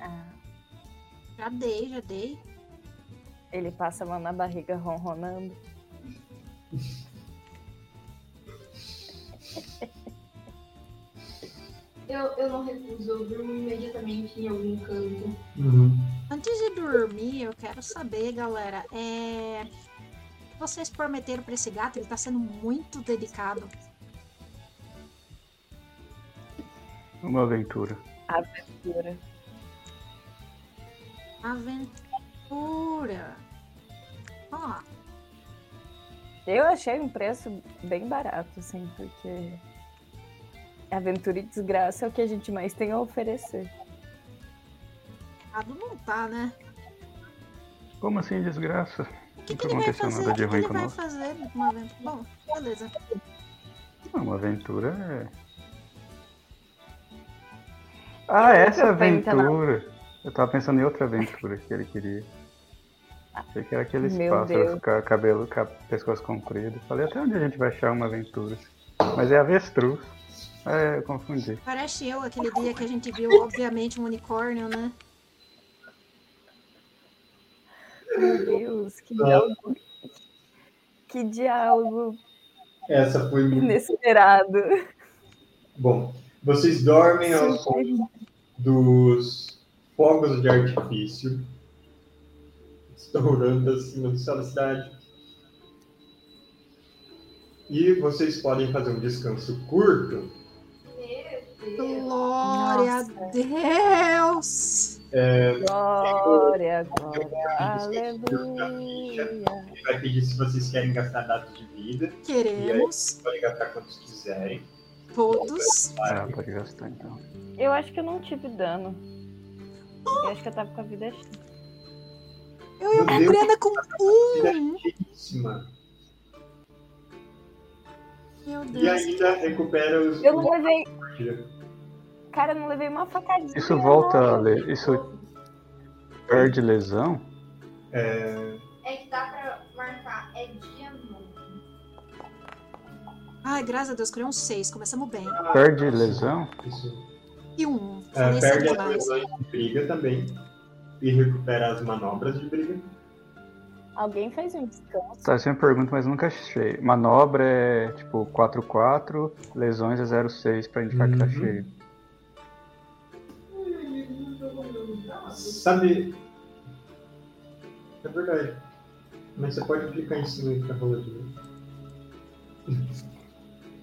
Ah, Já dei, já dei. ele passa a mão na barriga ronronando. Eu, eu não recuso, eu durmo imediatamente em algum canto. Antes de dormir, eu quero saber, galera, é. o que Vocês prometeram pra esse gato, ele tá sendo muito delicado. Uma aventura. Aventura. Aventura. Ó, Eu achei um preço bem barato, assim, porque aventura e desgraça é o que a gente mais tem a oferecer. errado não tá, né? Como assim, desgraça? O que, Nunca que ele vai aconteceu fazer? nada O de que, que ruim ele vai conosco. fazer numa aventura? Bom, beleza. Não, uma aventura é. Ah, essa aventura! Eu tava pensando em outra aventura que ele queria. Achei que era aqueles Meu pássaros com a- cabelo, com pescoço comprido. Falei até onde a gente vai achar uma aventura. Mas é avestruz. É, eu confundi. Parece eu aquele dia que a gente viu, obviamente, um unicórnio, né? Meu Deus, que diálogo. Que diálogo Essa foi muito inesperado. bom. Vocês dormem ao som dos fogos de artifício estourando acima do céu da cidade. E vocês podem fazer um descanso curto. Meu Deus. Glória Nossa. a Deus! Glória, glória, aleluia. Ele vai pedir se vocês querem gastar dados de vida. Queremos Podem gastar quantos quiserem. Todos. Ah, pode gastar então. Eu acho que eu não tive dano. Eu acho que eu tava com a vida cheia. Eu e Deus. Brenda com um. Meu E Deus. ainda recupera os. Eu não levei. Cara, eu não levei uma facadinha. Isso volta a ler. Isso perde lesão? É, É que dá Ai, graças a Deus, escolheu um 6. Começamos bem. Perde lesão? isso. E um. É, perde as mais. lesões de briga também. E recupera as manobras de briga. Alguém fez um descanso. Tá, eu sempre pergunto, mas nunca achei. Manobra é tipo 4-4, lesões é 0,6 pra indicar que tá Uhum. cheio. Sabe. É verdade. Mas você pode clicar em cima e ficar rolando de novo.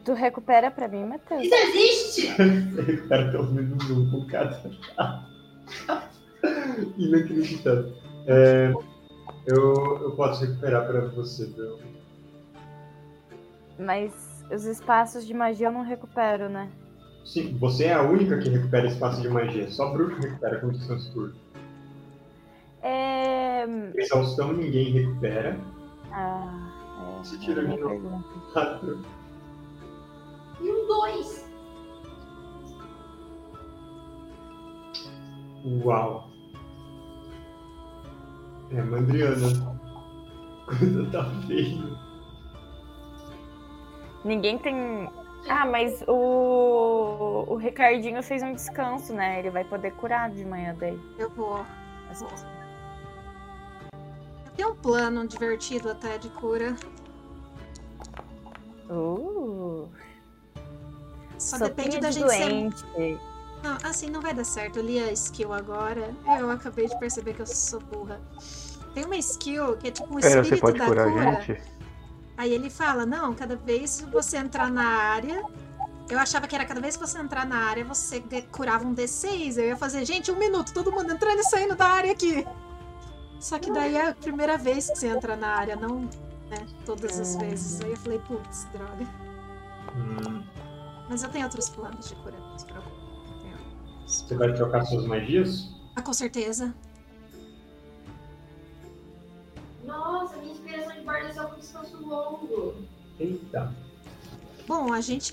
Tu recupera pra mim, Matheus? Isso existe! Recupera pelo menos um por cada. Inacreditável. É, eu, eu posso recuperar pra você, viu? Mas os espaços de magia eu não recupero, né? Sim, você é a única que recupera espaço de magia. Só bruxo recupera com descanso curto. É. Exaustão ninguém recupera. Ah, é. Se tira é de novo. E um dois. Uau. É, Mandriana. Coisa tá feio. Ninguém tem. Ah, mas o. O Ricardinho fez um descanso, né? Ele vai poder curar de manhã daí. Eu vou. Pessoas. Eu Tem um plano divertido até de cura. Uh, Só depende da de gente ser. doente. Não, assim não vai dar certo. Eu li a skill agora. Eu acabei de perceber que eu sou burra. Tem uma skill que é tipo um Pera, espírito você pode da curar cura. gente? Aí ele fala, não, cada vez que você entrar na área. Eu achava que era cada vez que você entrar na área, você curava um D6. Eu ia fazer, gente, um minuto, todo mundo entrando e saindo da área aqui. Só que daí é a primeira vez que você entra na área, não né, todas as vezes. Aí eu falei, putz, droga. Hum, Mas eu tenho outros planos de cura, não se preocupe. Você vai trocar suas magias? Ah, com certeza. Nossa, minha inspiração de bardo é só com descanso longo. Eita. Bom, a gente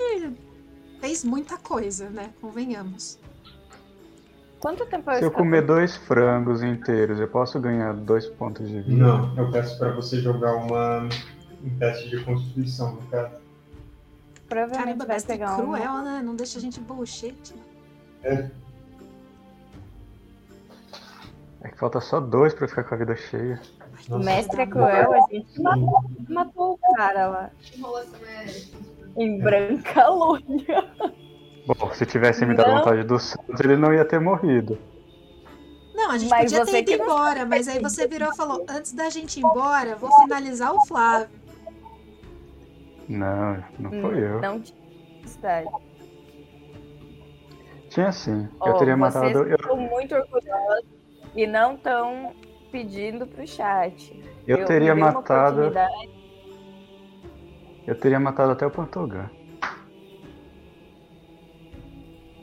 fez muita coisa, né? Convenhamos. Quanto tempo eu Se eu comer dois frangos inteiros, eu posso ganhar dois pontos de vida? Não, eu peço pra você jogar uma, um teste de constituição, no caso. Provavelmente Caramba, vai que pegar um. cruel, né? Não deixa a gente bullshit. É que falta só dois pra ficar com a vida cheia. O Nossa. mestre é cruel, a gente matou, matou o cara lá. É. Em branca lúnia. Bom, se tivesse me dado Não. vontade do Santos, ele não ia ter morrido. Não, a gente Mas podia ter ido embora, mas aí você virou e falou: antes da gente ir embora, vou finalizar o Flávio. Não, não foi eu. Não tinha necessidade. Tinha sim. Eu Ó, teria vocês matado. Eu, estão muito orgulhosos e não estão pedindo pro chat. eu teria dei uma matado. Eu teria matado até o Pantogan.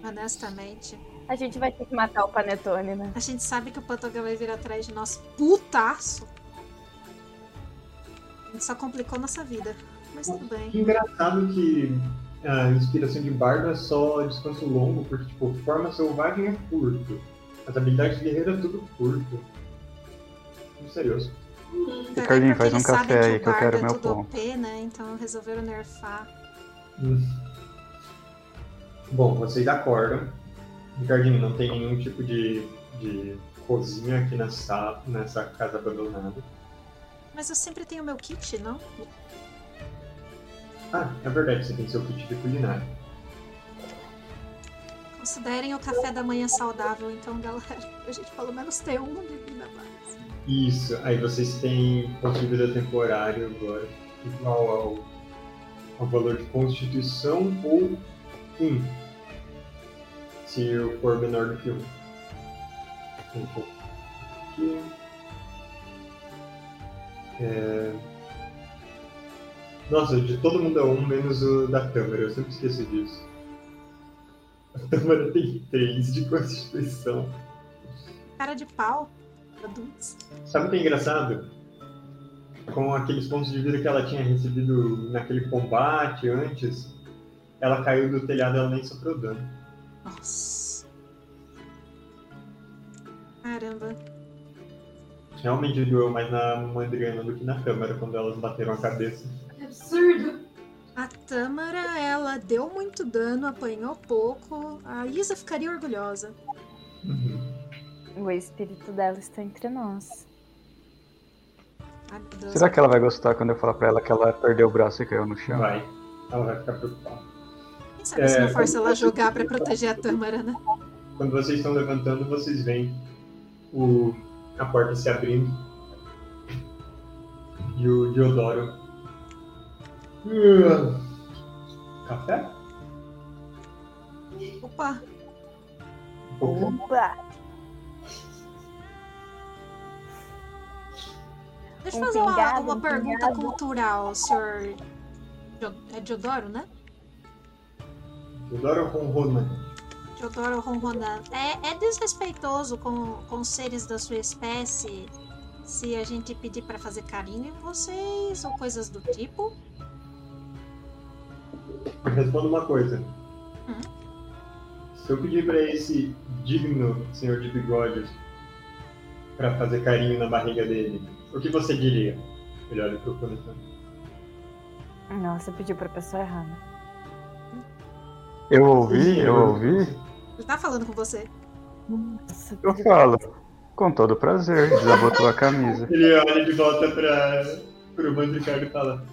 Honestamente, A gente vai ter que matar o Panetone, né? a gente sabe que o Pantoga vai vir atrás de nós putaço. A gente só complicou nossa vida. Mas tudo bem. Que engraçado que a inspiração de bardo é só descanso longo, porque, tipo, forma selvagem é curto. As habilidades de guerreiro é tudo curto. Misterioso. Ricardinho, Também faz um café aí que eu quero é meu pão. OP, né? Então resolveram nerfar. Hum. Bom, vocês acordam. Ricardinho, não tem nenhum tipo de, de cozinha aqui nessa, nessa casa abandonada. Mas eu sempre tenho meu kit, não? Ah, é verdade, você tem seu kit de culinária. Considerem o café da manhã saudável, então, galera. A gente pelo menos ter um de vida mais. Isso, aí vocês têm ponto de vida temporário agora, igual ao, ao valor de constituição ou um, se for menor do que um. Um pouco aqui. É... Nossa, de todo mundo é um, menos o da Câmara, eu sempre esqueço disso. A Câmara tem três de constituição. Cara de pau. Adultos. Sabe o que é engraçado? Com aqueles pontos de vida que ela tinha recebido naquele combate antes, ela caiu do telhado e ela nem sofreu dano. Nossa. Caramba. Realmente doeu mais na Mandriana do que na câmera quando elas bateram a cabeça. Absurdo! A Tâmara, ela deu muito dano, apanhou pouco. A Isa ficaria orgulhosa. Uhum. O espírito dela está entre nós. Será que ela vai gostar quando eu falar pra ela que ela perdeu o braço e caiu no chão? Vai. Ela vai ficar preocupada. Quem sabe se É, não força ela a jogar pra proteger a Tâmara, né? Quando vocês estão levantando, vocês veem o, a porta se abrindo. E o Diodoro. "Ah, Café? Opa. Opa! deixa eu Um fazer uma, pingado, uma um pergunta pingado. cultural, senhor. É Diodoro, né? Diodoro ronrona. Diodoro Ronronan. É, é desrespeitoso com, com os seres da sua espécie se a gente pedir pra fazer carinho em vocês ou coisas do tipo? Responda uma coisa. Hum. Se eu pedir pra esse digno senhor de bigodes pra fazer carinho na barriga dele, o que você diria? Ele olha pro Panetone. Nossa, pediu pra pessoa errada. Eu ouvi, eu ouvi. Ele tá falando com você. Nossa, Eu pediu- falo. Com todo prazer, desabotou a camisa. Ele olha de volta para o Mandricardo e fala: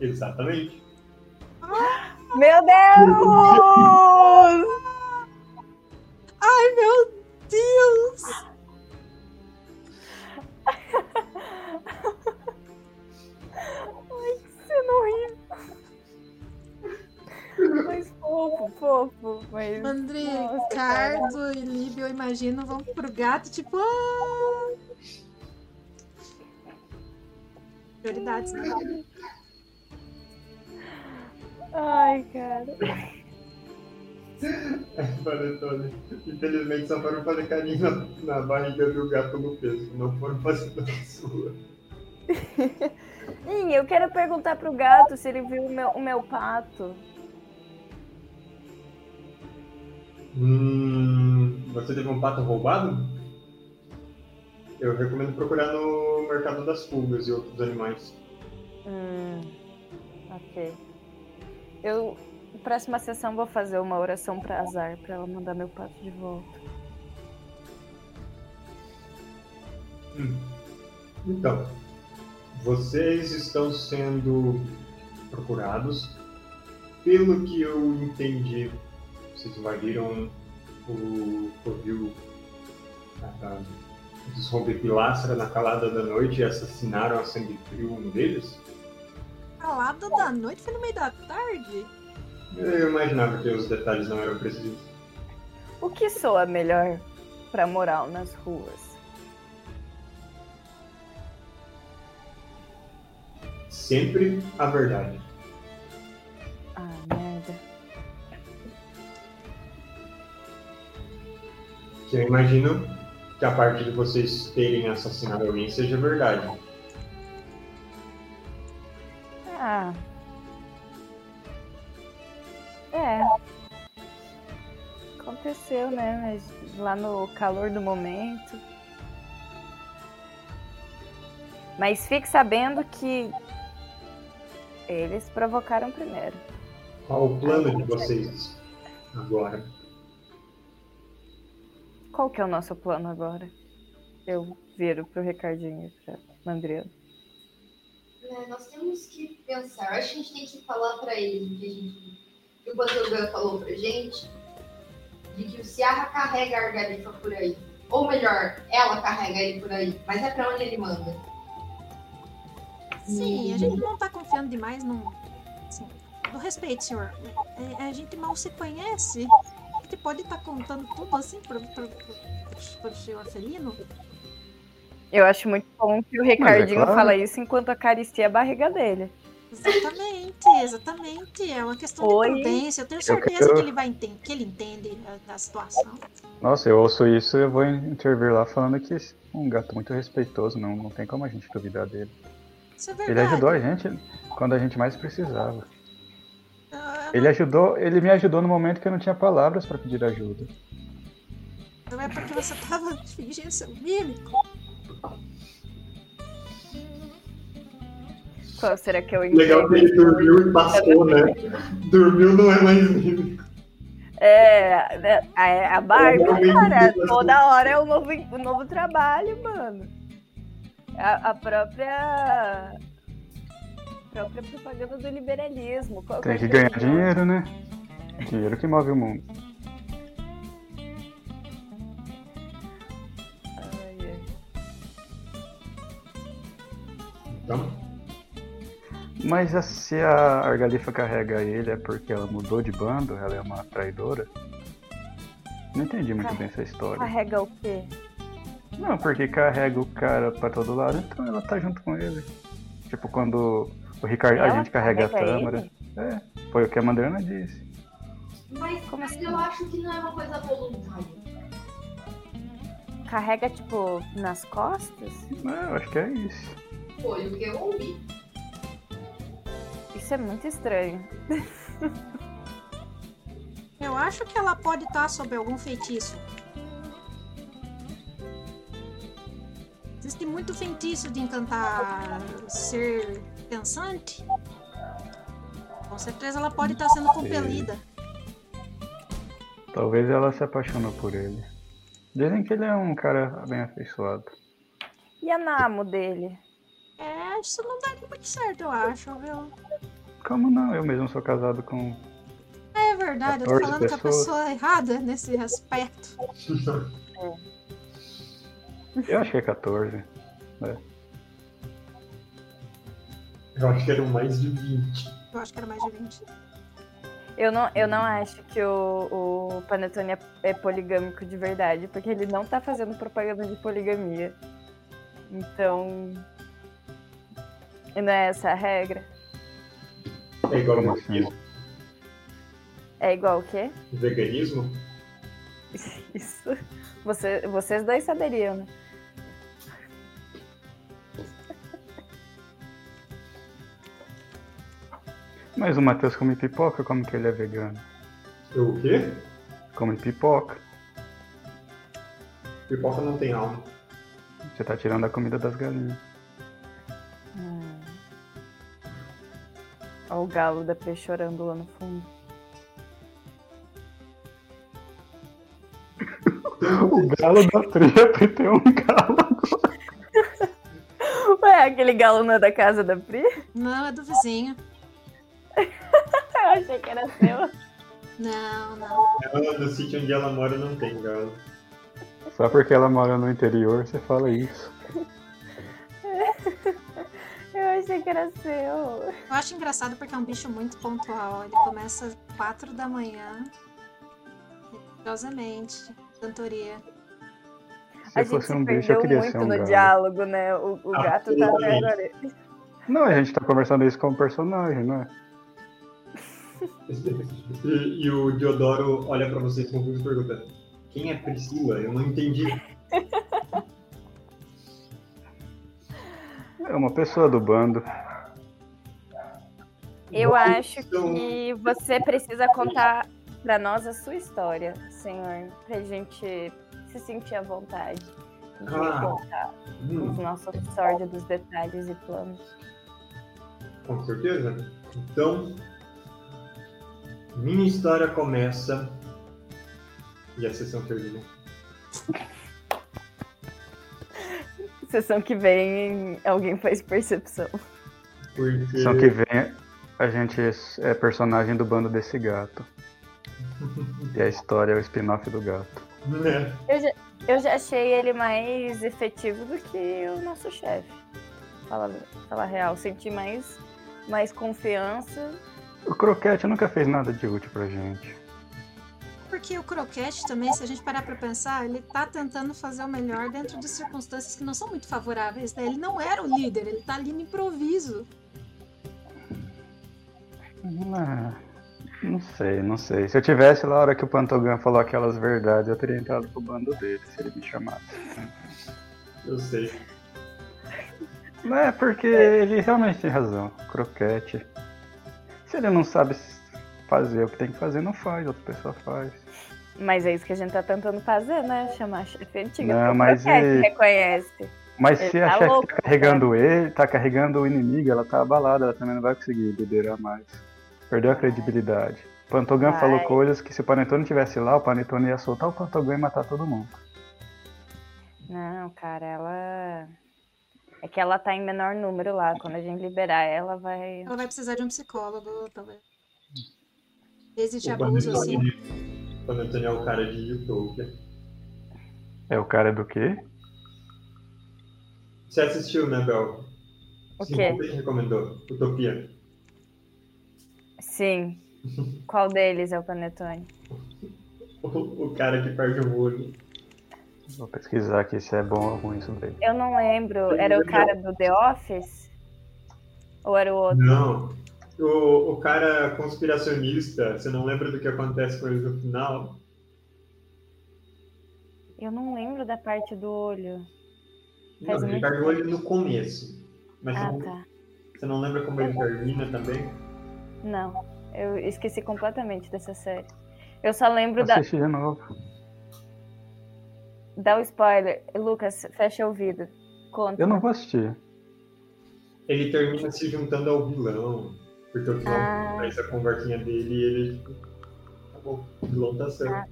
Exatamente. Meu Deus! Ai, meu Deus! Ai, que cena horrível. Mas fofo, fofo. Mas. André, Nossa, Ricardo e Líbia, eu imagino, vão pro gato, tipo. "Ah." Prioridades, né? Ai, cara. Panetone. Infelizmente só foram fazer carinho na, na barriga do gato no peso, não foram fazer na sua. Ih, eu quero perguntar pro gato se ele viu o meu, o meu pato. Hum, você teve um pato roubado? Eu recomendo procurar no mercado das pulgas e outros animais. Hum, ok. Eu, na próxima sessão, vou fazer uma oração pra Azar, pra ela mandar meu pato de volta. Hum. Então, vocês estão sendo procurados. Pelo que eu entendi, vocês invadiram o covil ah, dos Rompe-Pilastra na calada da noite e assassinaram a sangue frio um deles? Calada da noite foi no meio da tarde? Eu imaginava que os detalhes não eram precisos. O que soa melhor pra moral nas ruas? Sempre a verdade. Ah, merda. Que eu imagino que a parte de vocês terem assassinado alguém seja verdade. Ah. É. Aconteceu, né? Mas lá no calor do momento. Mas fique sabendo que eles provocaram primeiro. Qual o plano de vocês agora? Qual que é o nosso plano agora? Eu viro pro Ricardinho e pra Mandriano. É, nós temos que pensar. Acho que a gente tem que falar pra eles o que a gente. que o Bantogan falou pra gente. De que o Ciarra carrega a Argalifa por aí. Ou melhor, ela carrega ele por aí. Mas é pra onde ele manda. Sim, a gente não tá confiando demais no. Assim, do respeito, senhor. É, a gente mal se conhece. A gente pode estar contando tudo assim pro, pro, pro, pro senhor Felino? Eu acho muito bom que o Ricardinho claro. fala isso enquanto acaricia a barriga dele. Exatamente, exatamente. É uma questão Oi. de prudência. Eu tenho certeza quero- que ele vai entender, que ele entende a, a situação. Nossa, eu ouço isso e eu vou intervir lá falando que é um gato muito respeitoso, não, não tem como a gente duvidar dele. Isso é Ele verdade. ajudou a gente quando a gente mais precisava. Ah, Ele ajudou, ele me ajudou no momento que eu não tinha palavras pra pedir ajuda. Não é porque você tava fingindo ser mímico. Qual será que eu Legal que ele dormiu e passou, né? Dormiu não é mais mímico. É, né, a, a Barbie, Realmente, cara, toda hora é um novo, um novo trabalho, mano. A, a própria. própria propaganda do liberalismo. Qual Tem é que o ganhar dinheiro, né? Dinheiro que move o mundo. Então, Mas se a Argalifa carrega ele é porque ela mudou de bando, ela é uma traidora? Não entendi muito bem essa história. Carrega o quê? Não, porque carrega o cara pra todo lado, então ela tá junto com ele. Tipo, quando o Ricardo, a gente carrega, carrega a Tâmara. ele? É, foi o que a Mandriana disse. Mas, Como mas assim? eu acho que não é uma coisa voluntária. Carrega, tipo, nas costas? É, eu acho que é isso. Foi o que eu ouvi. Isso é muito estranho. Eu acho que ela pode estar sob algum feitiço. Existe muito feitiço de encantar ser pensante. Com certeza ela pode estar sendo compelida. Talvez ela se apaixonou por ele. Dizem que ele é um cara bem afeiçoado. E a Namo dele? É, isso não daria muito certo, eu acho, viu? Como não? Eu mesmo sou casado com. É verdade, eu tô 14 falando com a pessoas. pessoa errada nesse aspecto. Eu acho que é 14. Eu acho que eram mais de 20. Eu acho que era mais de 20. Eu não, eu não acho que o, o Panetone é, é poligâmico de verdade, porque ele não tá fazendo propaganda de poligamia. Então. E não é essa a regra? É igual ao assim? É igual o quê? veganismo? Isso. Você, vocês dois saberiam, né? Mas o Matheus come pipoca, como que ele é vegano? Eu o quê? Come pipoca. Pipoca não tem alma. Você tá tirando a comida das galinhas. Hum. Olha o galo da P chorando lá no fundo. O galo da treta e tem um galo. Ué, aquele galo não é da casa da Pri? Não, é do vizinho. Eu achei que era seu. Não, não. Ela, no sítio onde ela mora não tem galo. Só porque ela mora no interior, você fala isso. Eu achei que era seu. Eu acho engraçado porque é um bicho muito pontual. Ele começa às 4 da manhã. Religiosamente. Cantoria. Se a fosse se um bicho, eu queria muito ser um no galo. diálogo, né? O, o Ah, gato tá agora. Não, a gente tá conversando isso como personagem, não é? E, e o Diodoro olha pra vocês confuso e pergunta: Quem é Priscila? Eu não entendi. É uma pessoa do bando. Eu acho então. que você precisa contar pra nós a sua história, senhor, pra gente se sentir à vontade de Ah. contar Hum, os nossos sórdidos detalhes e planos. com certeza. Então, minha história começa e a sessão termina. Sessão que vem, alguém faz percepção. Porque Só que vem, a gente é personagem do bando desse gato. E a história é o spin-off do gato. né, Eu já achei ele mais efetivo do que o nosso chefe. Fala, fala real, senti mais, mais confiança. O Croquete nunca fez nada de útil pra gente. Porque o croquete também, se a gente parar pra pensar, ele tá tentando fazer o melhor dentro de circunstâncias que não são muito favoráveis. Né? Ele não era o líder, ele tá ali no improviso. Ah, não sei, não sei. Se eu tivesse lá a hora que o Pantogan falou aquelas verdades, eu teria entrado pro bando dele, se ele me chamasse. eu sei. Não é porque ele realmente tem razão. Croquete. Se ele não sabe fazer o que tem que fazer, não faz, outra pessoa faz. Mas é isso que a gente tá tentando fazer, né? Chamar a chefe antiga. Não, mas e- reconhece. Mas Ele se a tá chefe louco, tá carregando ele, tá carregando o inimigo, ela tá abalada, ela também não vai conseguir liderar mais. Perdeu a credibilidade. Pantogan Vai. falou coisas que se o Panetone tivesse lá, o Panetone ia soltar o Pantogan e matar todo mundo. Não, cara, ela. É que ela tá em menor número lá. Quando a gente liberar ela, vai. Ela vai precisar de um psicólogo, talvez. De O abuso, assim. Panetone- Panetone é o cara de Utopia. É o cara do quê? Você assistiu, né, Bel? O Sim, quê? Você recomendou. Utopia. Sim. Qual deles é o Panetone? O, o cara que perde o olho. Vou pesquisar aqui se é bom ou ruim isso daí. Eu não lembro. Era o cara do The Office? Ou era o outro? Não. O, o cara conspiracionista, você não lembra do que acontece com ele no final? Eu não lembro da parte do olho. Não, Faz ele muito perde o olho no começo. Mas Ah, você, não, tá. você não lembra como ele termina também? Não. Eu esqueci completamente dessa série. Eu só lembro da. Assisti de novo. Dá o spoiler. Lucas, fecha o ouvido. Conta. Eu não vou assistir. Ele termina se juntando ao vilão. Porque o vilão Ah. faz a conversinha dele e ele. tipo, Tá bom, o vilão tá certo. Ah.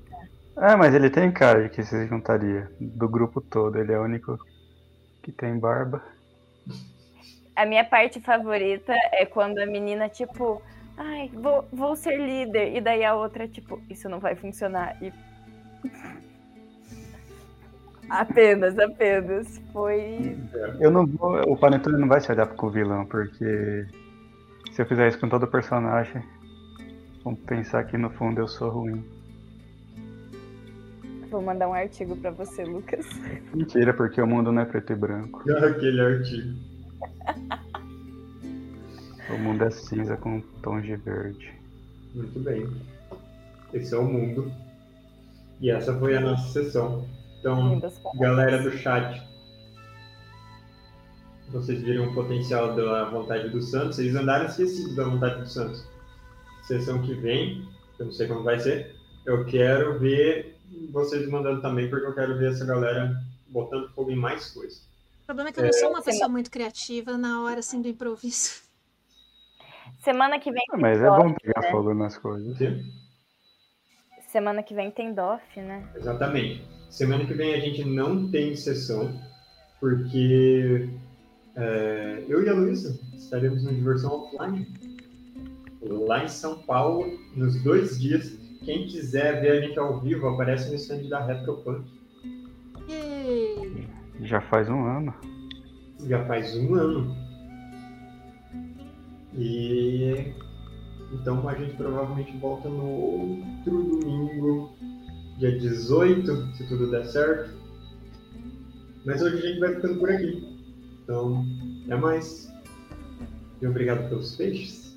Ah, mas ele tem cara de que se juntaria. Do grupo todo, ele é o único que tem barba. A minha parte favorita é quando a menina, tipo, ai, vou, vou ser líder. E daí a outra, tipo, isso não vai funcionar. E. apenas, apenas. Foi. Eu não vou. O Panetone não vai se olhar pro vilão, porque se eu fizer isso com todo personagem, vão pensar que no fundo eu sou ruim. Vou mandar um artigo pra você, Lucas. Mentira, porque o mundo não é preto e branco. Aquele artigo. O mundo é cinza com tons de verde. Muito bem. Esse é o mundo. E essa foi a nossa sessão. Então, galera do chat, vocês viram o potencial da vontade do Santos. Eles andaram esquecidos da vontade do Santos. Sessão que vem, eu não sei como vai ser, eu quero ver vocês mandando também, porque eu quero ver essa galera botando fogo em mais coisas. O problema é que eu não sou uma Sim. pessoa muito criativa na hora assim do improviso. Semana que vem Ah, tem mas é bom pegar né? fogo nas coisas. Entendeu? Semana que vem tem DOF, né? Exatamente. Semana que vem a gente não tem sessão, porque é, eu e a Luísa estaremos no Diversão Offline, lá em São Paulo, nos dois dias. Quem quiser ver a gente ao vivo, aparece no stand da Retropunk. Já faz um ano. Já faz um ano. E então a gente provavelmente volta no outro domingo, dia 18, se tudo der certo. Mas hoje a gente vai ficando por aqui. Então, até mais. E obrigado pelos peixes.